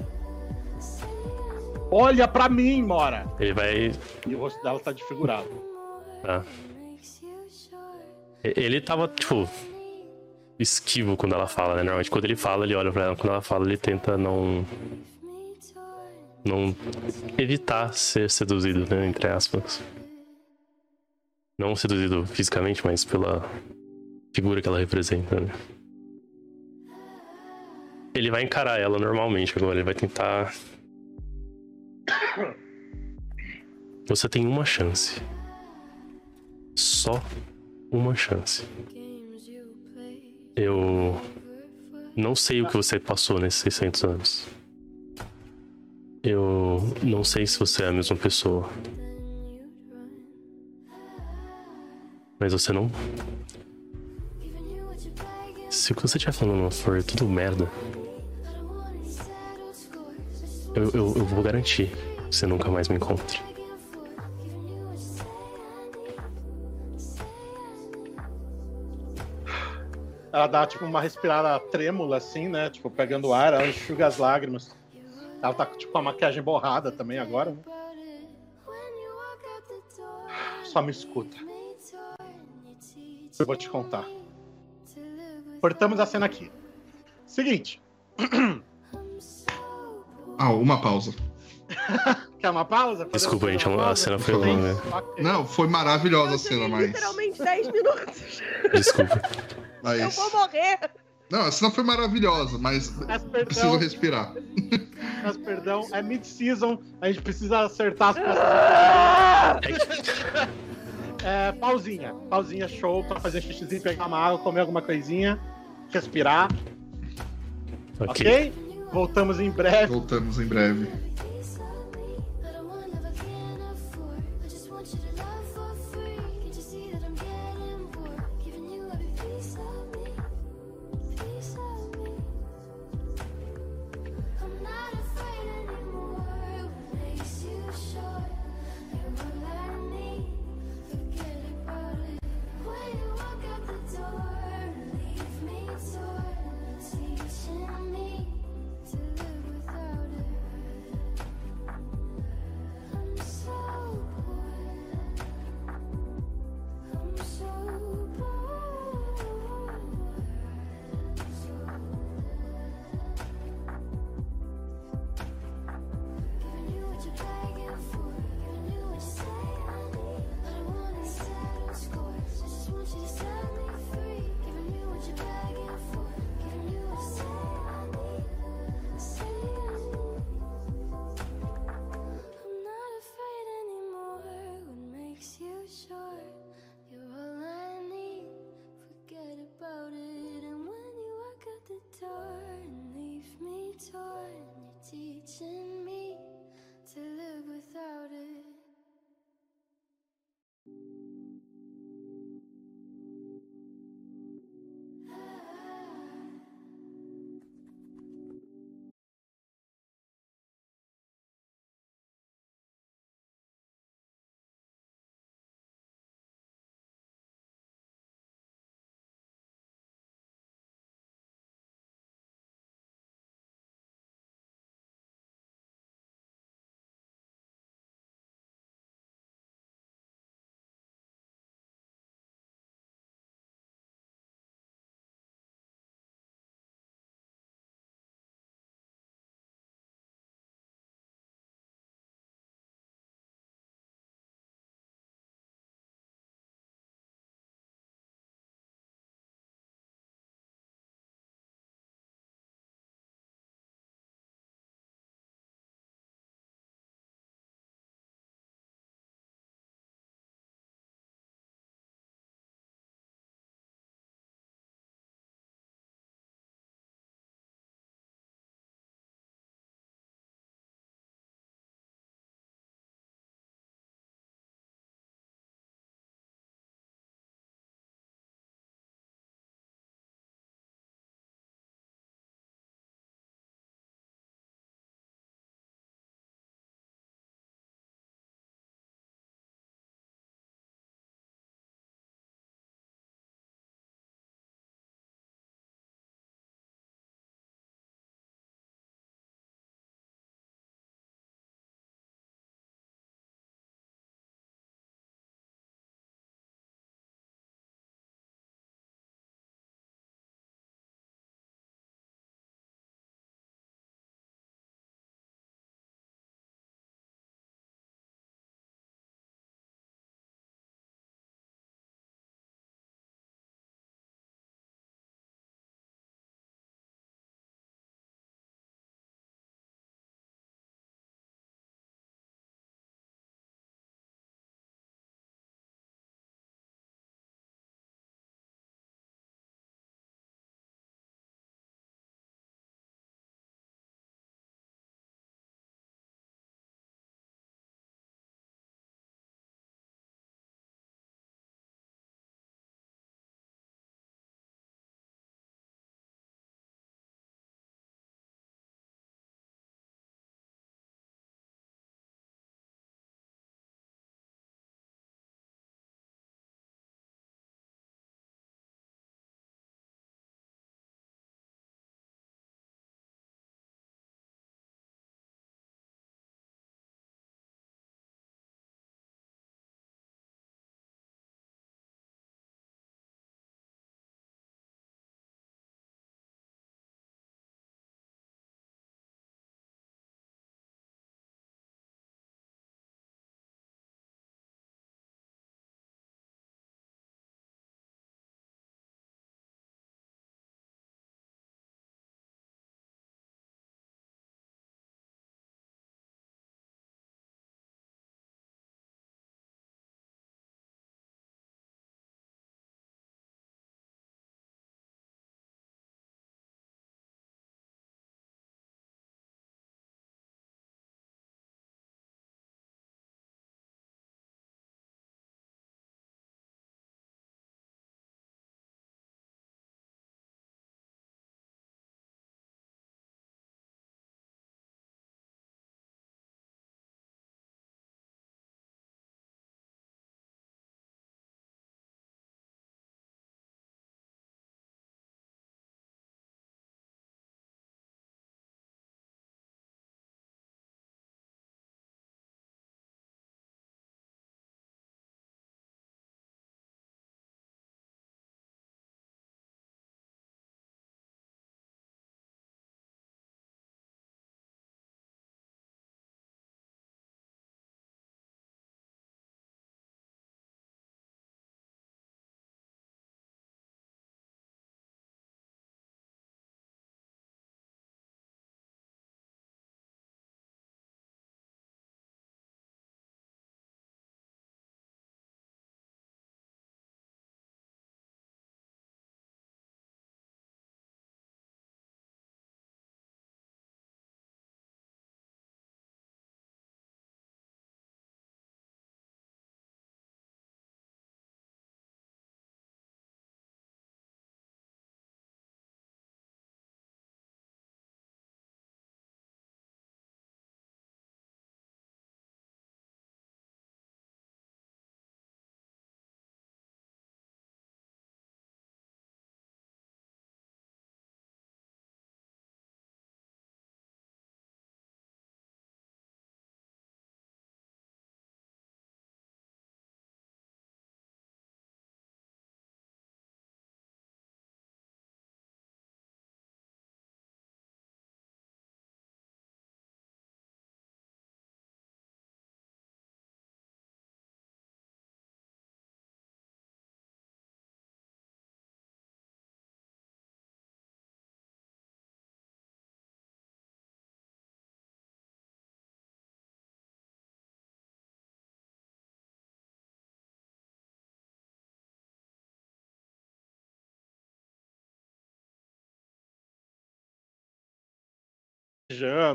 Olha para mim, Mora. Ele vai. E o rosto dela tá desfigurado. Tá. Ele tava, tipo, esquivo quando ela fala, né? Normalmente quando ele fala, ele olha pra ela. Quando ela fala, ele tenta não. Não evitar ser seduzido, né? Entre aspas. Não seduzido fisicamente, mas pela figura que ela representa, né? Ele vai encarar ela normalmente agora, ele vai tentar. Você tem uma chance. Só uma chance. Eu não sei o que você passou nesses 600 anos. Eu não sei se você é a mesma pessoa. Mas você não. Se o que você estiver falando for tudo merda, eu, eu, eu vou garantir você nunca mais me encontre. Ela dá tipo uma respirada trêmula, assim, né? Tipo, pegando ar, ela enxuga as lágrimas. Ela tá tipo com a maquiagem borrada também agora, né? Só me escuta. Eu vou te contar. Cortamos a cena aqui. Seguinte. Ah, uma pausa. Quer uma pausa? Desculpa, gente, a cena foi longa. Não, foi maravilhosa a cena, mas. Literalmente 10 minutos. Desculpa. mas... Eu vou morrer. Não, a cena foi maravilhosa, mas preciso respirar. Mas perdão, é mid-season, a gente precisa acertar as coisas. é, pausinha, pausinha show pra fazer xixizinho, pegar uma água, comer alguma coisinha, respirar. Ok. ok? Voltamos em breve. Voltamos em breve. torn, leave me torn. You're teaching me to live without it.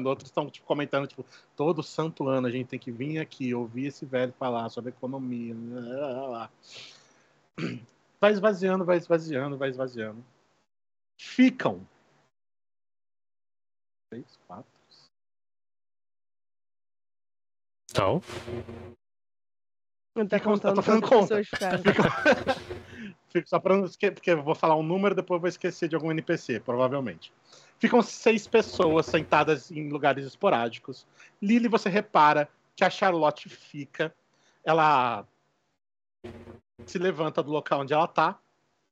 Outros estão tipo, comentando, tipo, todo santo ano a gente tem que vir aqui ouvir esse velho falar sobre economia. Vai esvaziando, vai esvaziando, vai esvaziando. Ficam. Três, quatro. Então, Não tá Fica- eu tô contando fazendo conta. Fico só pra não esque- porque eu vou falar um número depois eu vou esquecer de algum NPC, provavelmente. Ficam seis pessoas sentadas em lugares esporádicos. Lily, você repara que a Charlotte fica. Ela se levanta do local onde ela tá.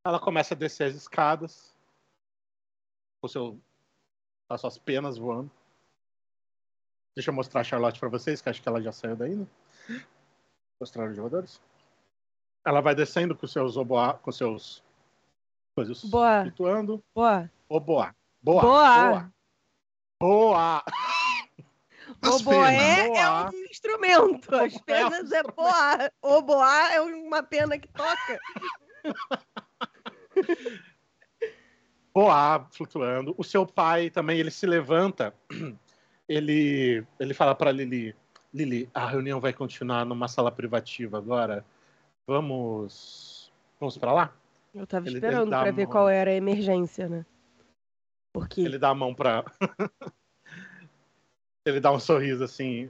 Ela começa a descer as escadas. Com seu, as suas penas voando. Deixa eu mostrar a Charlotte pra vocês, que acho que ela já saiu daí, né? Mostrar os jogadores. Ela vai descendo com seus oboá, com seus coisas Boa, flutuando. boa. Oboá. Boa. Boa. Boa. O boé penas. é um instrumento, as Boa é penas é boa. O boá é uma pena que toca. Boa flutuando. O seu pai também, ele se levanta. Ele, ele fala pra Lili: Lili, a reunião vai continuar numa sala privativa agora. Vamos. Vamos pra lá? Eu tava Ele esperando dá pra a ver qual era a emergência, né? Porque Ele dá a mão pra. ele dá um sorriso assim.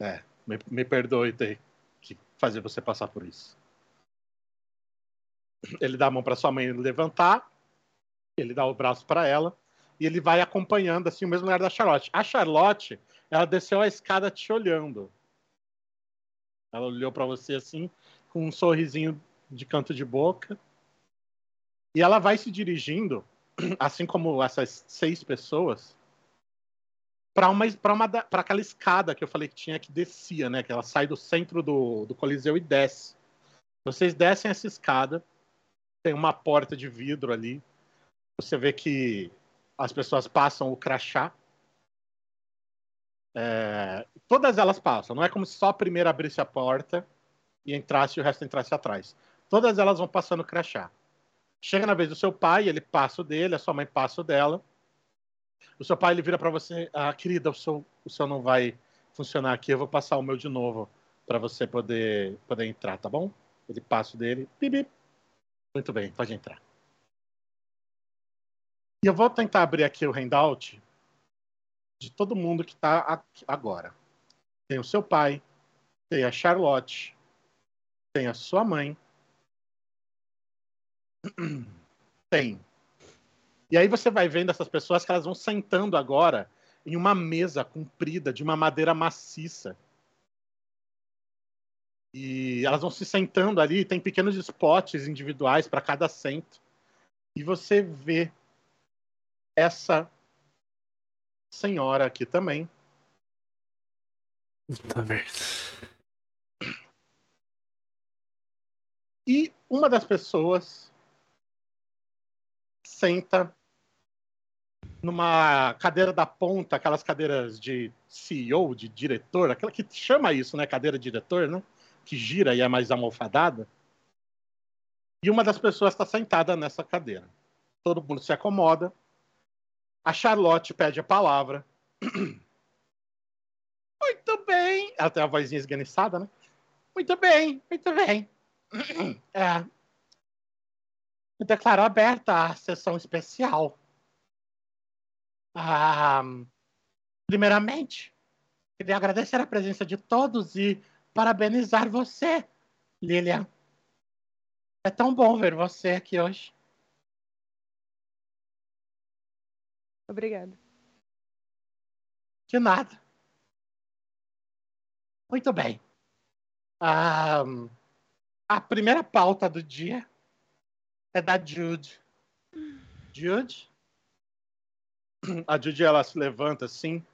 É, me, me perdoe ter que fazer você passar por isso. Ele dá a mão pra sua mãe levantar. Ele dá o braço pra ela. E ele vai acompanhando assim o mesmo lugar da Charlotte. A Charlotte, ela desceu a escada te olhando. Ela olhou pra você assim, com um sorrisinho de canto de boca. E ela vai se dirigindo assim como essas seis pessoas, para uma para uma para aquela escada que eu falei que tinha que descia, né? Que ela sai do centro do, do coliseu e desce. Vocês descem essa escada, tem uma porta de vidro ali. Você vê que as pessoas passam o crachá. É, todas elas passam. Não é como se só a primeira abrisse a porta e entrasse e o resto entrasse atrás. Todas elas vão passando o crachá. Chega na vez do seu pai, ele passa o dele, a sua mãe passa o dela. O seu pai ele vira para você, ah, querida, o seu, o seu não vai funcionar aqui, eu vou passar o meu de novo para você poder poder entrar, tá bom? Ele passa o dele, bip. Muito bem, pode entrar. E eu vou tentar abrir aqui o handout de todo mundo que está agora. Tem o seu pai, tem a Charlotte, tem a sua mãe, tem. E aí você vai vendo essas pessoas que elas vão sentando agora em uma mesa comprida de uma madeira maciça. E elas vão se sentando ali, tem pequenos spots individuais para cada assento. E você vê essa senhora aqui também, Puta merda. E uma das pessoas senta numa cadeira da ponta, aquelas cadeiras de CEO, de diretor, aquela que chama isso, né? Cadeira de diretor, né? Que gira e é mais almofadada. E uma das pessoas está sentada nessa cadeira. Todo mundo se acomoda. A Charlotte pede a palavra. Muito bem. Ela tem a vozinha esganiçada, né? Muito bem, muito bem. É. Declaro aberta a sessão especial. Ah, primeiramente, queria agradecer a presença de todos e parabenizar você, Lilian. É tão bom ver você aqui hoje. Obrigada. De nada. Muito bem. Ah, a primeira pauta do dia é da Jude. Jude? A Jude ela se levanta assim.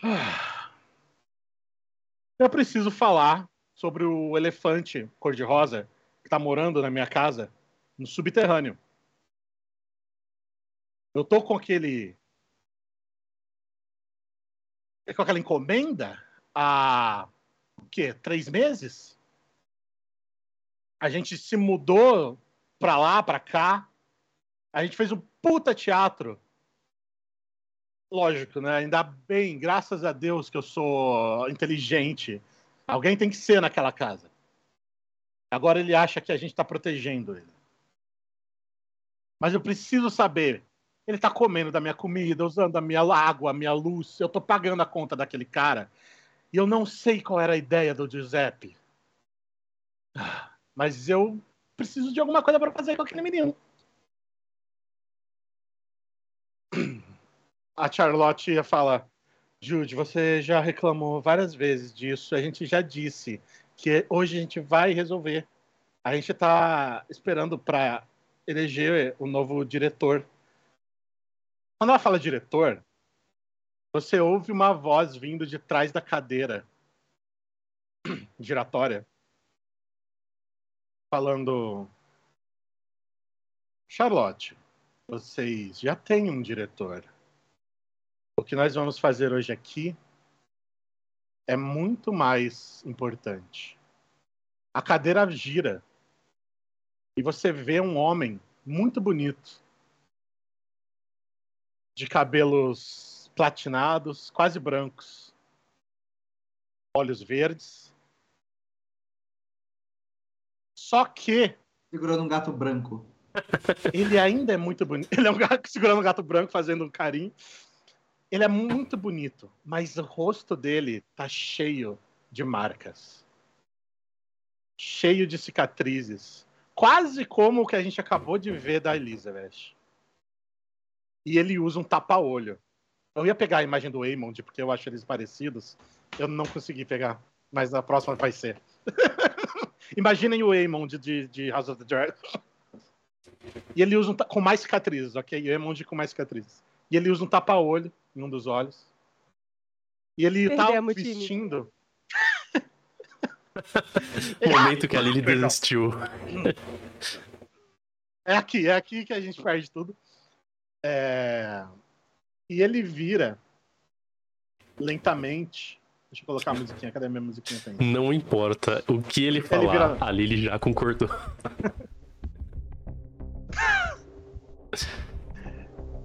Ah. Eu preciso falar sobre o elefante cor-de-rosa que tá morando na minha casa no subterrâneo. Eu tô com aquele com aquela encomenda há o quê? Três meses? A gente se mudou pra lá, pra cá. A gente fez um puta teatro. lógico, né? Ainda bem, graças a Deus que eu sou inteligente. Alguém tem que ser naquela casa. Agora ele acha que a gente está protegendo ele. Mas eu preciso saber. Ele está comendo da minha comida, usando a minha água, a minha luz. Eu estou pagando a conta daquele cara. E eu não sei qual era a ideia do Giuseppe. Mas eu preciso de alguma coisa para fazer com aquele menino. A Charlotte ia falar: Jude, você já reclamou várias vezes disso. A gente já disse que hoje a gente vai resolver. A gente está esperando para eleger o novo diretor. Quando ela fala diretor, você ouve uma voz vindo de trás da cadeira giratória falando: Charlotte, vocês já têm um diretor. O que nós vamos fazer hoje aqui é muito mais importante. A cadeira gira e você vê um homem muito bonito, de cabelos platinados, quase brancos, olhos verdes. Só que. Segurando um gato branco. Ele ainda é muito bonito. Ele é um gato segurando um gato branco, fazendo um carinho. Ele é muito bonito, mas o rosto dele tá cheio de marcas. Cheio de cicatrizes. Quase como o que a gente acabou de ver da Elizabeth. E ele usa um tapa-olho. Eu ia pegar a imagem do Aemond, porque eu acho eles parecidos. Eu não consegui pegar, mas a próxima vai ser. Imaginem o Aemond de, de House of the Dragon. E ele usa um, com mais cicatrizes, ok? O Aemond com mais cicatrizes. E ele usa um tapa-olho em um dos olhos. E ele Perdemos tá time. vestindo. O momento que a Lily desistiu. É aqui, é aqui que a gente perde tudo. É, E ele vira lentamente. Deixa eu colocar a musiquinha. Cadê a minha musiquinha? Tem? Não importa o que ele falar, vira- a Lily já concordou.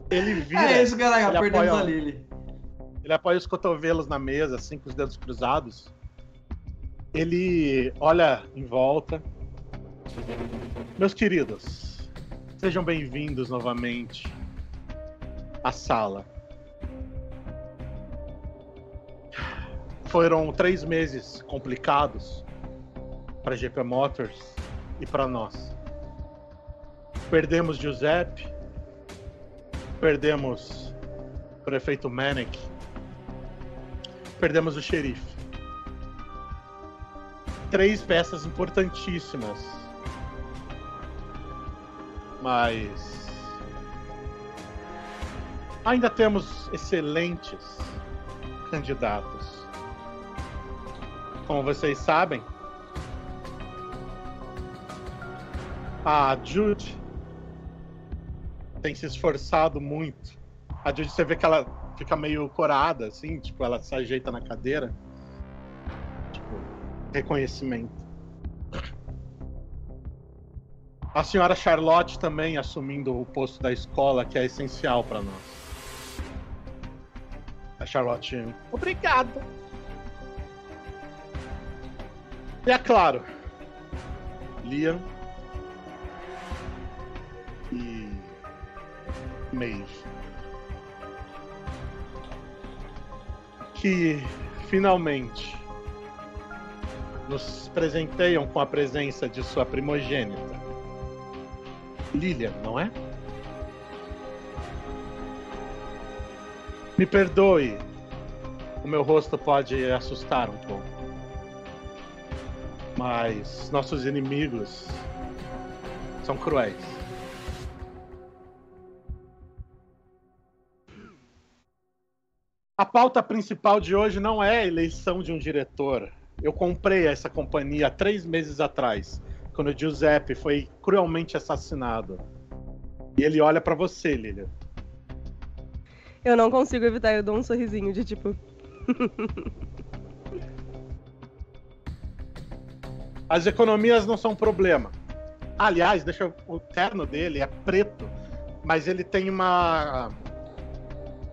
Ele vira. É isso, galera. Ele Perdemos apoia- a Lily. Ele apoia os cotovelos na mesa, assim, com os dedos cruzados. Ele olha em volta. Meus queridos, sejam bem-vindos novamente à sala. Foram três meses complicados para GP Motors e para nós. Perdemos Giuseppe, perdemos o prefeito Manic, perdemos o xerife. Três peças importantíssimas. Mas. Ainda temos excelentes candidatos. Como vocês sabem, a Jude tem se esforçado muito. A Jude, você vê que ela fica meio corada, assim, tipo, ela se ajeita na cadeira. Tipo, reconhecimento. A senhora Charlotte também assumindo o posto da escola, que é essencial para nós. A Charlotte, obrigada. E é claro, Liam e Maeve. Que finalmente nos presenteiam com a presença de sua primogênita. Lilian, não é? Me perdoe, o meu rosto pode assustar um pouco. Mas nossos inimigos são cruéis. A pauta principal de hoje não é a eleição de um diretor. Eu comprei essa companhia três meses atrás, quando o Giuseppe foi cruelmente assassinado. E ele olha pra você, Lilian. Eu não consigo evitar, eu dou um sorrisinho de tipo. As economias não são um problema. Aliás, deixa eu- o terno dele é preto, mas ele tem uma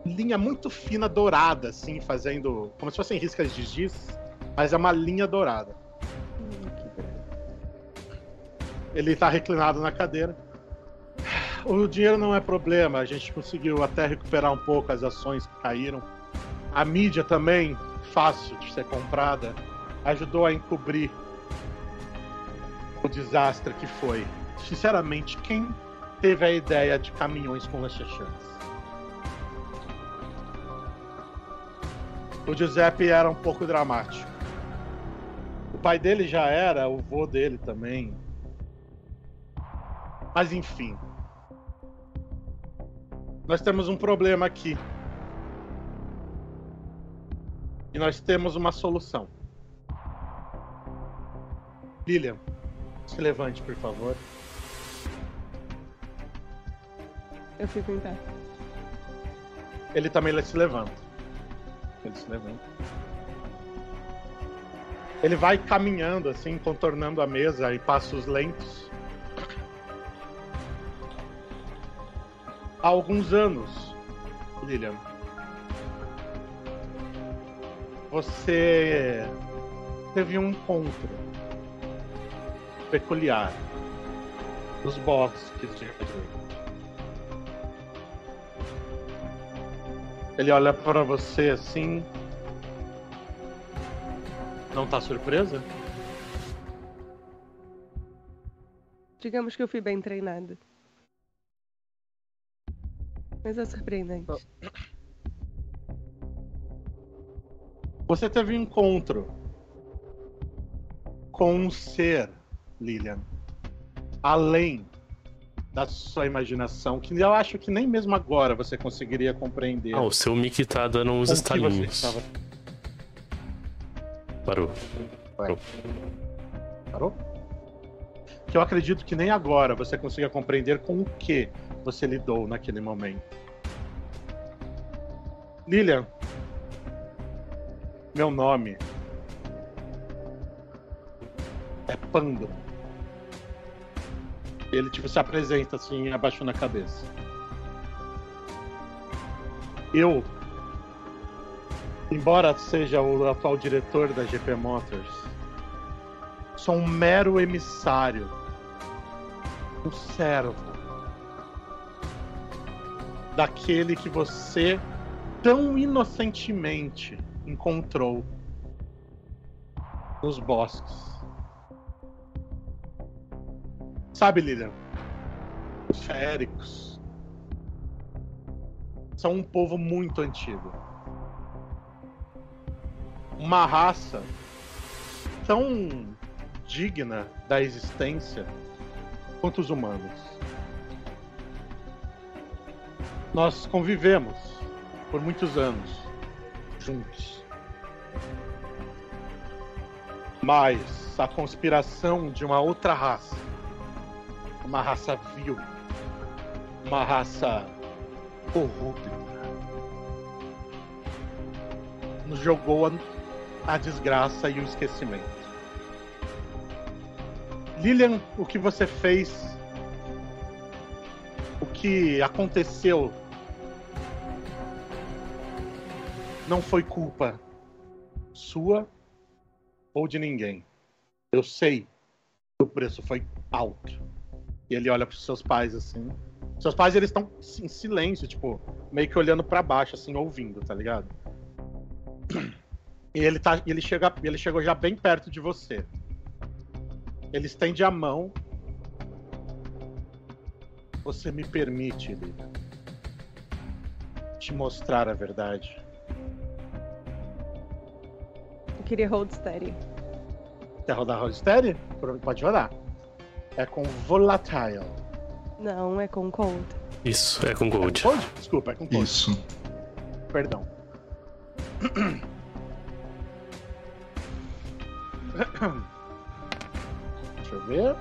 linha muito fina dourada, assim, fazendo. como se fossem riscas de giz, mas é uma linha dourada. Ele tá reclinado na cadeira. O dinheiro não é problema, a gente conseguiu até recuperar um pouco as ações que caíram. A mídia também, fácil de ser comprada, ajudou a encobrir o desastre que foi. Sinceramente, quem teve a ideia de caminhões com lancha-chamas? O Giuseppe era um pouco dramático. O pai dele já era, o vô dele também. Mas enfim. Nós temos um problema aqui. E nós temos uma solução. Lilian, se levante, por favor. Eu fico em pé. Ele também se levanta. Ele se levanta. Ele vai caminhando assim, contornando a mesa em passos lentos. Há alguns anos, Lilian, você teve um encontro peculiar nos bosques de. Ele olha para você assim. Não tá surpresa? Digamos que eu fui bem treinada. Mas é surpreendente. Você teve um encontro com um ser, Lilian, além da sua imaginação, que eu acho que nem mesmo agora você conseguiria compreender. Ah, o seu Mickey tá dando uns estalinhos. estava- Parou. Parou? Que eu acredito que nem agora você consiga compreender com o que você lidou naquele momento. Lilian, meu nome é Pando. Ele tipo se apresenta assim, abaixando a cabeça. Eu, embora seja o atual diretor da GP Motors, sou um mero emissário, um servo daquele que você tão inocentemente encontrou nos bosques. Sabe, Lilian? Os féricos são um povo muito antigo. Uma raça tão digna da existência quanto os humanos. Nós convivemos por muitos anos juntos. Mas a conspiração de uma outra raça, uma raça vil, uma raça corrupta, nos jogou a, a desgraça e o esquecimento. Lilian, o que você fez, o que aconteceu, não foi culpa sua ou de ninguém. Eu sei que o preço foi alto. E ele olha para os seus pais assim. Seus pais eles estão em silêncio, tipo, meio que olhando para baixo assim, ouvindo, tá ligado? E ele tá, ele chega, ele chegou já bem perto de você. Ele estende a mão. Você me permite, Lilian, te mostrar a verdade. Eu queria hold steady. Quer rodar Rollsteady? Pode rodar. É com Volatile. Não, é com cold. Isso, é com Gold. Cold? Desculpa, é com Cold. Isso. Perdão. Deixa eu ver.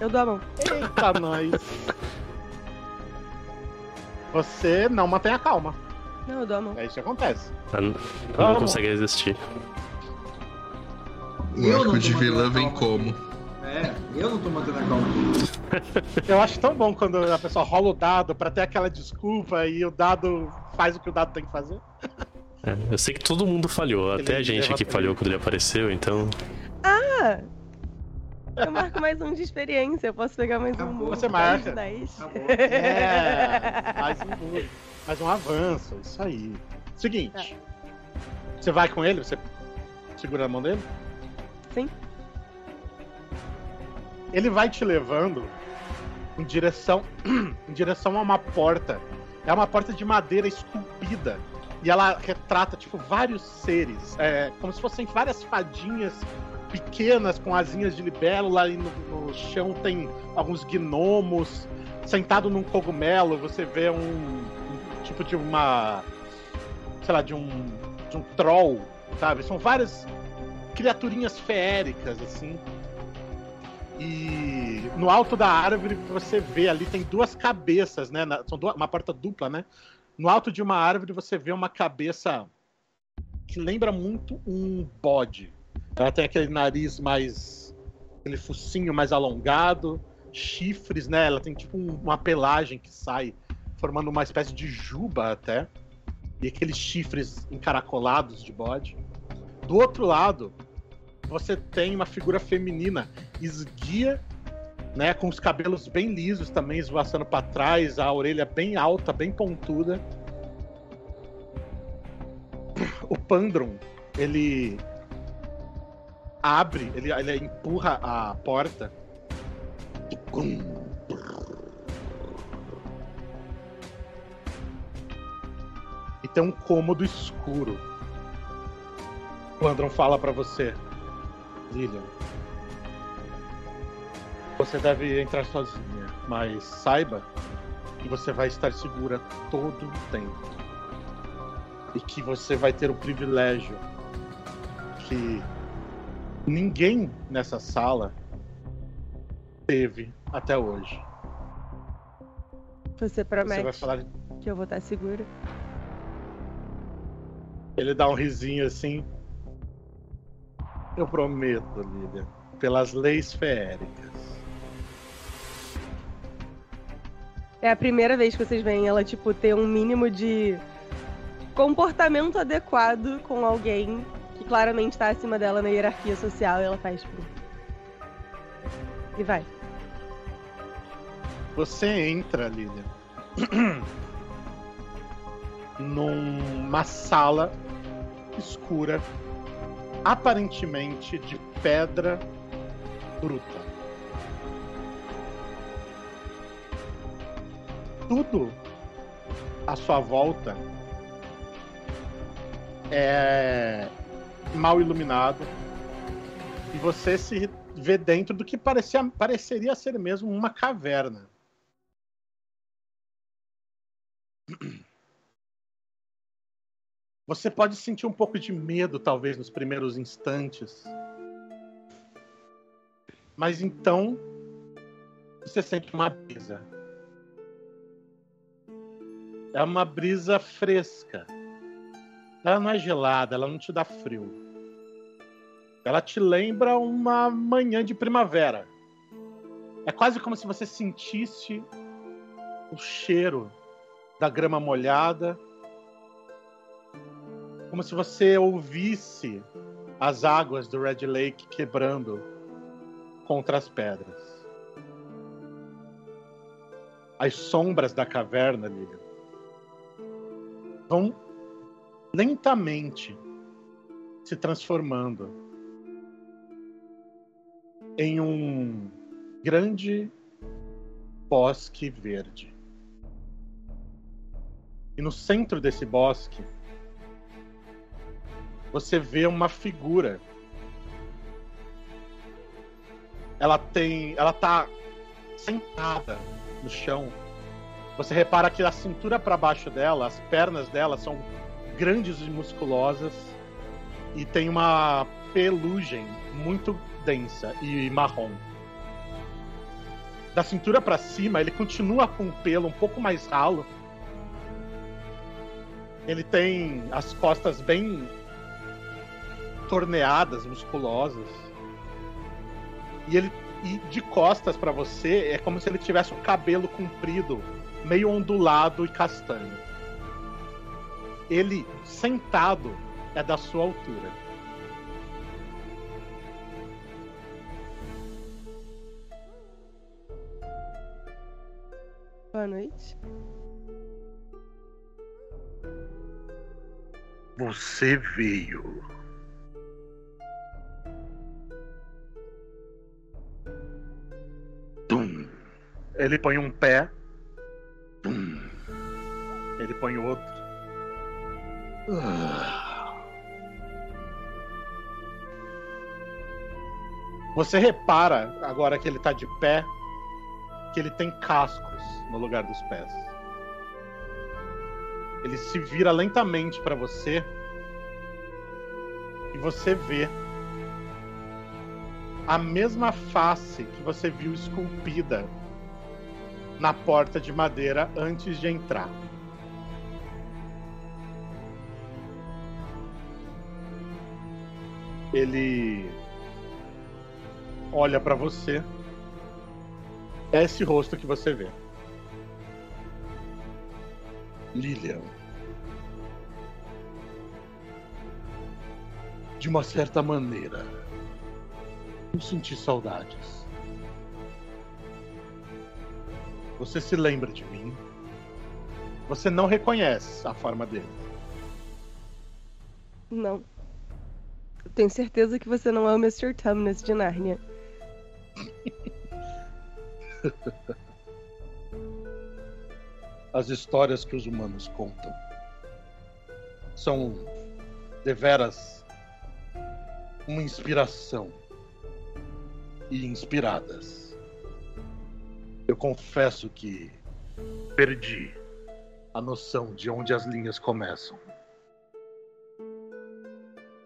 Eu dou a mão. Eita, nós. Você não mantém a calma. Não, eu dou a mão. É isso que acontece. Ela não- ela não consegue resistir. O arco de vilã vem calma. como? É, eu não tô mantendo a calma. Eu acho tão bom quando a pessoa rola o dado pra ter aquela desculpa e o dado faz o que o dado tem que fazer. É, eu sei que todo mundo falhou, Ele até a gente aqui falhou quando ele apareceu, então. Ah! Eu marco mais um de experiência, eu posso pegar mais um. Acabou. Você dez marca. É, mais um, mais um avanço, isso aí. Seguinte. Você vai com ele? Você segura a mão dele? Sim. Ele vai te levando em direção em direção a uma porta. É uma porta de madeira esculpida. E ela retrata, tipo, vários seres. É, como se fossem várias fadinhas pequenas com asinhas de libélula. E no, no chão tem alguns gnomos. Sentado num cogumelo, você vê um, um tipo de uma. Sei lá, de um. De um troll, sabe? São várias criaturinhas feéricas, assim. E no alto da árvore você vê ali, tem duas cabeças, né? na- são duas- uma porta dupla, né? No alto de uma árvore você vê uma cabeça que lembra muito um bode. Ela tem aquele nariz mais. aquele focinho mais alongado, chifres, né? Ela tem tipo um- uma pelagem que sai, formando uma espécie de juba até. E aqueles chifres encaracolados de bode. Do outro lado, você tem uma figura feminina esguia, né, com os cabelos bem lisos também, esvoaçando para trás, a orelha bem alta, bem pontuda. O Pandron, ele abre, ele, ele empurra a porta. E tem um cômodo escuro. O Pandron fala para você, Lilian. Você deve entrar sozinha, mas saiba que você vai estar segura todo o tempo. E que você vai ter o privilégio que ninguém nessa sala teve até hoje. Você Você promete vai falar. que eu vou estar segura? Ele dá um risinho assim. Eu prometo, Lilian, pelas leis feéricas. É a primeira vez que vocês veem ela, tipo, ter um mínimo de comportamento adequado com alguém que claramente tá acima dela na hierarquia social e ela faz, tipo. E vai. Você entra, Lilian, numa sala escura, aparentemente de pedra bruta. Tudo à sua volta é mal iluminado e você se vê dentro do que parecia, pareceria ser mesmo uma caverna. Você pode sentir um pouco de medo, talvez, nos primeiros instantes. Mas então você sente uma brisa. É uma brisa fresca. Ela não é gelada, ela não te dá frio. Ela te lembra uma manhã de primavera. É quase como se você sentisse o cheiro da grama molhada. Como se você ouvisse as águas do Red Lake quebrando contra as pedras. As sombras da caverna, Lilian, vão lentamente se transformando em um grande bosque verde. E no centro desse bosque, você vê uma figura. Ela tem, ela tá sentada no chão. Você repara que a cintura para baixo dela, as pernas dela são grandes e musculosas e tem uma pelugem muito densa e marrom. Da cintura para cima, ele continua com o pelo um pouco mais ralo. Ele tem as costas bem torneadas, musculosas. E ele E de costas pra você é como se ele tivesse um cabelo comprido, meio ondulado e castanho. Ele sentado é da sua altura. Boa noite. Você veio. Ele põe um pé, ele põe outro. Você repara, agora que ele tá de pé, que ele tem cascos no lugar dos pés. Ele se vira lentamente pra você e você vê a mesma face que você viu esculpida na porta de madeira antes de entrar. Ele olha pra você. É esse rosto que você vê. Lilian. De uma certa maneira, eu senti saudades. Você se lembra de mim. Você não reconhece a forma dele. Não. Eu tenho certeza que você não é o Mr. Tumnus de Nárnia. As histórias que os humanos contam são deveras uma inspiração e inspiradas. Eu confesso que perdi a noção de onde as linhas começam.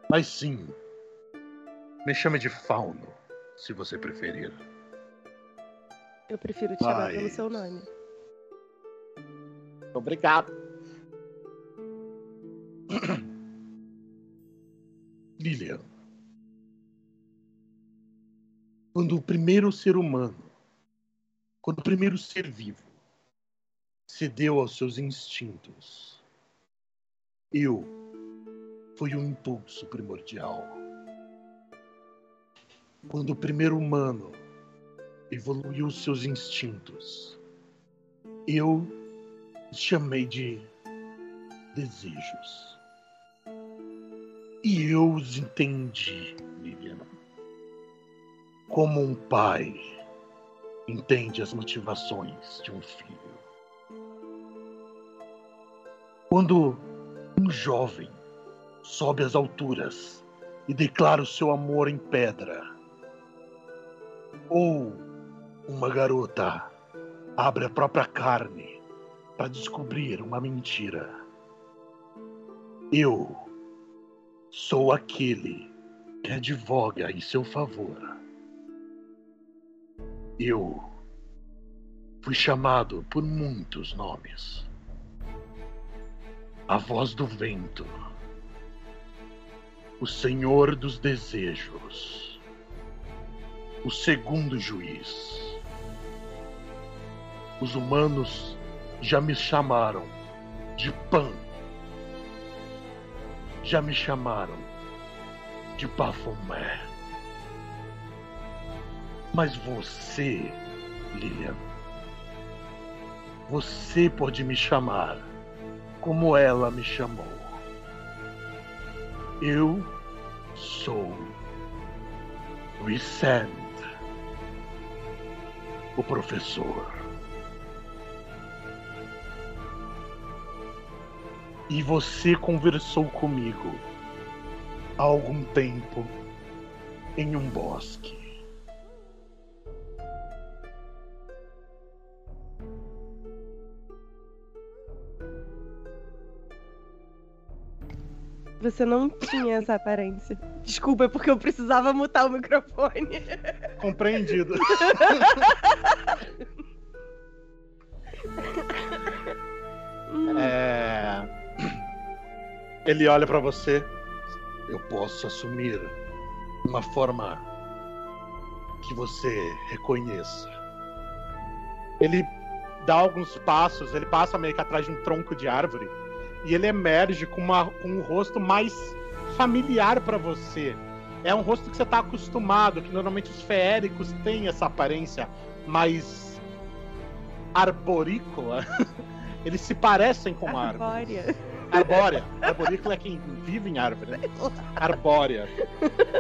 Mas sim, me chame de Fauno, se você preferir. Eu prefiro te chamar pelo Mas- seu nome. Obrigado. Lilian. Quando o primeiro ser humano, quando o primeiro ser vivo cedeu aos seus instintos, eu fui o impulso primordial. Quando o primeiro humano evoluiu seus instintos, eu chamei de desejos. E eu os entendi, Lilian. Como um pai entende as motivações de um filho. Quando um jovem sobe às alturas e declara o seu amor em pedra, ou uma garota abre a própria carne para descobrir uma mentira. Eu sou aquele que advoga em seu favor. Eu fui chamado por muitos nomes. A voz do vento, o Senhor dos desejos, o segundo juiz. Os humanos já me chamaram de Pan já me chamaram de Baphomet. Mas você, Lilian, você pode me chamar como ela me chamou. Eu sou Rissand, o professor. E você conversou comigo há algum tempo em um bosque. Você não tinha essa aparência. Desculpa, é porque eu precisava mutar o microfone. Compreendido. É... Ele olha pra você. Eu posso assumir uma forma que você reconheça. Ele dá alguns passos, ele passa meio que atrás de um tronco de árvore e ele emerge com, uma, com um rosto mais familiar para você. É um rosto que você tá acostumado, que normalmente os feéricos têm essa aparência mais arborícola. Eles se parecem com árvores. Arbórea. Arbórea. Arborícola é quem vive em árvore. Né? Arbórea.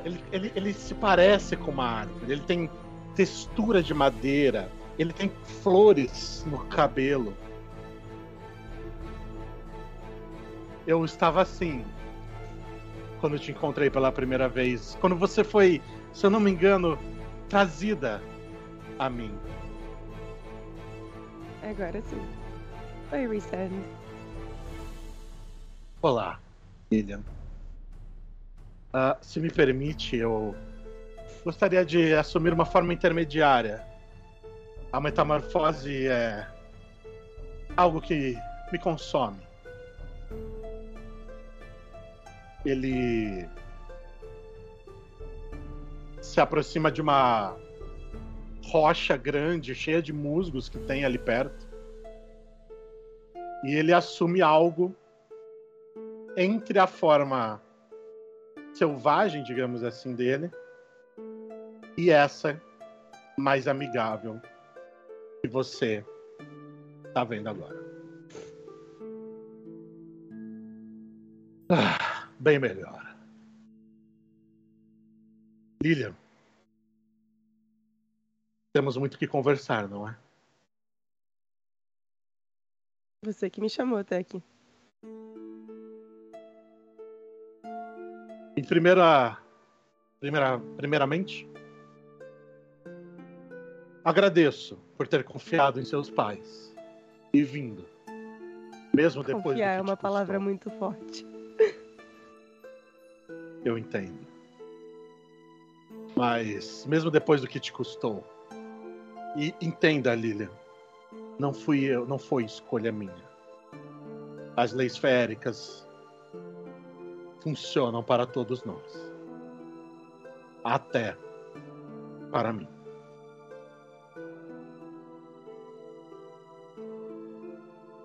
Ele, ele, ele se parece com uma árvore. Ele tem textura de madeira. Ele tem flores no cabelo. Eu estava assim quando te encontrei pela primeira vez. Quando você foi, se eu não me engano, trazida a mim. Agora sim. Oi, Reset. Olá, Lilian. Ah, se me permite, eu gostaria de assumir uma forma intermediária. A metamorfose é algo que me consome. Ele se aproxima de uma rocha grande, cheia de musgos que tem ali perto. E ele assume algo entre a forma selvagem, digamos assim, dele e essa mais amigável que você tá vendo agora. Ah, bem melhor. Lilian, temos muito que conversar, não é? Você que me chamou até aqui. Em primeira, primeira, primeiramente, agradeço por ter confiado em seus pais e vindo, mesmo depois. Confiar do que é uma palavra custou. muito forte. Eu entendo. Mas mesmo depois do que te custou, e entenda, Lilian, não fui eu, não foi escolha minha. As leis féricas funcionam para todos nós. Até para mim.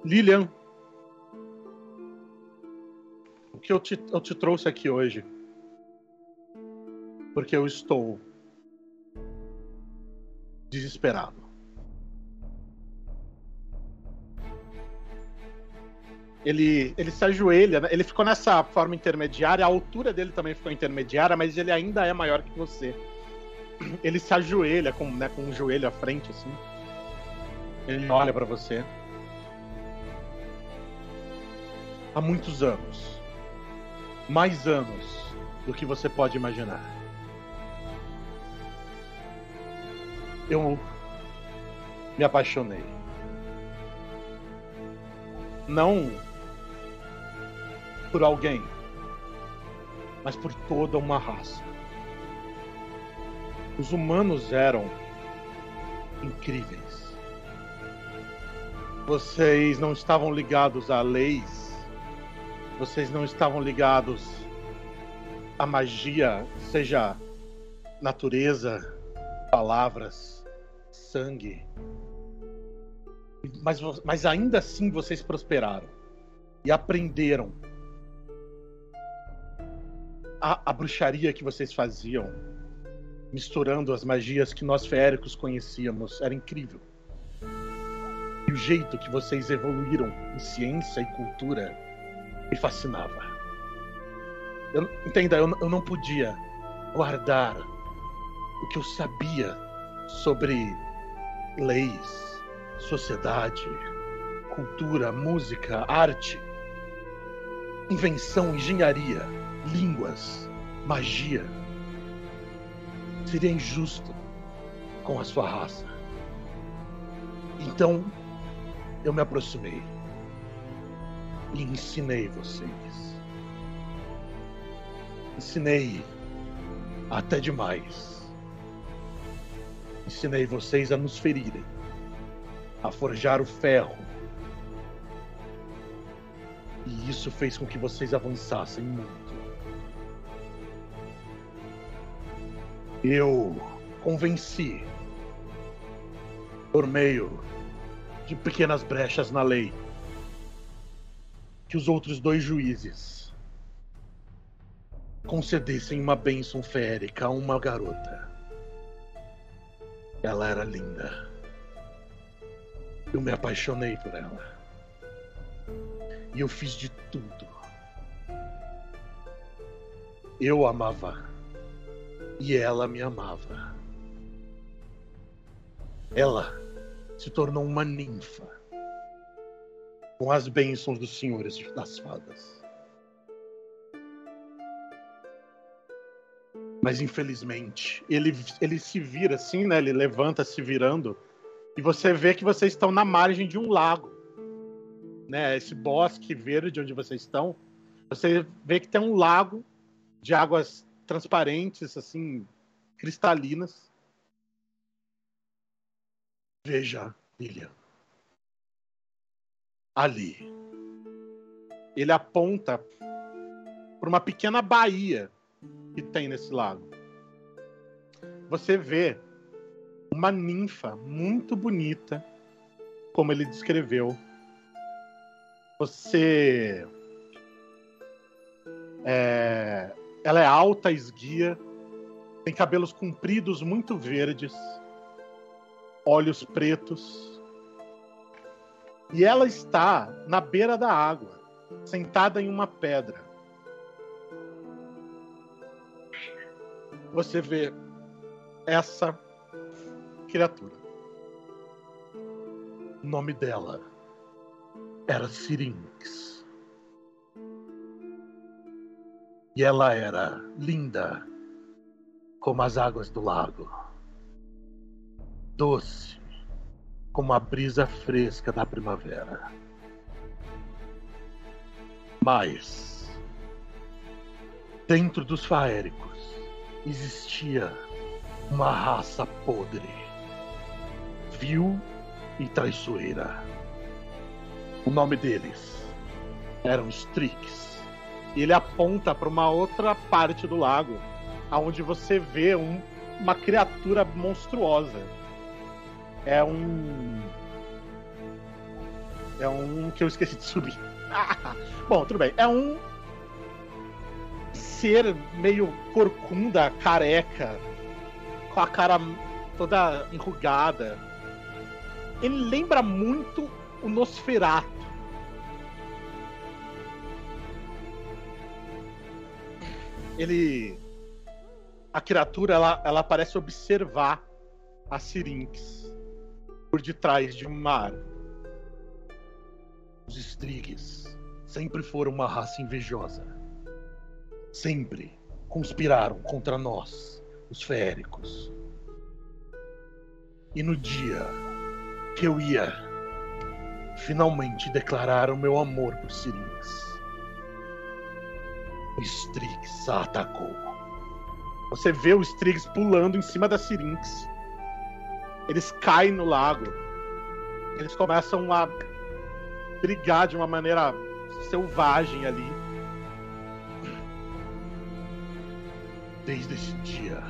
Lilian, o que eu te, eu te trouxe aqui hoje porque eu estou desesperado. Ele, ele se ajoelha, né? ele ficou nessa forma intermediária, a altura dele também ficou intermediária, mas ele ainda é maior que você. Ele se ajoelha com, né, com um joelho à frente, assim. Ele olha pra você. Há muitos anos. Mais anos do que você pode imaginar. Eu me apaixonei. Não por alguém, mas por toda uma raça. Os humanos eram incríveis. Vocês não estavam ligados a leis, vocês não estavam ligados à magia, seja natureza, palavras, sangue. Mas, mas ainda assim vocês prosperaram e aprenderam a, a bruxaria que vocês faziam, misturando as magias que nós feéricos conhecíamos. Era incrível. E o jeito que vocês evoluíram em ciência e cultura me fascinava. Eu, entenda, eu, eu não podia guardar o que eu sabia sobre leis, sociedade, cultura, música, arte, invenção, engenharia, línguas, magia. Seria injusto com a sua raça. Então, eu me aproximei e ensinei vocês. Ensinei até demais. Ensinei vocês a nos ferirem, a forjar o ferro. E isso fez com que vocês avançassem muito. Eu convenci por meio de pequenas brechas na lei que os outros dois juízes concedessem uma bênção férica a uma garota. Ela era linda. Eu me apaixonei por ela. E eu fiz de tudo. Eu amava. E ela me amava. Ela se tornou uma ninfa com as bênçãos dos senhores das fadas. Mas infelizmente, ele, ele se vira assim, né? Ele levanta se virando e você vê que vocês estão na margem de um lago. Né? Esse bosque verde onde vocês estão, você vê que tem um lago de águas transparentes, assim, cristalinas. Veja, Lilian. Ali. Ele aponta para uma pequena baía que tem nesse lago. Você vê uma ninfa muito bonita, como ele descreveu. Você. É... Ela é alta, esguia, tem cabelos compridos muito verdes, olhos pretos. E ela está na beira da água, sentada em uma pedra. Você vê essa criatura. O nome dela era Syrinx. E ela era linda como as águas do lago, doce como a brisa fresca da primavera. Mas, dentro dos faéricos, existia uma raça podre, vil e traiçoeira. O nome deles eram Strix. E ele aponta para uma outra parte do lago, aonde você vê um, uma criatura monstruosa. É um é um que eu esqueci de subir. Bom, tudo bem. É um ser meio corcunda, careca, com a cara toda enrugada. Ele lembra muito o Nosferato. Ele. A criatura ela, ela parece observar a Syrinx por detrás de um mar. Os Strigues sempre foram uma raça invejosa sempre conspiraram contra nós, os féricos. E no dia que eu ia finalmente declarar o meu amor por Syrinx, o Strix a atacou. Você vê o Strix pulando em cima da Syrinx. Eles caem no lago. Eles começam a brigar de uma maneira selvagem ali. Desde esse dia,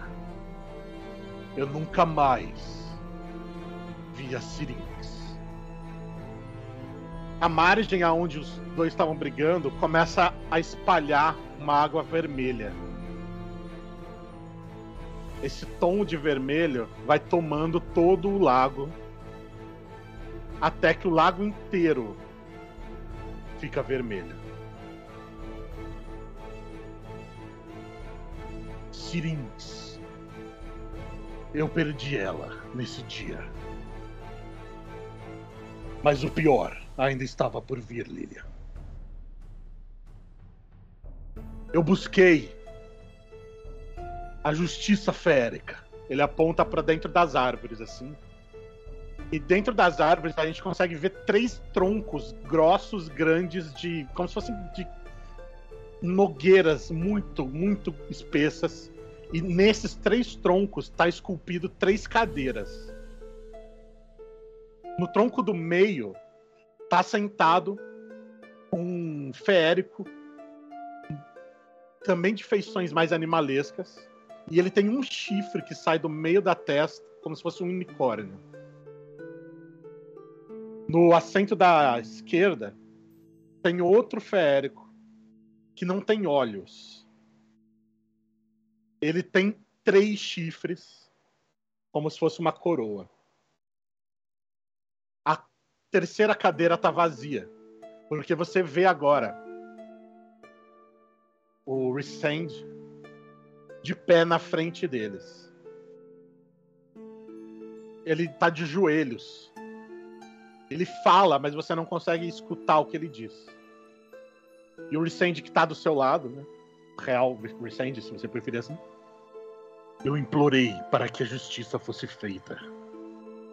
eu nunca mais vi a Syrinx. A margem aonde os dois estavam brigando começa a espalhar uma água vermelha. Esse tom de vermelho vai tomando todo o lago até que o lago inteiro fica vermelho. Syrinx. Eu perdi ela nesse dia. Mas o pior ainda estava por vir, Lilian. Eu busquei a justiça férica. Ele aponta para dentro das árvores, assim. E dentro das árvores a gente consegue ver três troncos grossos, grandes, de. como se fossem de nogueiras muito, muito espessas. E nesses três troncos está esculpido três cadeiras. No tronco do meio está sentado um feérico, também de feições mais animalescas, E ele tem um chifre que sai do meio da testa, como se fosse um unicórnio. No assento da esquerda, tem outro feérico que não tem olhos. Ele tem três chifres, como se fosse uma coroa. A terceira cadeira está vazia, porque você vê agora o Resend de pé na frente deles. Ele tá de joelhos. Ele fala, mas você não consegue escutar o que ele diz. E o Resend que tá do seu lado, né? Real Resend, se você preferir assim. Eu implorei para que a justiça fosse feita.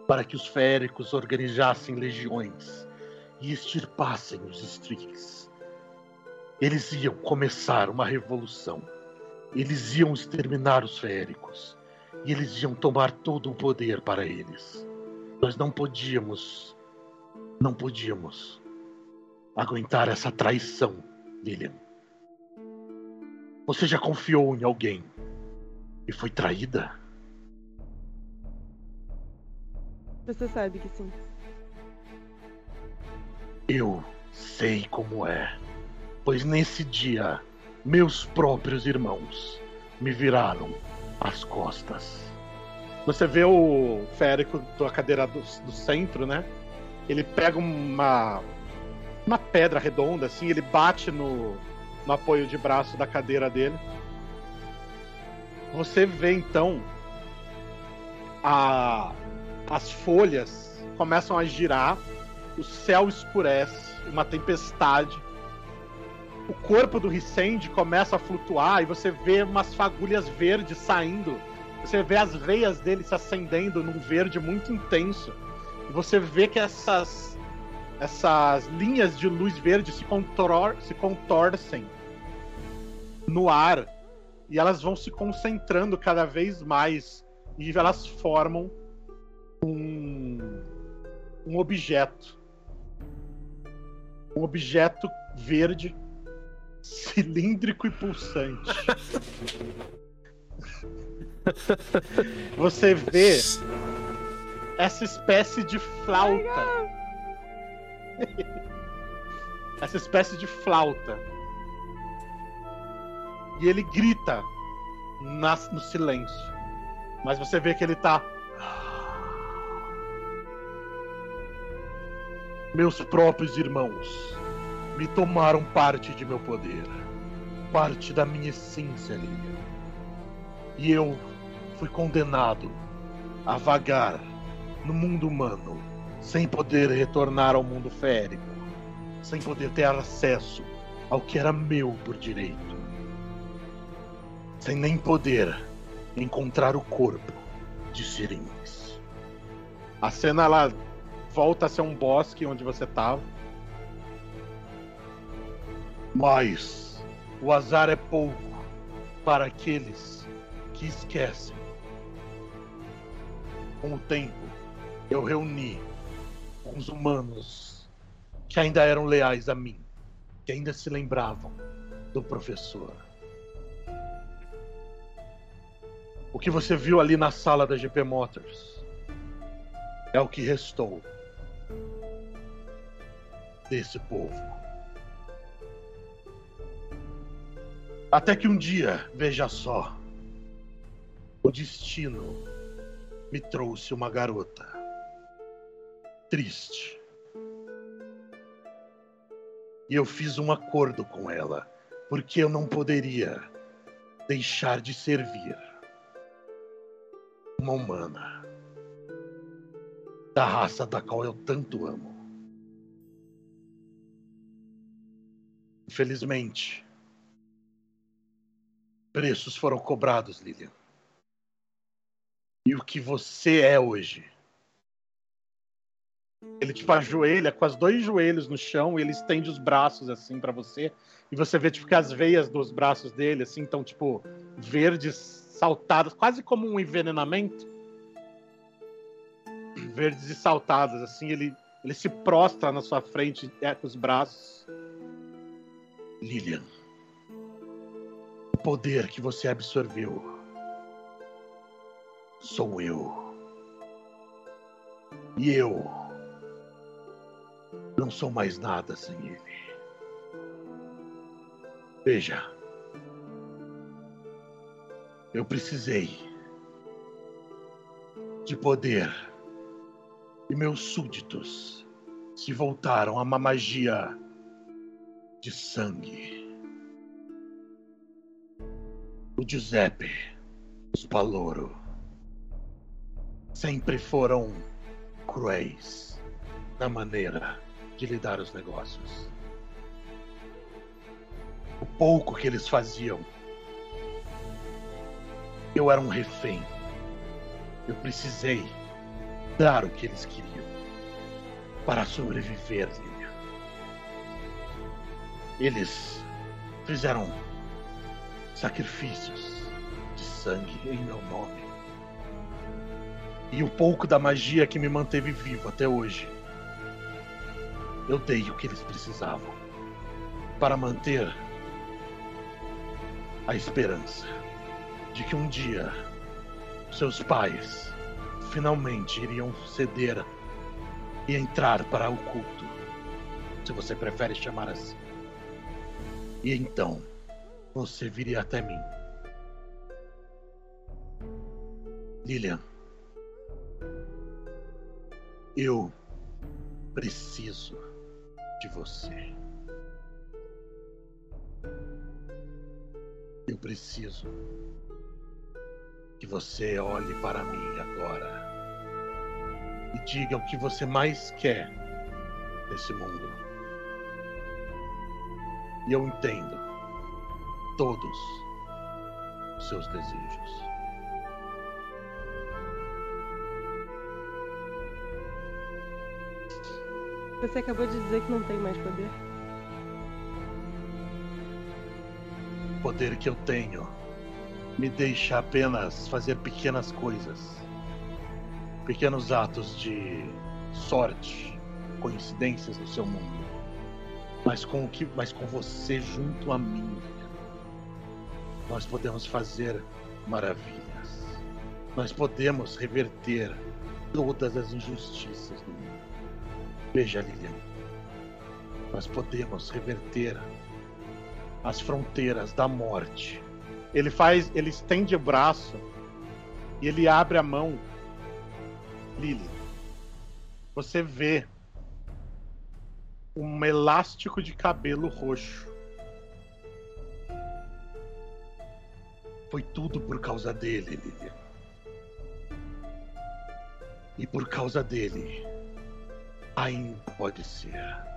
Para que os féricos organizassem legiões e extirpassem os Strix. Eles iam começar uma revolução eles iam exterminar os féricos. E eles iam tomar todo o poder para eles. Nós não podíamos. Não podíamos aguentar essa traição, Lilian. Você já confiou em alguém e foi traída? Você sabe que sim. Eu sei como é. Pois nesse dia meus próprios irmãos me viraram as costas. Você vê o férico da cadeira do, do centro, né? Ele pega uma uma pedra redonda assim, ele bate no, no apoio de braço da cadeira dele. Você vê então a, as folhas começam a girar, o céu escurece, uma tempestade o corpo do Ricende começa a flutuar e você vê umas fagulhas verdes saindo. Você vê as veias dele se acendendo num verde muito intenso. E você vê que essas essas linhas de luz verde se, contor se contorcem no ar e elas vão se concentrando cada vez mais e elas formam um, um objeto. Um objeto verde cilíndrico e pulsante. Você vê essa espécie de flauta. essa espécie de flauta. E ele grita na, no silêncio. Mas você vê que ele tá. Meus próprios irmãos me tomaram parte de meu poder, parte da minha essência, Lilian. E eu fui condenado a vagar no mundo humano, sem poder retornar ao mundo férico, sem poder ter acesso ao que era meu por direito, sem nem poder encontrar o corpo de Sirins. A cena ela volta a ser um bosque onde você estava mas o azar é pouco para aqueles que esquecem. Com o tempo, eu reuni os humanos que ainda eram leais a mim, que ainda se lembravam do professor. O que você viu ali na sala da GP Motors é o que restou desse povo. Até que um dia, veja só, o destino me trouxe uma garota triste. E eu fiz um acordo com ela, porque eu não poderia deixar de servir uma humana da raça da qual eu tanto amo. Infelizmente, preços foram cobrados, Lilian. E o que você é hoje? Ele tipo ajoelha com os dois joelhos no chão e ele estende os braços assim para você e você vê tipo que as veias dos braços dele assim estão tipo verdes saltadas, quase como um envenenamento. Verdes e saltadas assim, ele ele se prostra na sua frente é, com os braços. Lilian poder que você absorveu sou eu. E eu não sou mais nada sem ele. Veja, eu precisei de poder e meus súditos se voltaram a uma magia de sangue. O Giuseppe, os Paloro, sempre foram cruéis na maneira de lidar os negócios. O pouco que eles faziam, eu era um refém. Eu precisei dar o que eles queriam para sobreviver, Lilian. Eles fizeram sacrifícios de sangue em meu nome. E o pouco da magia que me manteve vivo até hoje. Eu dei o que eles precisavam para manter a esperança de que um dia seus pais finalmente iriam ceder e entrar para o culto, se você prefere chamar assim. E então você viria até mim. Lilian, eu preciso de você. Eu preciso que você olhe para mim agora e diga o que você mais quer nesse mundo. E eu entendo todos os seus desejos. Você acabou de dizer que não tem mais poder. O poder que eu tenho me deixa apenas fazer pequenas coisas. Pequenos atos de sorte, coincidências no seu mundo. Mas com o que, mas com você junto a mim, nós podemos fazer maravilhas. Nós podemos reverter todas as injustiças do mundo. Veja, Lilian, nós podemos reverter as fronteiras da morte. Ele faz, ele estende o braço e ele abre a mão. Lily, você vê um elástico de cabelo roxo. Foi tudo por causa dele, Lilian. E por causa dele, Ainda pode ser.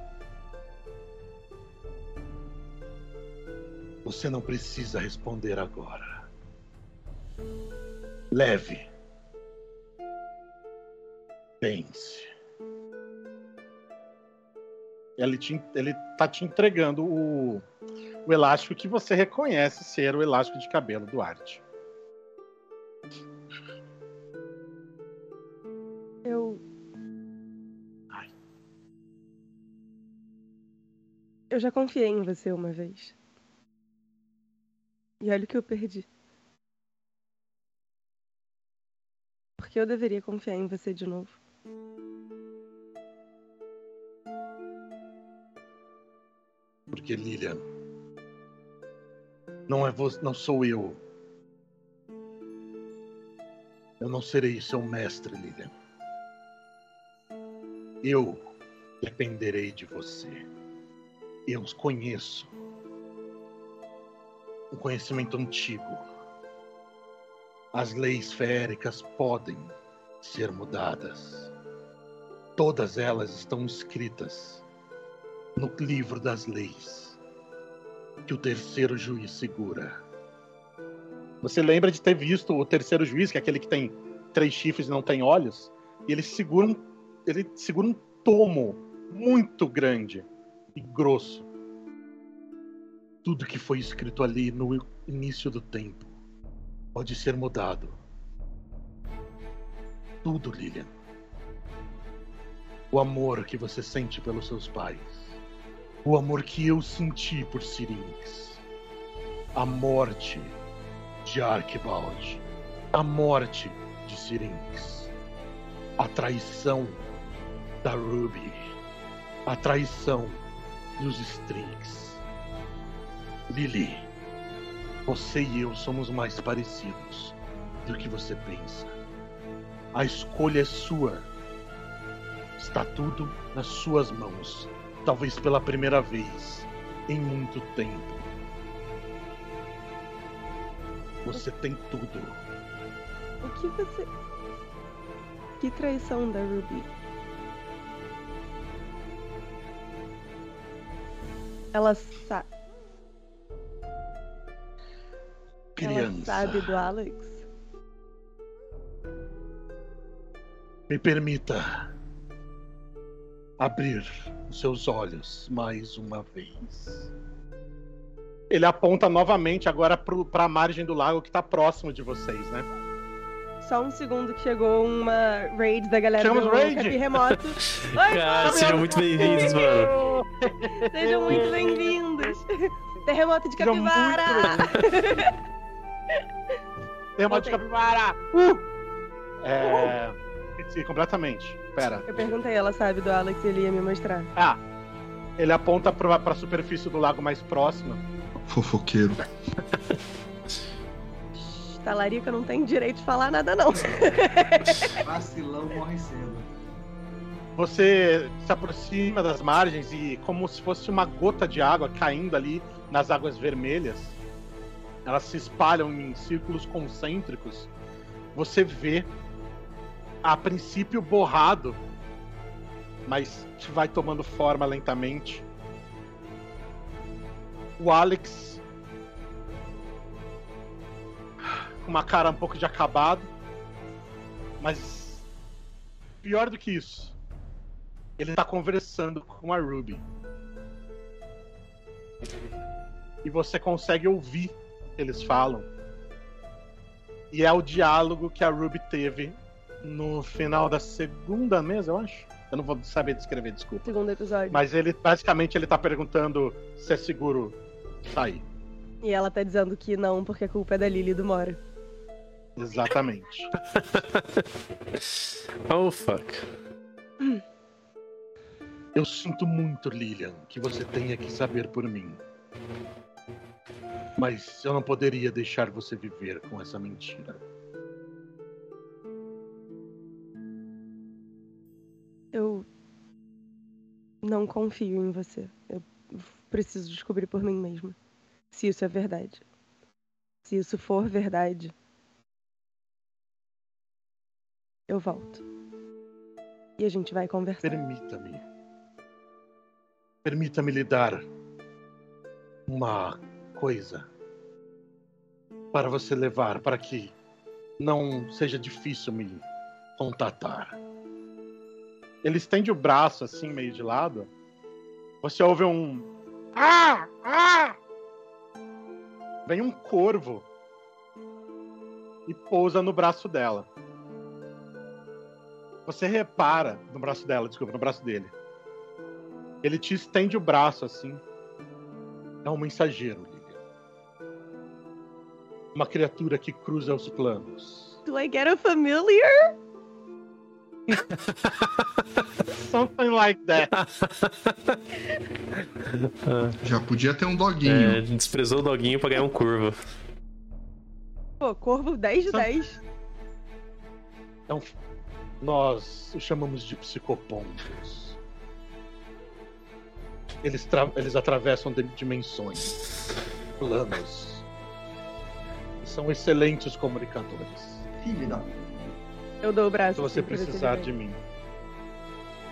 Você não precisa responder agora. Leve. Pense. Ele, te, ele tá te entregando o, o elástico que você reconhece ser o elástico de cabelo do Arte. Eu já confiei em você uma vez. E olha o que eu perdi. Porque eu deveria confiar em você de novo. Porque Lilian, não é você, não sou eu. Eu não serei seu mestre, Lilian. Eu dependerei de você eu os conheço. Um conhecimento antigo. As leis féricas podem ser mudadas. Todas elas estão escritas no livro das leis que o terceiro juiz segura. Você lembra de ter visto o terceiro juiz, que é aquele que tem três chifres e não tem olhos? E ele segura um, ele segura um tomo muito grande e grosso. Tudo que foi escrito ali no início do tempo pode ser mudado. Tudo, Lilian. O amor que você sente pelos seus pais. O amor que eu senti por Syrinx. A morte de Archibald. A morte de Syrinx. A traição da Ruby. A traição dos Strings. Lily, você e eu somos mais parecidos do que você pensa. A escolha é sua. Está tudo nas suas mãos. Talvez pela primeira vez em muito tempo. Você tem tudo. O que você. Que traição da Ruby? Ela sabe. Ela Criança, sabe do Alex? me permita abrir os seus olhos mais uma vez. Ele aponta novamente agora pro, pra margem do lago que tá próximo de vocês, né? Só um segundo que chegou uma raid da galera Chegamos do raid? Capim Remoto. Oi, Cara, sejam muito bem-vindos, mano. Sejam muito bem-vindos. Terremoto de Capivara! Tema de capivara! Uh! É. Esqueci completamente. Pera. Eu perguntei, ela sabe do Alex ele ia me mostrar. Ah! Ele aponta pra, pra superfície do lago mais próxima. Fofoqueiro. Talarica não tem direito de falar nada, não. Vacilão morre cedo. Você se aproxima das margens e, como se fosse uma gota de água caindo ali nas águas vermelhas, elas se espalham em círculos concêntricos. Você vê, a princípio borrado, mas vai tomando forma lentamente. O Alex, com uma cara um pouco de acabado, mas pior do que isso, ele tá conversando com a Ruby. E você consegue ouvir eles falam. E é o diálogo que a Ruby teve no final da segunda mesa, eu acho. Eu não vou saber descrever, desculpa. Segundo episódio. Mas ele basicamente ele tá perguntando se é seguro sair. E ela tá dizendo que não, porque a culpa é da Lily e do Mora. Exatamente. Oh, fuck. Eu sinto muito, Lilian, que você tenha que saber por mim. Mas eu não poderia deixar você viver com essa mentira. Eu não confio em você. Eu preciso descobrir por mim mesma se isso é verdade. Se isso for verdade, eu volto. E a gente vai conversar. Permita-me. Permita-me lhe dar uma coisa para você levar, para que não seja difícil me contatar. Ele estende o braço assim, meio de lado. Você ouve um. Ah! Ah! Vem um corvo e pousa no braço dela. Você repara no braço dela, desculpa, no braço dele. Ele te estende o braço assim. É um mensageiro. Uma criatura que cruza os planos. Do I get a familiar? Something like that. Já podia ter um doguinho. É, desprezou o doguinho pra ganhar um curva. Pô, Corvo 10 de Só- 10. Então, nós o chamamos de psicopontos. Eles, eles atravessam de- dimensões, planos. São excelentes comunicadores. Filho da. Eu dou o braço. Se você precisar de mim.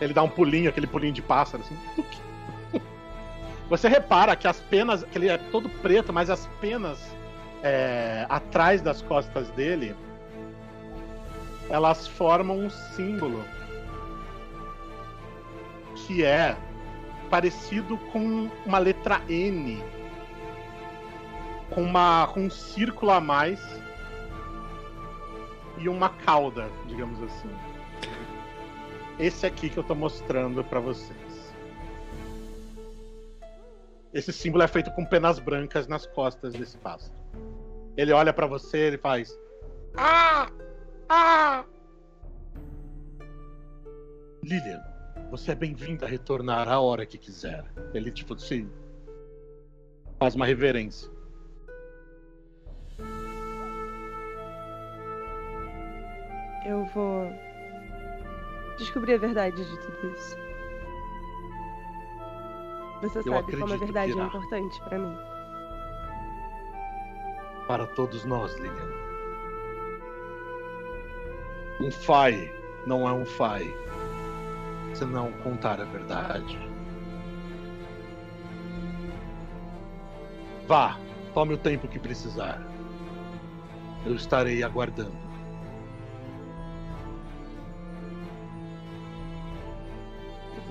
Ele dá um pulinho, aquele pulinho de pássaro, assim. Você repara que as penas, que ele é todo preto, mas as penas é, atrás das costas dele, elas formam um símbolo que é parecido com uma letra N, com uma com um círculo a mais e uma cauda, digamos assim. Esse aqui que eu tô mostrando pra vocês. Esse símbolo é feito com penas brancas nas costas desse pássaro. Ele olha pra você, ele faz. Ah! Ah! Lilian, você é bem-vinda a retornar a hora que quiser. Ele, tipo, se faz uma reverência. Eu vou descobrir a verdade de tudo isso. Você Eu sabe como a verdade é importante pra mim. Para todos nós, Lilian. Um Fai não é um Fai se não contar a verdade. Vá, tome o tempo que precisar. Eu estarei aguardando.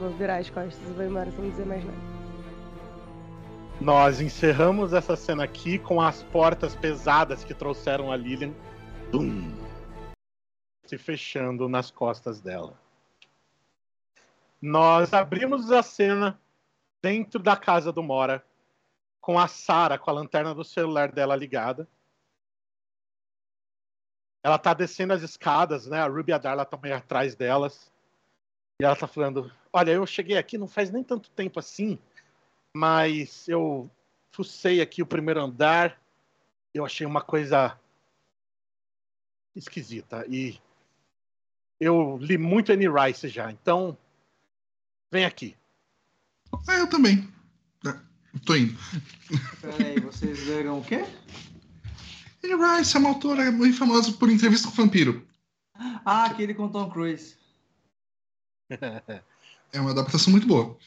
Vou virar as costas e vou embora sem dizer mais nada. Nós encerramos essa cena aqui com as portas pesadas que trouxeram a Lilian Dum, se fechando nas costas dela. Nós abrimos a cena dentro da casa do Mora, com a Sara com a lanterna do celular dela ligada. Ela tá descendo as escadas, né? A Ruby e a Darla estão meio atrás delas. E ela tá falando: Olha, eu cheguei aqui não faz nem tanto tempo assim mas eu fucei aqui o primeiro andar, eu achei uma coisa esquisita e eu li muito Annie Rice já, então vem aqui. Ah, eu também. É, tô indo. Peraí, vocês leram o quê? Anne Rice é uma autora muito famosa por entrevista com o vampiro. Ah, aquele com Tom Cruise. É uma adaptação muito boa.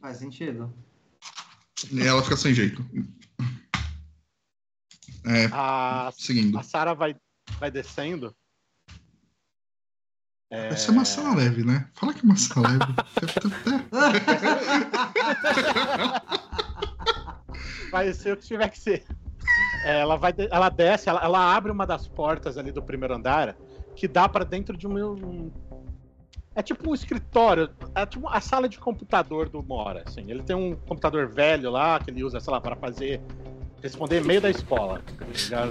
Faz sentido. E ela fica sem jeito. É, A, seguindo. a Sarah vai, vai descendo. É, ser uma sala leve, né? Fala que é uma sala leve. vai ser o que tiver que ser. É, Ela, vai, ela desce, ela, ela abre uma das portas ali do primeiro andar que dá pra dentro de um, um- É tipo um escritório, é tipo a sala de computador do Mora. Assim. Ele tem um computador velho lá que ele usa, sei lá, para fazer. responder e-mail da escola. tá?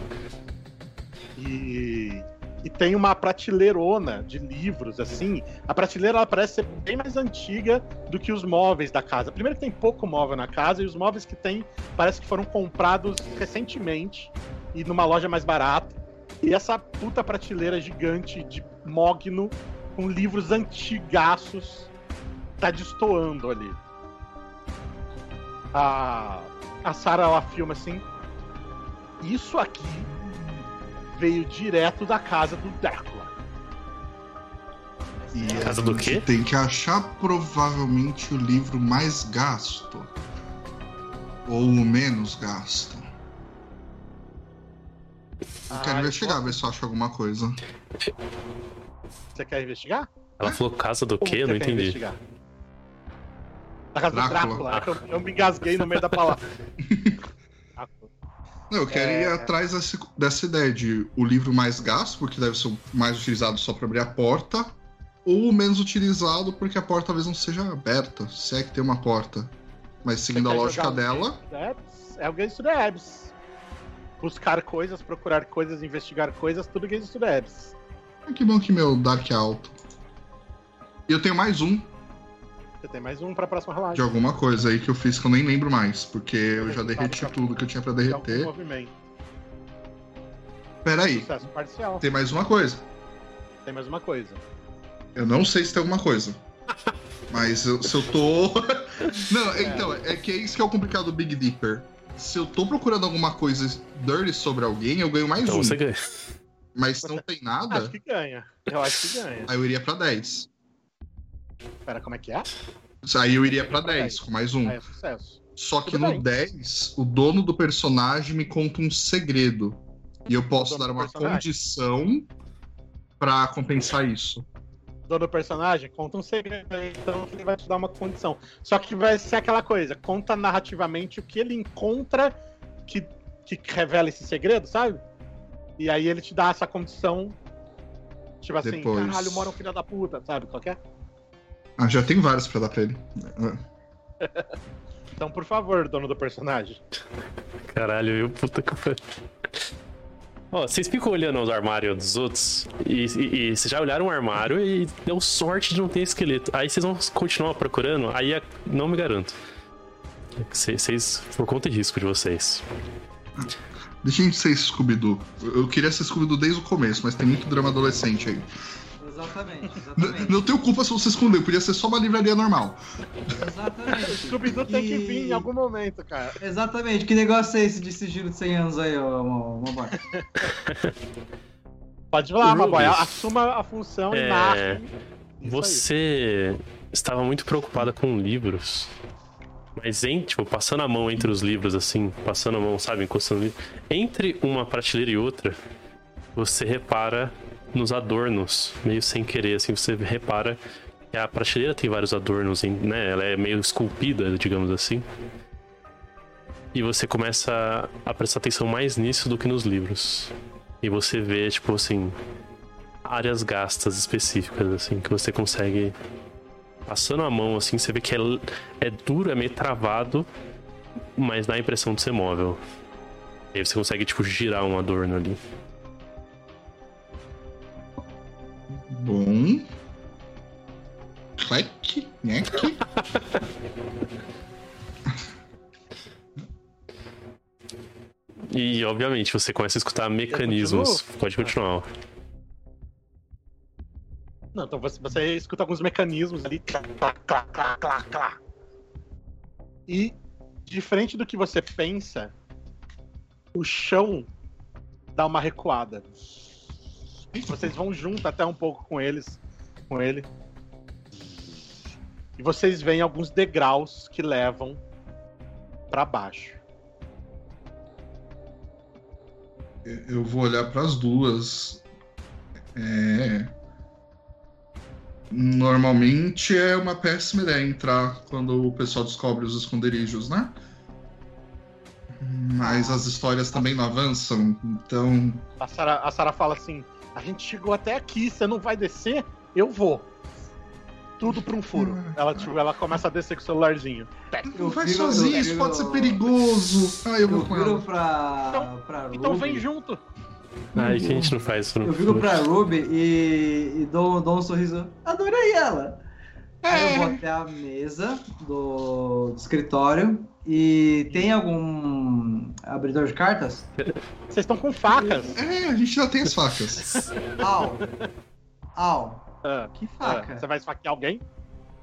E, e tem uma prateleirona de livros, assim. A prateleira ela parece ser bem mais antiga do que os móveis da casa. Primeiro que tem pouco móvel na casa e os móveis que tem parece que foram comprados recentemente e numa loja mais barata. E essa puta prateleira gigante de mogno com livros antigaços tá destoando ali. A, a Sarah ela filma assim. Isso aqui veio direto da casa do Drácula. E Casa a do gente quê? Tem que achar provavelmente o livro mais gasto. Ou o menos gasto. Eu quero Ah, investigar, ver se eu acho alguma coisa. Você quer investigar? Ela falou casa do quê? Eu não entendi. investigar? Da casa do Drácula. Drácula. É que eu, eu me engasguei no meio da palavra. Drácula. Não, eu quero ir É. atrás desse- dessa ideia de o livro mais gasto, porque deve ser o mais utilizado só para abrir a porta, ou o menos utilizado porque a porta talvez não seja aberta, se é que tem uma porta. Mas seguindo a lógica dela? É o Games to the. Buscar coisas, procurar coisas, investigar coisas, tudo Games to the. Que bom que meu Dark é alto. E eu tenho mais um Você tem mais um pra próxima rolagem. de alguma coisa aí que eu fiz que eu nem lembro mais, porque eu já Resultado derreti já- tudo que eu tinha pra derreter. movimento. Peraí, Sucesso parcial. tem mais uma coisa. Tem mais uma coisa. Eu não sei se tem alguma coisa. Mas eu- se eu tô. Não, então, é que é isso que é o complicado do Big Dipper. Se eu tô procurando alguma coisa dirty sobre alguém, eu ganho mais Então um. você ganha. Mas se não tem nada, Acho que ganha. Eu acho que ganha. aí eu iria pra 10. Pera, como é que é? Aí eu iria pra 10, com mais um. Ah, é sucesso. Só que tudo no bem. 10, o dono do personagem me conta um segredo. E eu posso dar uma personagem. condição pra compensar isso. Dono do personagem, conta um segredo aí, então ele vai te dar uma condição. Só que vai ser aquela coisa, conta narrativamente o que ele encontra que, que revela esse segredo, sabe? E aí ele te dá essa condição. Tipo assim, Depois. caralho, mora um filho da puta, sabe? Qual que é? Ah, já tem vários pra dar pra ele. Então, por favor, dono do personagem. Caralho, eu puta que pariu. Ó, vocês ficam olhando os armários dos outros e, e, e vocês já olharam o armário e deu sorte de não ter esqueleto. Aí vocês vão continuar procurando, aí é- não me garanto. Vocês, por conta e risco de vocês. Deixa a gente ser Scooby-Doo. Eu eu queria ser Scooby-Doo desde o começo, mas tem muito drama adolescente aí. Exatamente, exatamente. Não tenho culpa se você escondeu, podia ser só uma livraria normal. Exatamente. Scooby-Doo tem que E- vir em algum momento, cara. Exatamente. Que negócio é esse de sigilo de 100 anos aí, ô Moboy? Pode falar. Maboy. Assuma a função e É, narre. Isso Você estava muito preocupada com livros. Mas, em, tipo, passando a mão entre os livros, assim, passando a mão, sabe, encostando. Entre uma prateleira e outra, você repara nos adornos, meio sem querer, assim, você repara que a prateleira tem vários adornos, né? Ela é meio esculpida, digamos assim. E você começa a prestar atenção mais nisso do que nos livros. E você vê, tipo assim, áreas gastas específicas, assim, que você consegue. Passando a mão, assim, você vê que é, é duro, é meio travado, mas dá a impressão de ser móvel. E aí você consegue, tipo, girar um adorno ali. Bom. Clack, neck. E, obviamente, você começa a escutar mecanismos. Pode continuar. Não, então você, você escuta alguns mecanismos ali. Clá, clá, clá, clá, clá. E, diferente do que você pensa, o chão dá uma recuada. Vocês vão junto até um pouco com eles. Com ele. E vocês veem alguns degraus que levam pra baixo. Eu vou olhar para as duas. É... Normalmente é uma péssima ideia entrar quando o pessoal descobre os esconderijos, né? Mas as histórias também não avançam, então. A Sara, a Sara fala assim: A gente chegou até aqui, você não vai descer? Eu vou. Tudo pra um furo. Ela, tipo, ela começa a descer com o celularzinho. Eu Vai sozinho, isso pode ser perigoso. Ah, eu Eu vou com ela. pra, Então- pra Então vem junto. Ai, que a gente não faz isso. no Eu viro futuro. pra Ruby e, e dou, dou um sorriso. Adorei ela! Aí eu vou até a mesa do, do escritório e tem algum abridor de cartas? Vocês estão com facas. É, a gente já tem as facas. Au! Au! Ah, Que ah, faca? você vai esfaquear alguém?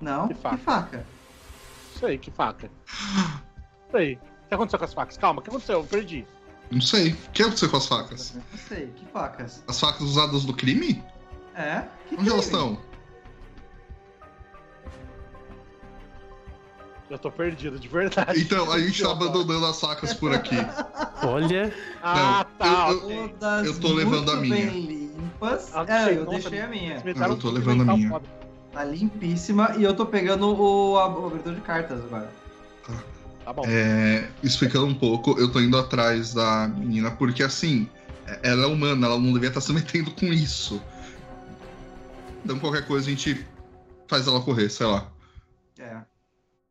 Não, que que faca? faca? Sei, que faca. Sei. O que aconteceu com as facas? Calma, o que aconteceu? Eu perdi. Não sei. O que aconteceu com as facas? Não sei, que facas? As facas usadas no crime? É? Que Onde elas crime? estão? Eu tô perdido, de verdade. Então, a gente tá abandonando as facas por aqui. Olha, Ah, tá. eu- ok. Todas Eu tô levando a minha. bem limpas. Ah, é, eu deixei a minha. Deram eu tô levando a minha. Tá limpíssima e eu tô pegando o, o abridor de cartas agora. Tá bom. É, explicando um pouco, eu tô indo atrás da menina porque, assim, ela é humana, ela não devia estar se metendo com isso. Então, qualquer coisa, a gente faz ela correr, sei lá. É.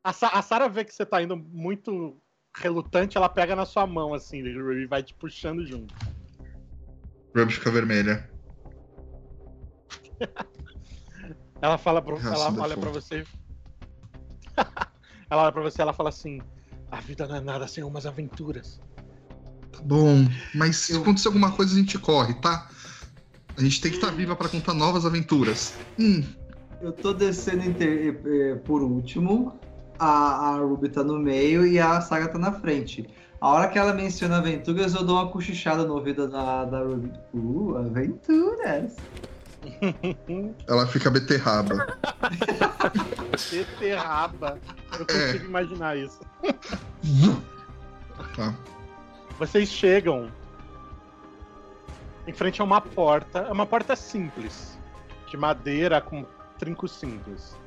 A, Sa a Sarah vê que você tá indo muito relutante, ela pega na sua mão, assim, e vai te puxando junto. Ruby fica vermelha. Ela fala pro, ela olha pra você. ela olha pra você e ela fala assim: A vida não é nada sem umas aventuras. Tá bom, mas se Eu- acontecer alguma coisa, a gente corre, tá? A gente tem que estar viva pra contar novas aventuras. Hum, Eu tô descendo inter- eh, por último, a, a Ruby tá no meio e a Saga tá na frente. A hora que ela menciona aventuras, eu dou uma cochichada no ouvido da, da Ruby. Uh, aventuras! ela fica beterraba. Beterraba. Eu É. consigo imaginar isso. Tá. Vocês chegam em frente a uma porta. É uma porta simples, de madeira com trinco simples.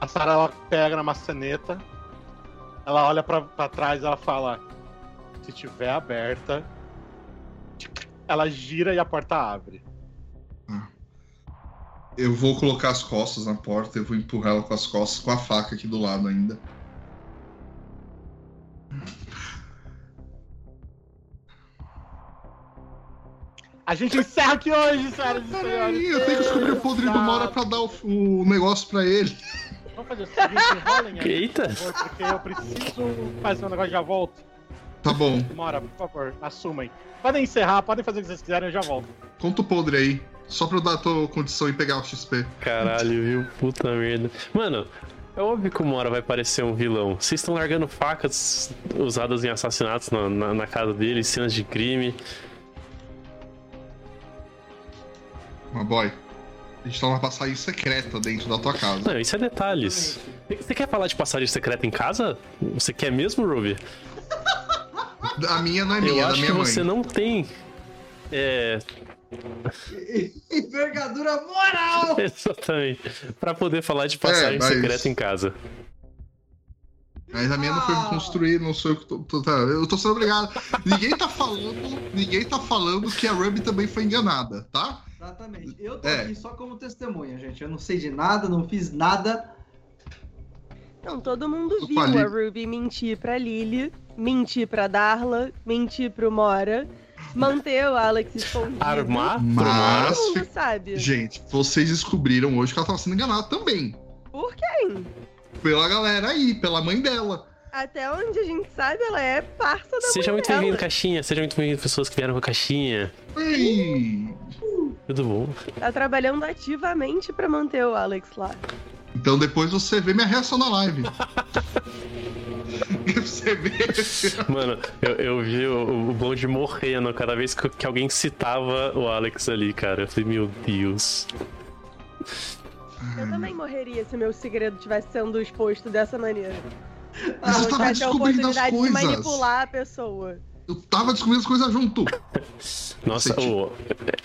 A Sarah ela pega na maçaneta, ela olha pra, pra trás e ela fala: Se tiver aberta, ela gira e a porta abre. Eu vou colocar as costas na porta, eu vou empurrar ela com as costas, com a faca aqui do lado ainda. A gente encerra aqui hoje, senhoras e senhores. Eu tenho que descobrir o podre do Mora pra dar o, o negócio pra ele. Vamos fazer o seguinte, rolem aí. Eita! por favor, Porque eu preciso fazer um negócio e já volto. Tá bom, Mora, por favor, assumem. Podem encerrar, podem fazer o que vocês quiserem, eu já volto. conta o podre aí. Só pra eu dar a tua condição e pegar o XP. Caralho, viu? Puta merda. Mano, é óbvio que uma hora vai parecer um vilão. Vocês estão largando facas usadas em assassinatos na, na, na casa dele, cenas de crime. Mas boy, a gente tá numa passagem secreta dentro da tua casa. Não, isso é detalhes. Você quer falar de passagem secreta em casa? Você quer mesmo, Ruby? A minha não é minha, Eu é da acho que minha mãe. você não tem. É. Envergadura moral! Exatamente. Pra poder falar de passagem É, mas- secreta em casa. Mas a minha não foi Ah. construir, não sou eu que tô, tô- tá, Eu tô sendo obrigado. ninguém tá falando. Ninguém tá falando que a Ruby também foi enganada, tá? Exatamente. Eu tô É. aqui só como testemunha, gente. Eu não sei de nada, não fiz nada. Não, todo mundo viu falei. a Ruby mentir pra Lily, mentir pra Darla, mentir pro Mora, manter o Alex escondido. Armar Mas- Todo mundo sabe. Gente, vocês descobriram hoje que ela tava sendo enganada também. Por quem? Pela galera aí, pela mãe dela. Até onde a gente sabe, ela é parça da Seja mãe muito bem-vindo, caixinha. Seja muito bem-vindo, pessoas que vieram com a caixinha. Ei. Tudo bom? Tá trabalhando ativamente pra manter o Alex lá. Então depois você vê minha reação na live. você. Mano, eu, eu vi o, o Blonde morrendo cada vez que, que alguém citava o Alex ali, cara. Eu falei, meu Deus. Eu também morreria se meu segredo tivesse sendo exposto dessa maneira. Mas eu não tava descobrindo as oportunidade de coisas. manipular a pessoa. Eu tava descobrindo as coisas junto. Nossa, eu,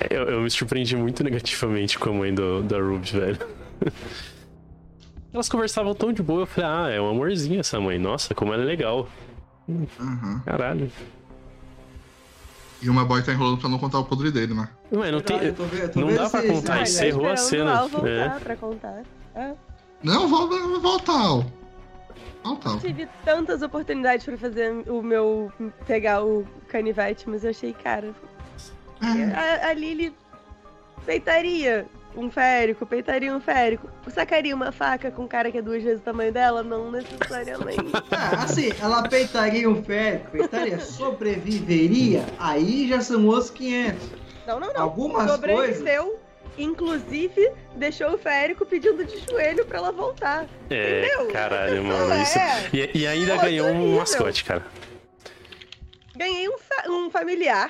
eu me surpreendi muito negativamente com a mãe do, da Ruby, velho. Elas conversavam tão de boa, eu falei, ah, é um amorzinho essa mãe. Nossa, como ela é legal. Aham. Caralho. E o my boy tá enrolando pra não contar o podre dele, né? Ué, não tem. Eu tô vendo- eu tô não dá pra contar Ah, isso, tá errou a cena. o Al voltar É. pra contar. É. Não, volta, volta, Al. Volta, Al. Tive tantas oportunidades pra fazer o meu. pegar o canivete, mas eu achei, cara. É. A, a Lily peitaria um férico, peitaria um férico. Sacaria uma faca com um cara que é duas vezes o tamanho dela? Não necessariamente. Ah, assim, ela peitaria um férico, peitaria, sobreviveria, aí já são os 500. Não, não, não. Algumas Sobreviveu, inclusive, deixou o férico pedindo de joelho pra ela voltar. É, Entendeu? caralho, mano. Isso... é. E, e ainda Outro ganhou um mascote, cara. Ganhei um, fa- um familiar.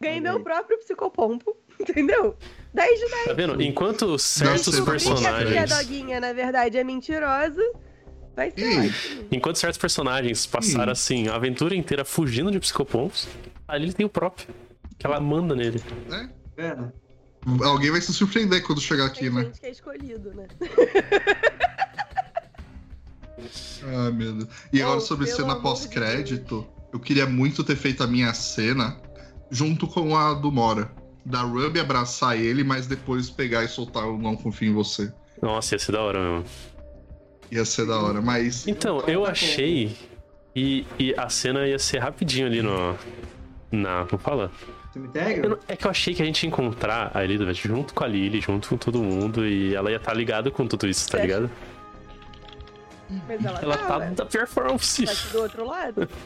Ganhei Olha meu próprio psicopompo. Entendeu? 10 de 10. Tá vendo? Enquanto certos Descobri que a Que a personagens. doguinha, na verdade, é mentirosa. Vai ser ótimo. Enquanto certos personagens passaram assim, a aventura inteira fugindo de psicopompos, ali ele tem o próprio. Que ela manda nele. É. Vendo? Alguém vai se surpreender quando chegar aqui, Tem né? gente que é escolhido, né? Ah, meu Deus. E agora Oh, sobre pelo cena pós-crédito, eu queria muito ter feito a minha cena junto com a do Mora. Da Ruby abraçar ele, mas depois pegar e soltar o Não Confio em Você. Nossa, ia ser da hora mesmo. Ia ser da hora, mas. Então, eu achei e, e a cena ia ser rapidinho ali no. Na. Como fala? Eu Cemitério? não- é que eu achei que a gente ia encontrar a Elizabeth junto com a Lily, junto com todo mundo, e ela ia estar ligada com tudo isso, tá acha? ligado? Mas ela, Ela tá, tá da pior forma possível. Que do outro lado.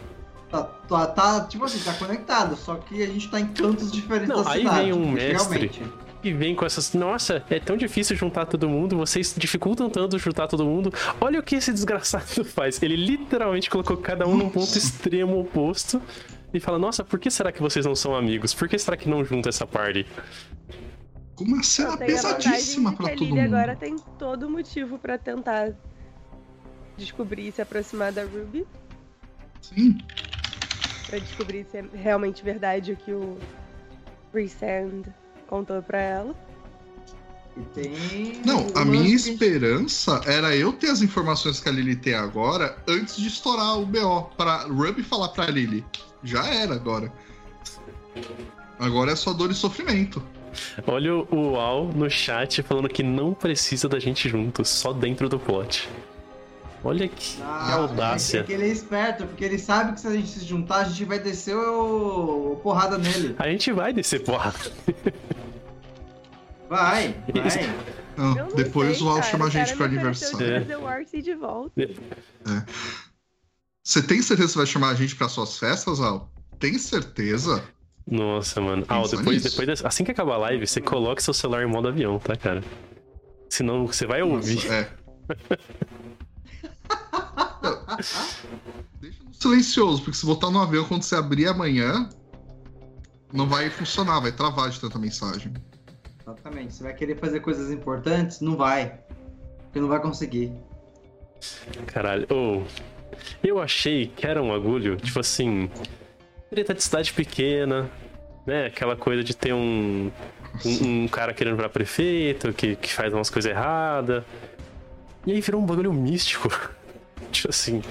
Tá, tá, tá, tipo assim, tá conectado, só que a gente tá em cantos diferentes Não, da aí cidade. vem um mestre. Realmente. E vem com essas. Nossa, é tão difícil juntar todo mundo, vocês dificultam tanto juntar todo mundo. Olha o que esse desgraçado faz. Ele literalmente colocou cada um num ponto extremo oposto e fala: Nossa, por que será que vocês não são amigos? Por que será que não junta essa party? Com uma cena pesadíssima de pra que a todo mundo. agora tem todo motivo pra tentar descobrir e se aproximar da Ruby. Sim. Pra descobrir se é realmente verdade o que o Resend contou pra ela. E tem. Não, a minha esperança era eu ter as informações que a Lily tem agora antes de estourar o BO. Pra Ruby falar pra Lily. Já era agora. Agora é só dor e sofrimento. Olha o o Al no chat falando que não precisa da gente junto, só dentro do plot. Olha que, que Ah, audácia. É que ele é esperto, porque ele sabe que se a gente se juntar, a gente vai descer o, o porrada nele. A gente vai descer porra. Vai, Isso. vai. Não, depois sei, o Al chama a gente pro aniversário. de Arcee de volta. Você tem certeza que você vai chamar a gente pra suas festas, Al? Tem certeza? Nossa, mano. Ah, Pensa depois, depois dessa- assim que acabar a live, você coloca seu celular em modo avião, tá, cara? Senão você vai ouvir. Nossa, é. Deixa no silencioso, porque se botar no avião quando você abrir amanhã, não vai funcionar, vai travar de tanta mensagem. Exatamente. Você vai querer fazer coisas importantes? Não vai. Porque não vai conseguir. Caralho. Ô, eu achei que era um agulho, tipo assim. Treta de cidade pequena, né? Aquela coisa de ter um. Um, um cara querendo virar prefeito, que, que faz umas coisas erradas. E aí virou um bagulho místico. tipo assim.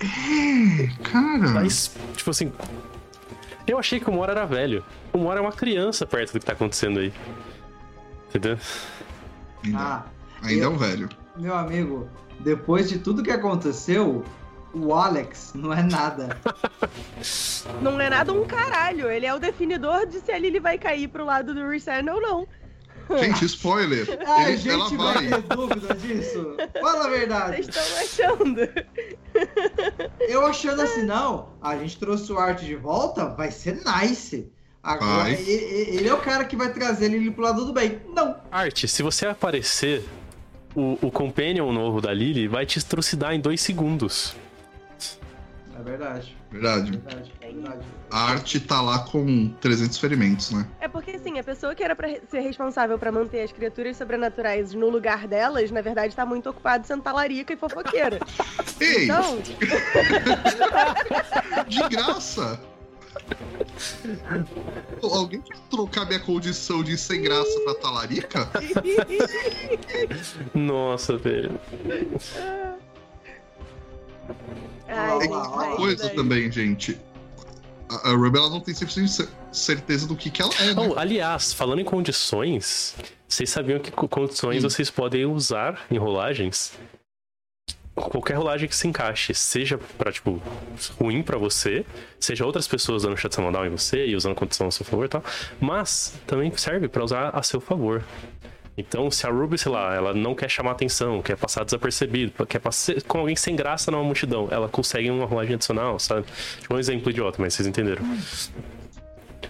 É, cara. Mas, tipo assim. Eu achei que o Mora era velho. O Mora é uma criança perto do que tá acontecendo aí. Entendeu? Ainda, Ah, ainda é eu- um velho. meu amigo, depois de tudo que aconteceu, o Alex não é nada. Não é nada um caralho. Ele é o definidor de se a Lily vai cair pro lado do Resend ou não. Gente, spoiler. A Ele- gente ela vai vai. ter dúvida disso? Fala a verdade. Vocês estão achando. Eu achando assim, não, a gente trouxe o Art de volta, vai ser nice. Agora, Vai. e- e- ele é o cara que vai trazer ele pro lado do bem. Não. Arte, se você aparecer, o, o Companion novo da Lily vai te trucidar em dois segundos. É verdade, Verdade. verdade, verdade. A arte tá lá com 300 ferimentos, né? É porque, assim, a pessoa que era pra ser responsável pra manter as criaturas sobrenaturais no lugar delas, na verdade, tá muito ocupado sendo talarica e fofoqueira. Ei, Então, de graça! Alguém quer trocar minha condição de sem graça pra talarica? Nossa, velho. Ai, É uma coisa vai. também, gente. A, a Ruby ela não tem 100% cer- certeza do que, que ela é, né? Oh, aliás, falando em condições, vocês sabiam que co- condições Hum. vocês podem usar em rolagens? Qualquer rolagem que se encaixe, seja pra, tipo, ruim pra você, seja outras pessoas dando chat down em você e usando condição a seu favor e tal, mas também serve pra usar a seu favor. Então, se a Ruby, sei lá, ela não quer chamar atenção, quer passar desapercebido, quer passar com alguém sem graça numa multidão, ela consegue uma rolagem adicional, sabe? Tipo um exemplo idiota, mas vocês entenderam.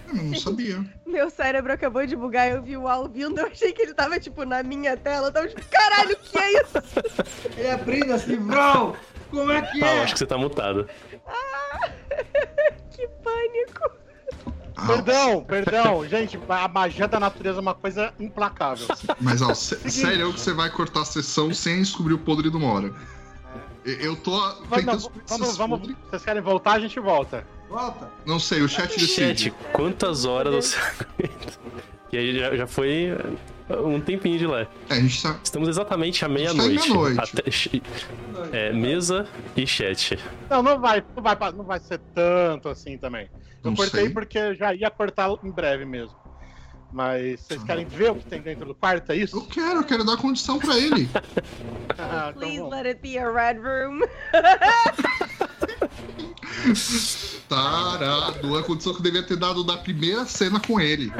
Eu não sabia. Meu cérebro acabou de bugar, eu vi o Al vindo, eu achei que ele tava, tipo, na minha tela. Eu tava tipo, caralho, o que é isso? Ele abrindo assim, bro, como é que Ah, eu é? acho que você tá mutado. Que pânico. Ah, Perdão, perdão. Gente, a magia da natureza é uma coisa implacável. Mas, ó, sé- sério que você vai cortar a sessão sem descobrir o podre do Mora. Eu tô Vamos, não, vamos, vamos, vocês querem voltar, a gente volta. Volta. Não sei, o chat decide. Chat, quantas horas você aguenta? E aí já, já foi um tempinho de lá. É, a gente tá. Estamos exatamente à Está meia-noite. meia-noite. Até- É, mesa e chat. Não, não vai, não vai, não vai ser tanto assim também. Eu Não cortei sei. porque eu já ia cortar em breve mesmo. Mas vocês querem ver o que tem dentro do quarto, é Eu isso? quero, eu quero dar condição pra ele. Ah, então Please vamos. let it be a red room. Tarado, a condição que eu devia ter dado da primeira cena com ele.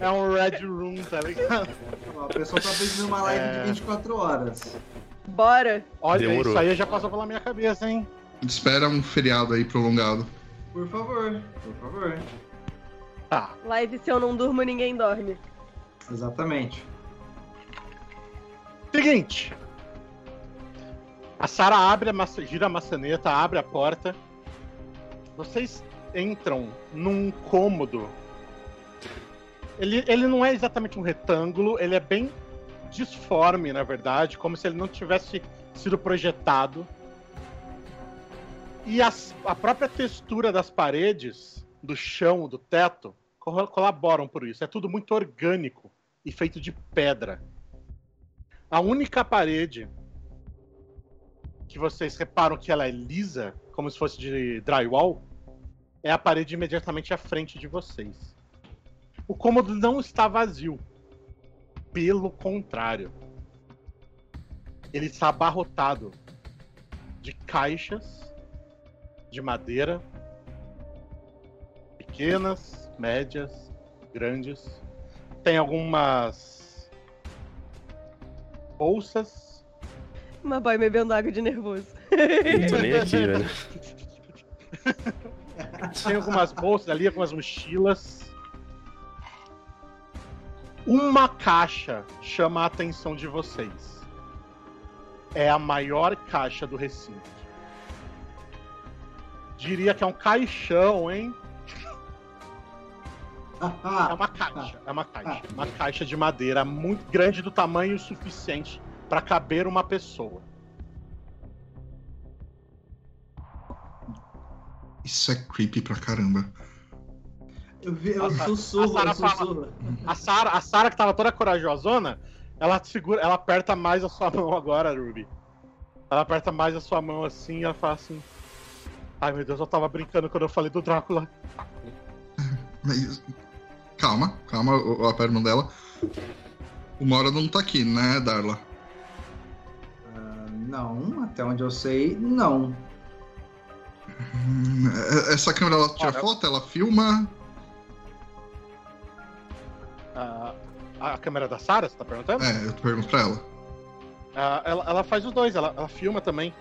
É um red room, tá ligado? Ó, O pessoal tá pedindo uma live É. de 24 horas. Bora. Olha, Demorou. isso aí já passou pela minha cabeça, hein? Espera um feriado aí prolongado. Por favor, por favor. Tá. Live, se eu não durmo, ninguém dorme. Exatamente. Seguinte. A Sara abre a gira a maçaneta, abre a porta. Vocês entram num cômodo. Ele, ele não é exatamente um retângulo, ele é bem disforme, na verdade, como se ele não tivesse sido projetado. E as- a própria textura das paredes, do chão, do teto, co- colaboram por isso. É tudo muito orgânico e feito de pedra. A única parede que vocês reparam que ela é lisa, como se fosse de drywall, é a parede imediatamente à frente de vocês. O cômodo não está vazio. Pelo contrário. Ele está abarrotado de caixas de madeira, pequenas, médias, grandes. Tem algumas bolsas. Uma boy bebendo água de nervoso. Não tô nem aqui, velho. Tem algumas bolsas ali, algumas mochilas. Uma caixa chama a atenção de vocês. É a maior caixa do recinto. Diria que é um caixão, hein? É uma caixa, é uma caixa. Uma caixa de madeira muito grande do tamanho suficiente para caber uma pessoa. Isso é creepy pra caramba. Eu, vi, A Sa- sussurro, a Sarah. A Sara, a Sara que tava toda corajosona, ela segura, ela aperta mais a sua mão agora, Ruby. Ela aperta mais a sua mão assim e ela fala assim: Ai meu Deus, eu tava brincando quando eu falei do Drácula. Mas- Calma, calma, eu, eu aperto a mão dela. O Mora não tá aqui, né, Darla? Não, até onde eu sei, não. Hum, é- Essa câmera ela tira Olha- foto, ela filma. Ah, a câmera da Sara, você tá perguntando? É, eu pergunto pra ela. Ah, ela, ela faz os dois, ela, ela filma também.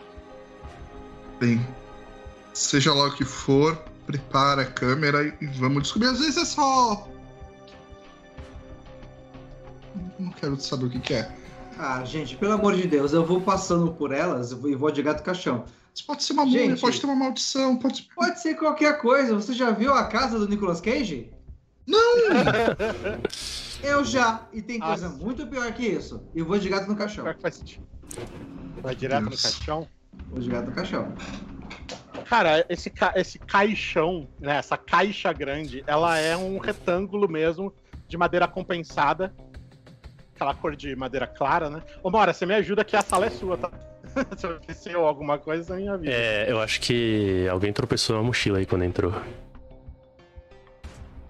Bem, seja lá o que for, prepara a câmera e vamos descobrir. Às vezes é só. Não quero saber o que, que é. Ah, gente, pelo amor de Deus, eu vou passando por elas e vou de gato caixão. Isso pode ser uma múmia, Gente. pode ter uma maldição, pode. Pode ser qualquer coisa. Você já viu a casa do Nicolas Cage? Não! Eu já. E tem coisa Nossa. muito pior que isso. E vou de gato no caixão. Pior que faz sentido. Vai direto no Deus. caixão. Vou de gato no caixão. Cara, esse, ca- esse caixão, né, essa caixa grande, ela é um retângulo mesmo de madeira compensada. Aquela cor de madeira clara, né? Ô, Mora, você me ajuda que a sala é sua, tá? Se eu esqueceu alguma coisa, você me avisa. É, eu acho que alguém tropeçou na mochila aí quando entrou.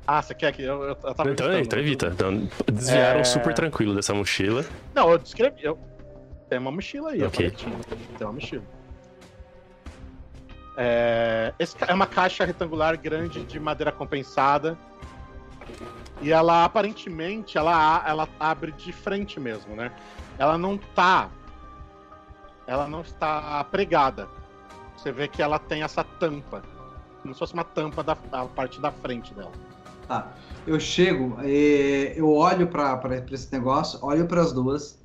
Ah, você quer que eu, eu, eu tava Então, então evita. Então, desviaram É. super tranquilo dessa mochila. Não, eu descrevi. Eu... Tem uma mochila aí, Ok. Tem uma mochila. É... Esse é uma caixa retangular grande de madeira compensada. E ela aparentemente ela, ela abre de frente mesmo, né? Ela não tá. Ela não está pregada. Você vê que ela tem essa tampa. Como se fosse uma tampa da, parte da frente dela. Tá. Eu chego, eh, eu olho pra esse negócio, olho pras duas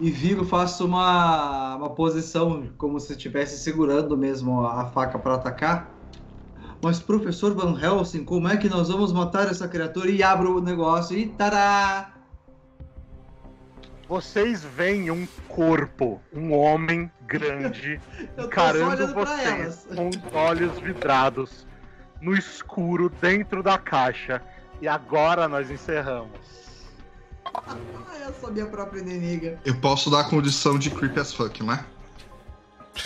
e viro, faço uma, uma posição como se estivesse segurando mesmo a faca pra atacar. Mas, professor Van Helsing, como é que nós vamos matar essa criatura? E abro o negócio e tará! Vocês veem um corpo, um homem grande, encarando vocês com os olhos vidrados no escuro dentro da caixa. E agora nós encerramos. Ah, eu sou minha própria inimiga. Eu posso dar a condição de creepy as fuck, né?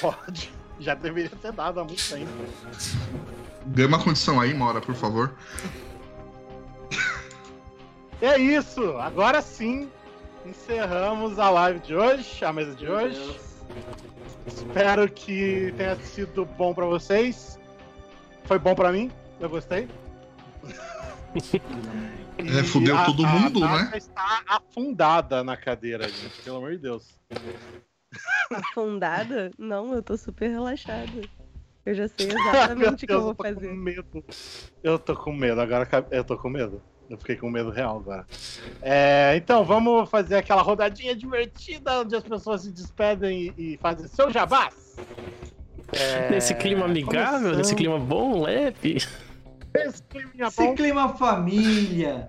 Pode. Já deveria ter dado há muito tempo. Dê uma condição aí, Mora, por favor. É isso. Agora sim, encerramos a live de hoje, a mesa de hoje. Espero que tenha sido bom pra vocês. Foi bom pra mim. Eu gostei. É, fudeu a- todo a mundo, Nata né? está afundada na cadeira, gente. Pelo amor de Deus. Afundada? Não, eu tô super relaxada. Eu já sei exatamente o que eu vou fazer. medo. Eu tô com medo, agora eu tô com medo. Eu fiquei com medo real agora. É, então, vamos fazer aquela rodadinha divertida onde as pessoas se despedem e, e fazem seu jabás. É, Nesse clima amigável, começando- nesse clima bom, leve. Esse clima Esse bom. clima família.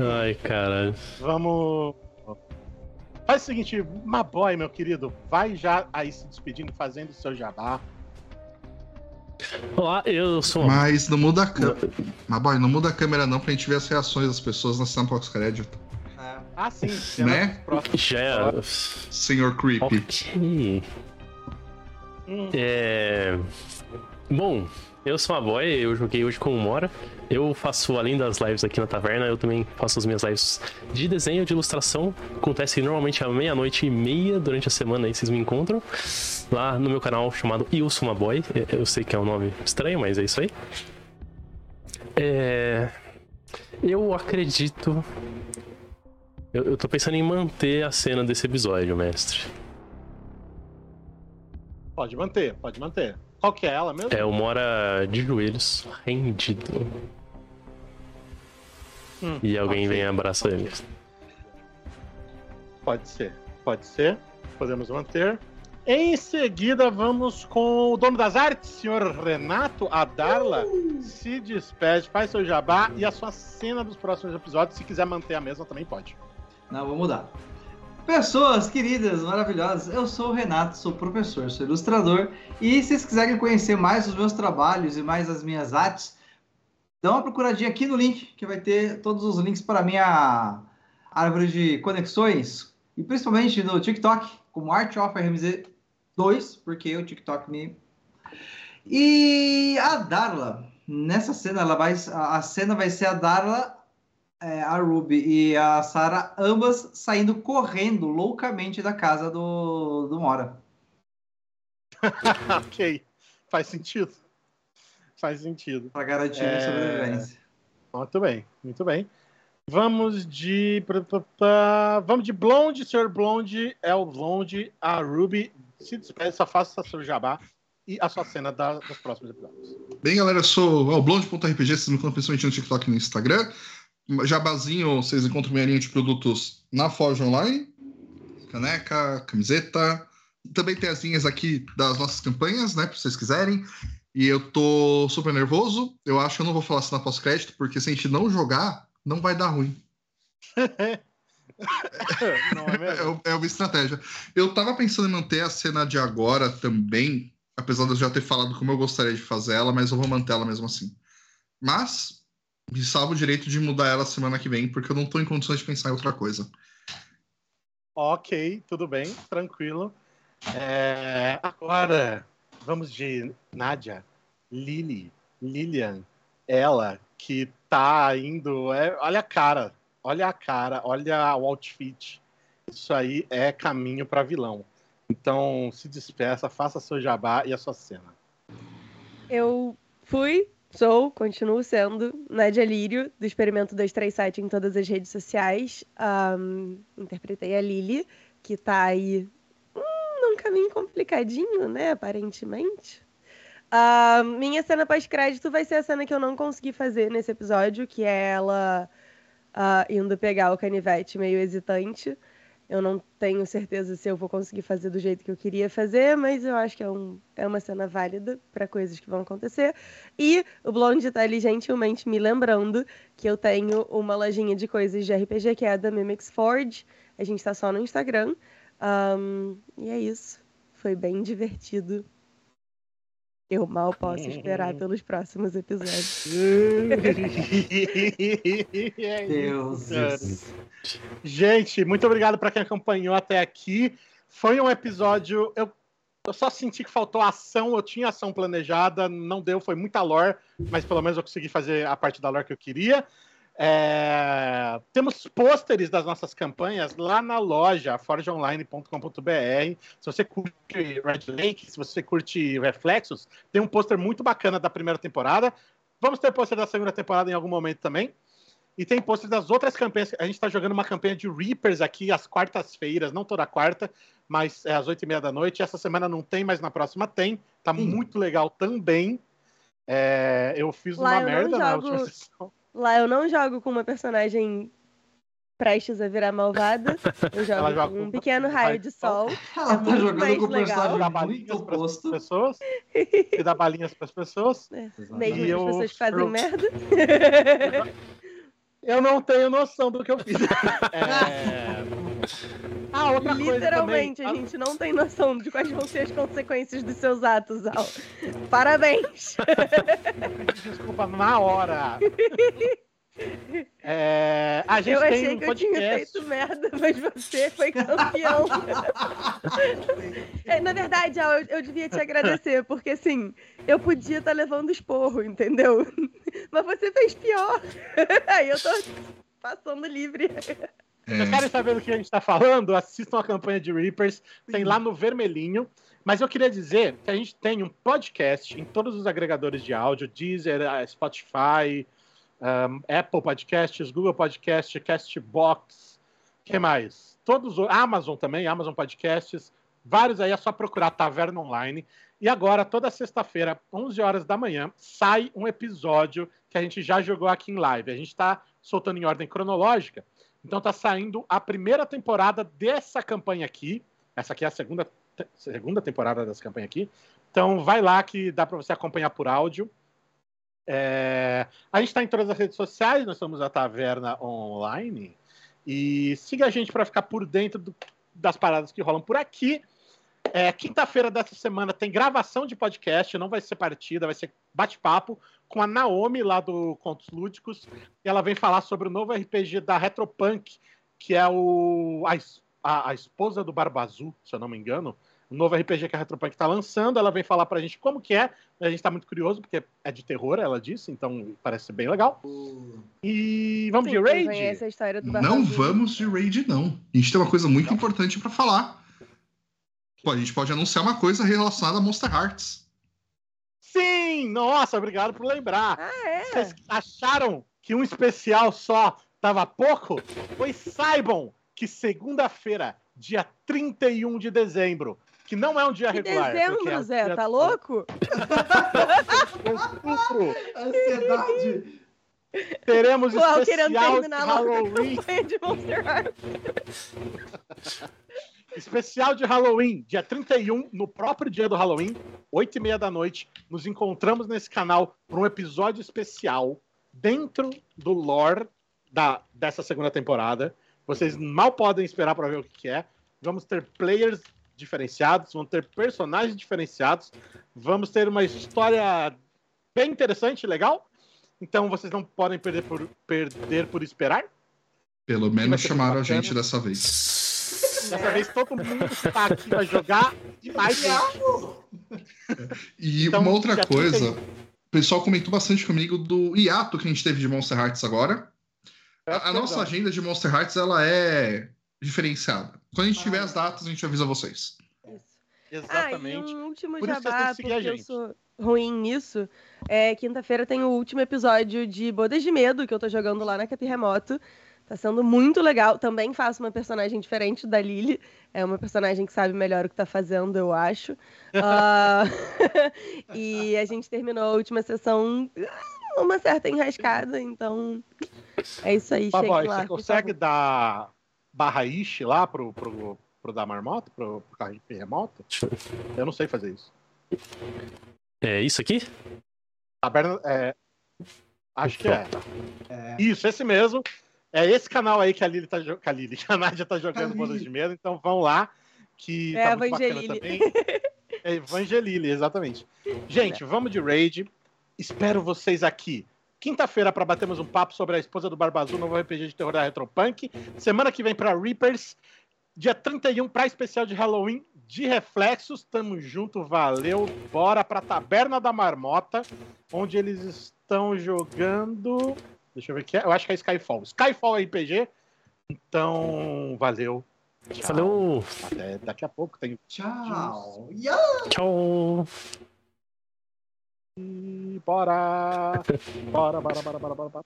Ai, caralho. Vamos. Faz o seguinte, Maboy, meu querido, vai já aí se despedindo, fazendo o seu jabá. Olá, eu sou. Mas não muda a câmera. Mas, boy, não muda a câmera não pra gente ver as reações das pessoas na cena pós-crédito. É. Ah, sim, Né? Já é... Senhor Creepy. Ok. Hum, É... Bom, Eu sou a boy, eu joguei hoje com o Mora. Eu faço, além das lives aqui na taverna, eu também faço as minhas lives de desenho, de ilustração. Acontece normalmente à meia-noite e meia durante a semana aí vocês me encontram. Lá no meu canal chamado Eu Sou uma Boy. Eu sei que é um nome estranho, mas é isso aí. É... Eu acredito. Eu, eu tô pensando em manter a cena desse episódio, mestre. Pode manter, pode manter. Qual que é ela mesmo? É o Mora de joelhos, rendido. Hum, e alguém vem e abraça ele. Pode ser, pode ser. Podemos manter. Em seguida, vamos com o dono das artes, senhor Renato Adarla. Uh! Se despede, faz seu jabá e a sua cena dos próximos episódios. Se quiser manter a mesma, também pode. Não, vou mudar. Pessoas queridas, maravilhosas, eu sou o Renato, sou professor, sou ilustrador e se vocês quiserem conhecer mais os meus trabalhos e mais as minhas artes, dá uma procuradinha aqui no link que vai ter todos os links para a minha árvore de conexões e principalmente no TikTok, como Art of RMZ 2, porque o TikTok me. E a Darla, nessa cena, ela vai, a cena vai ser a Darla é, a Ruby e a Sarah, ambas saindo correndo loucamente da casa do, do Mora. ok, faz sentido. Faz sentido. Para garantir é... a sobrevivência. Muito bem, muito bem. Vamos de. Vamos de Blonde, Sr. Blonde. É o Blonde, a Ruby. Se despede, só faça seu jabá e a sua cena da, dos próximos episódios. Bem, galera, eu sou o Blonde.rpg, vocês me encontram principalmente no TikTok e no Instagram. Jabazinho, vocês encontram minha linha de produtos na Forge Online. Caneca, camiseta. Também tem as linhas aqui das nossas campanhas, né? Se vocês quiserem. E eu tô super nervoso. Eu acho que eu não vou falar isso na pós-crédito, porque se a gente não jogar, não vai dar ruim. é, é, é uma estratégia. Eu tava pensando em manter a cena de agora também, apesar de eu já ter falado como eu gostaria de fazer ela, mas eu vou manter ela mesmo assim. Mas me salvo o direito de mudar ela semana que vem, porque eu não tô em condições de pensar em outra coisa. Ok, tudo bem, tranquilo. É, agora, vamos de Nádia, Lily, Lilian, ela que tá indo. É, olha a cara, olha a cara, olha o outfit. Isso aí é caminho para vilão. Então, se despeça, faça seu jabá e a sua cena. Eu fui Sou, continuo sendo, Nadia Lírio, do Experimento 237 em todas as redes sociais. Um, interpretei a Lily, que tá aí hum, num caminho complicadinho, né, aparentemente. Uh, minha cena pós-crédito vai ser a cena que eu não consegui fazer nesse episódio, que é ela uh, indo pegar o canivete meio hesitante. Eu não tenho certeza se eu vou conseguir fazer do jeito que eu queria fazer, mas eu acho que é, um, é uma cena válida para coisas que vão acontecer. E o Blonde está ali gentilmente me lembrando que eu tenho uma lojinha de coisas de RPG que é a da Mimics Forge. A gente está só no Instagram. Um, e é isso. Foi bem divertido. Eu mal posso esperar pelos próximos episódios. Deus. Gente, muito obrigado para quem acompanhou até aqui. Foi um episódio. Eu, eu só senti que faltou ação. Eu tinha ação planejada, não deu, foi muita lore, mas pelo menos eu consegui fazer a parte da lore que eu queria. É... Temos pôsteres das nossas campanhas lá na loja, forgeonline.com.br. Se você curte Red Lake, se você curte Reflexos, tem um pôster muito bacana da primeira temporada. Vamos ter pôster da segunda temporada em algum momento também. E tem pôster das outras campanhas. A gente está jogando uma campanha de Reapers aqui às quartas-feiras, não toda quarta, mas é às oito e meia da noite. Essa semana não tem, mas na próxima tem. Tá muito legal também. É... eu fiz lá uma merda jogo... na última sessão. Lá eu não jogo com uma personagem prestes a virar malvada. Eu jogo com um pequeno raio de sol. Ela é tá jogando com o personagem dá balinhas para as pessoas. E dá balinhas para as pessoas. É. Mesmo as pessoas que fazem merda. Eu não tenho noção do que eu fiz. É... Ah, outra Literalmente, a gente não tem noção de quais vão ser as consequências dos seus atos, Al. Parabéns! Desculpa, na hora. É, a gente eu tem achei um que eu tinha feito merda, mas você foi campeão. É, Na verdade, Al, eu, eu devia te agradecer, porque assim, eu podia estar levando esporro, entendeu? Mas você fez pior. Aí eu tô passando livre. É, Vocês querem saber do que a gente tá falando? Assistam a campanha de Reapers, tem lá no vermelhinho. Mas eu queria dizer que a gente tem um podcast em todos os agregadores de áudio, Deezer, eh, Spotify, um, Apple Podcasts, Google Podcasts, Castbox, que mais? Todos, o- Amazon também, Amazon Podcasts, vários aí, é só procurar Taverna Online. E agora, toda sexta-feira, 11 horas da manhã, sai um episódio que a gente já jogou aqui em live. A gente está soltando em ordem cronológica, então tá saindo a primeira temporada dessa campanha aqui. Essa aqui é a segunda, te- segunda temporada dessa campanha aqui. Então vai lá que dá para você acompanhar por áudio. É, A gente está em todas as redes sociais, nós somos a Taverna Online. E siga a gente para ficar por dentro do- das paradas que rolam por aqui. É, Quinta-feira dessa semana tem gravação de podcast, não vai ser partida, vai ser bate-papo com a Naomi lá do Contos Lúdicos. E ela vem falar sobre o novo RPG da Retropunk, que é o a, a- a esposa do Barba Azul, se eu não me engano. O novo RPG que a Retropunk está lançando. Ela vem falar pra gente como que é. A gente tá muito curioso, porque é de terror, ela disse, então parece ser bem legal. E vamos de Quem raid? conhece a história do não Barbazinho? vamos de raid, não. A gente tem uma coisa muito importante pra falar. Pô, a gente pode anunciar uma coisa relacionada a Monster Hearts. Sim! Nossa, obrigado por lembrar. Ah, é? Vocês acharam que um especial só tava pouco? Pois saibam que segunda-feira, dia 31 de dezembro, que não é um dia Que regular. porque dezembro, é Zé, dia tá de louco? Ansiedade. teremos querendo especial de terminar logo a Halloween. campanha de Monster. Especial de Halloween, dia 31, no próprio dia do Halloween, 8 e meia da noite. Nos encontramos nesse canal para um episódio especial dentro do lore da, dessa segunda temporada. Vocês mal podem esperar para ver o que, que é. Vamos ter players diferenciados, vamos ter personagens diferenciados, vamos ter uma história bem interessante, legal. Então vocês não podem perder por, perder por esperar. Pelo menos chamaram a gente dessa vez. Dessa vez todo mundo está aqui para jogar demais. E Então, uma outra coisa, tem- o pessoal comentou bastante comigo do hiato que a gente teve de Monster Hearts agora. A, a nossa agenda de Monster Hearts ela é diferenciada. Quando a gente tiver as datas, a gente avisa vocês. Isso. Exatamente. Ah, e um último Por jabá, porque eu sou ruim nisso. É, Quinta-feira tem o último episódio de Bodas de Medo, que eu tô jogando lá na Capi Remoto. Tá sendo muito legal. Também faço uma personagem diferente da Lily. É uma personagem que sabe melhor o que tá fazendo, eu acho. Ah, e a gente terminou a última sessão ah, uma certa enrascada, então é isso aí. Lá. você consegue dar barra ish lá pro, pro, pro da marmota, pro, pro carrinho remoto? Eu não sei fazer isso. É isso aqui? Taberna, é, acho que é. É. Isso, esse mesmo. É esse canal aí que a Lili tá jogando. Que a Lili, que a Nádia tá jogando. Bodas de Medo, então vão lá. Que É, tá muito bacana Evangelile. também. É Evangelile, exatamente. Gente, vamos de raid. Espero vocês aqui. Quinta-feira para batermos um papo sobre a esposa do Barba Azul, novo RPG de terror da Retropunk. Semana que vem para Reapers. Dia 31 para especial de Halloween de Reflexos. Tamo junto, valeu. Bora pra Taberna da Marmota, onde eles estão jogando. Deixa eu ver é. Eu acho que é Skyfall. Skyfall RPG. Então, valeu. Tchau. Valeu! Até daqui a pouco. Tem Tchau. Ya. Tchau! Bora! Bora, bora, bora, bora, bora. bora.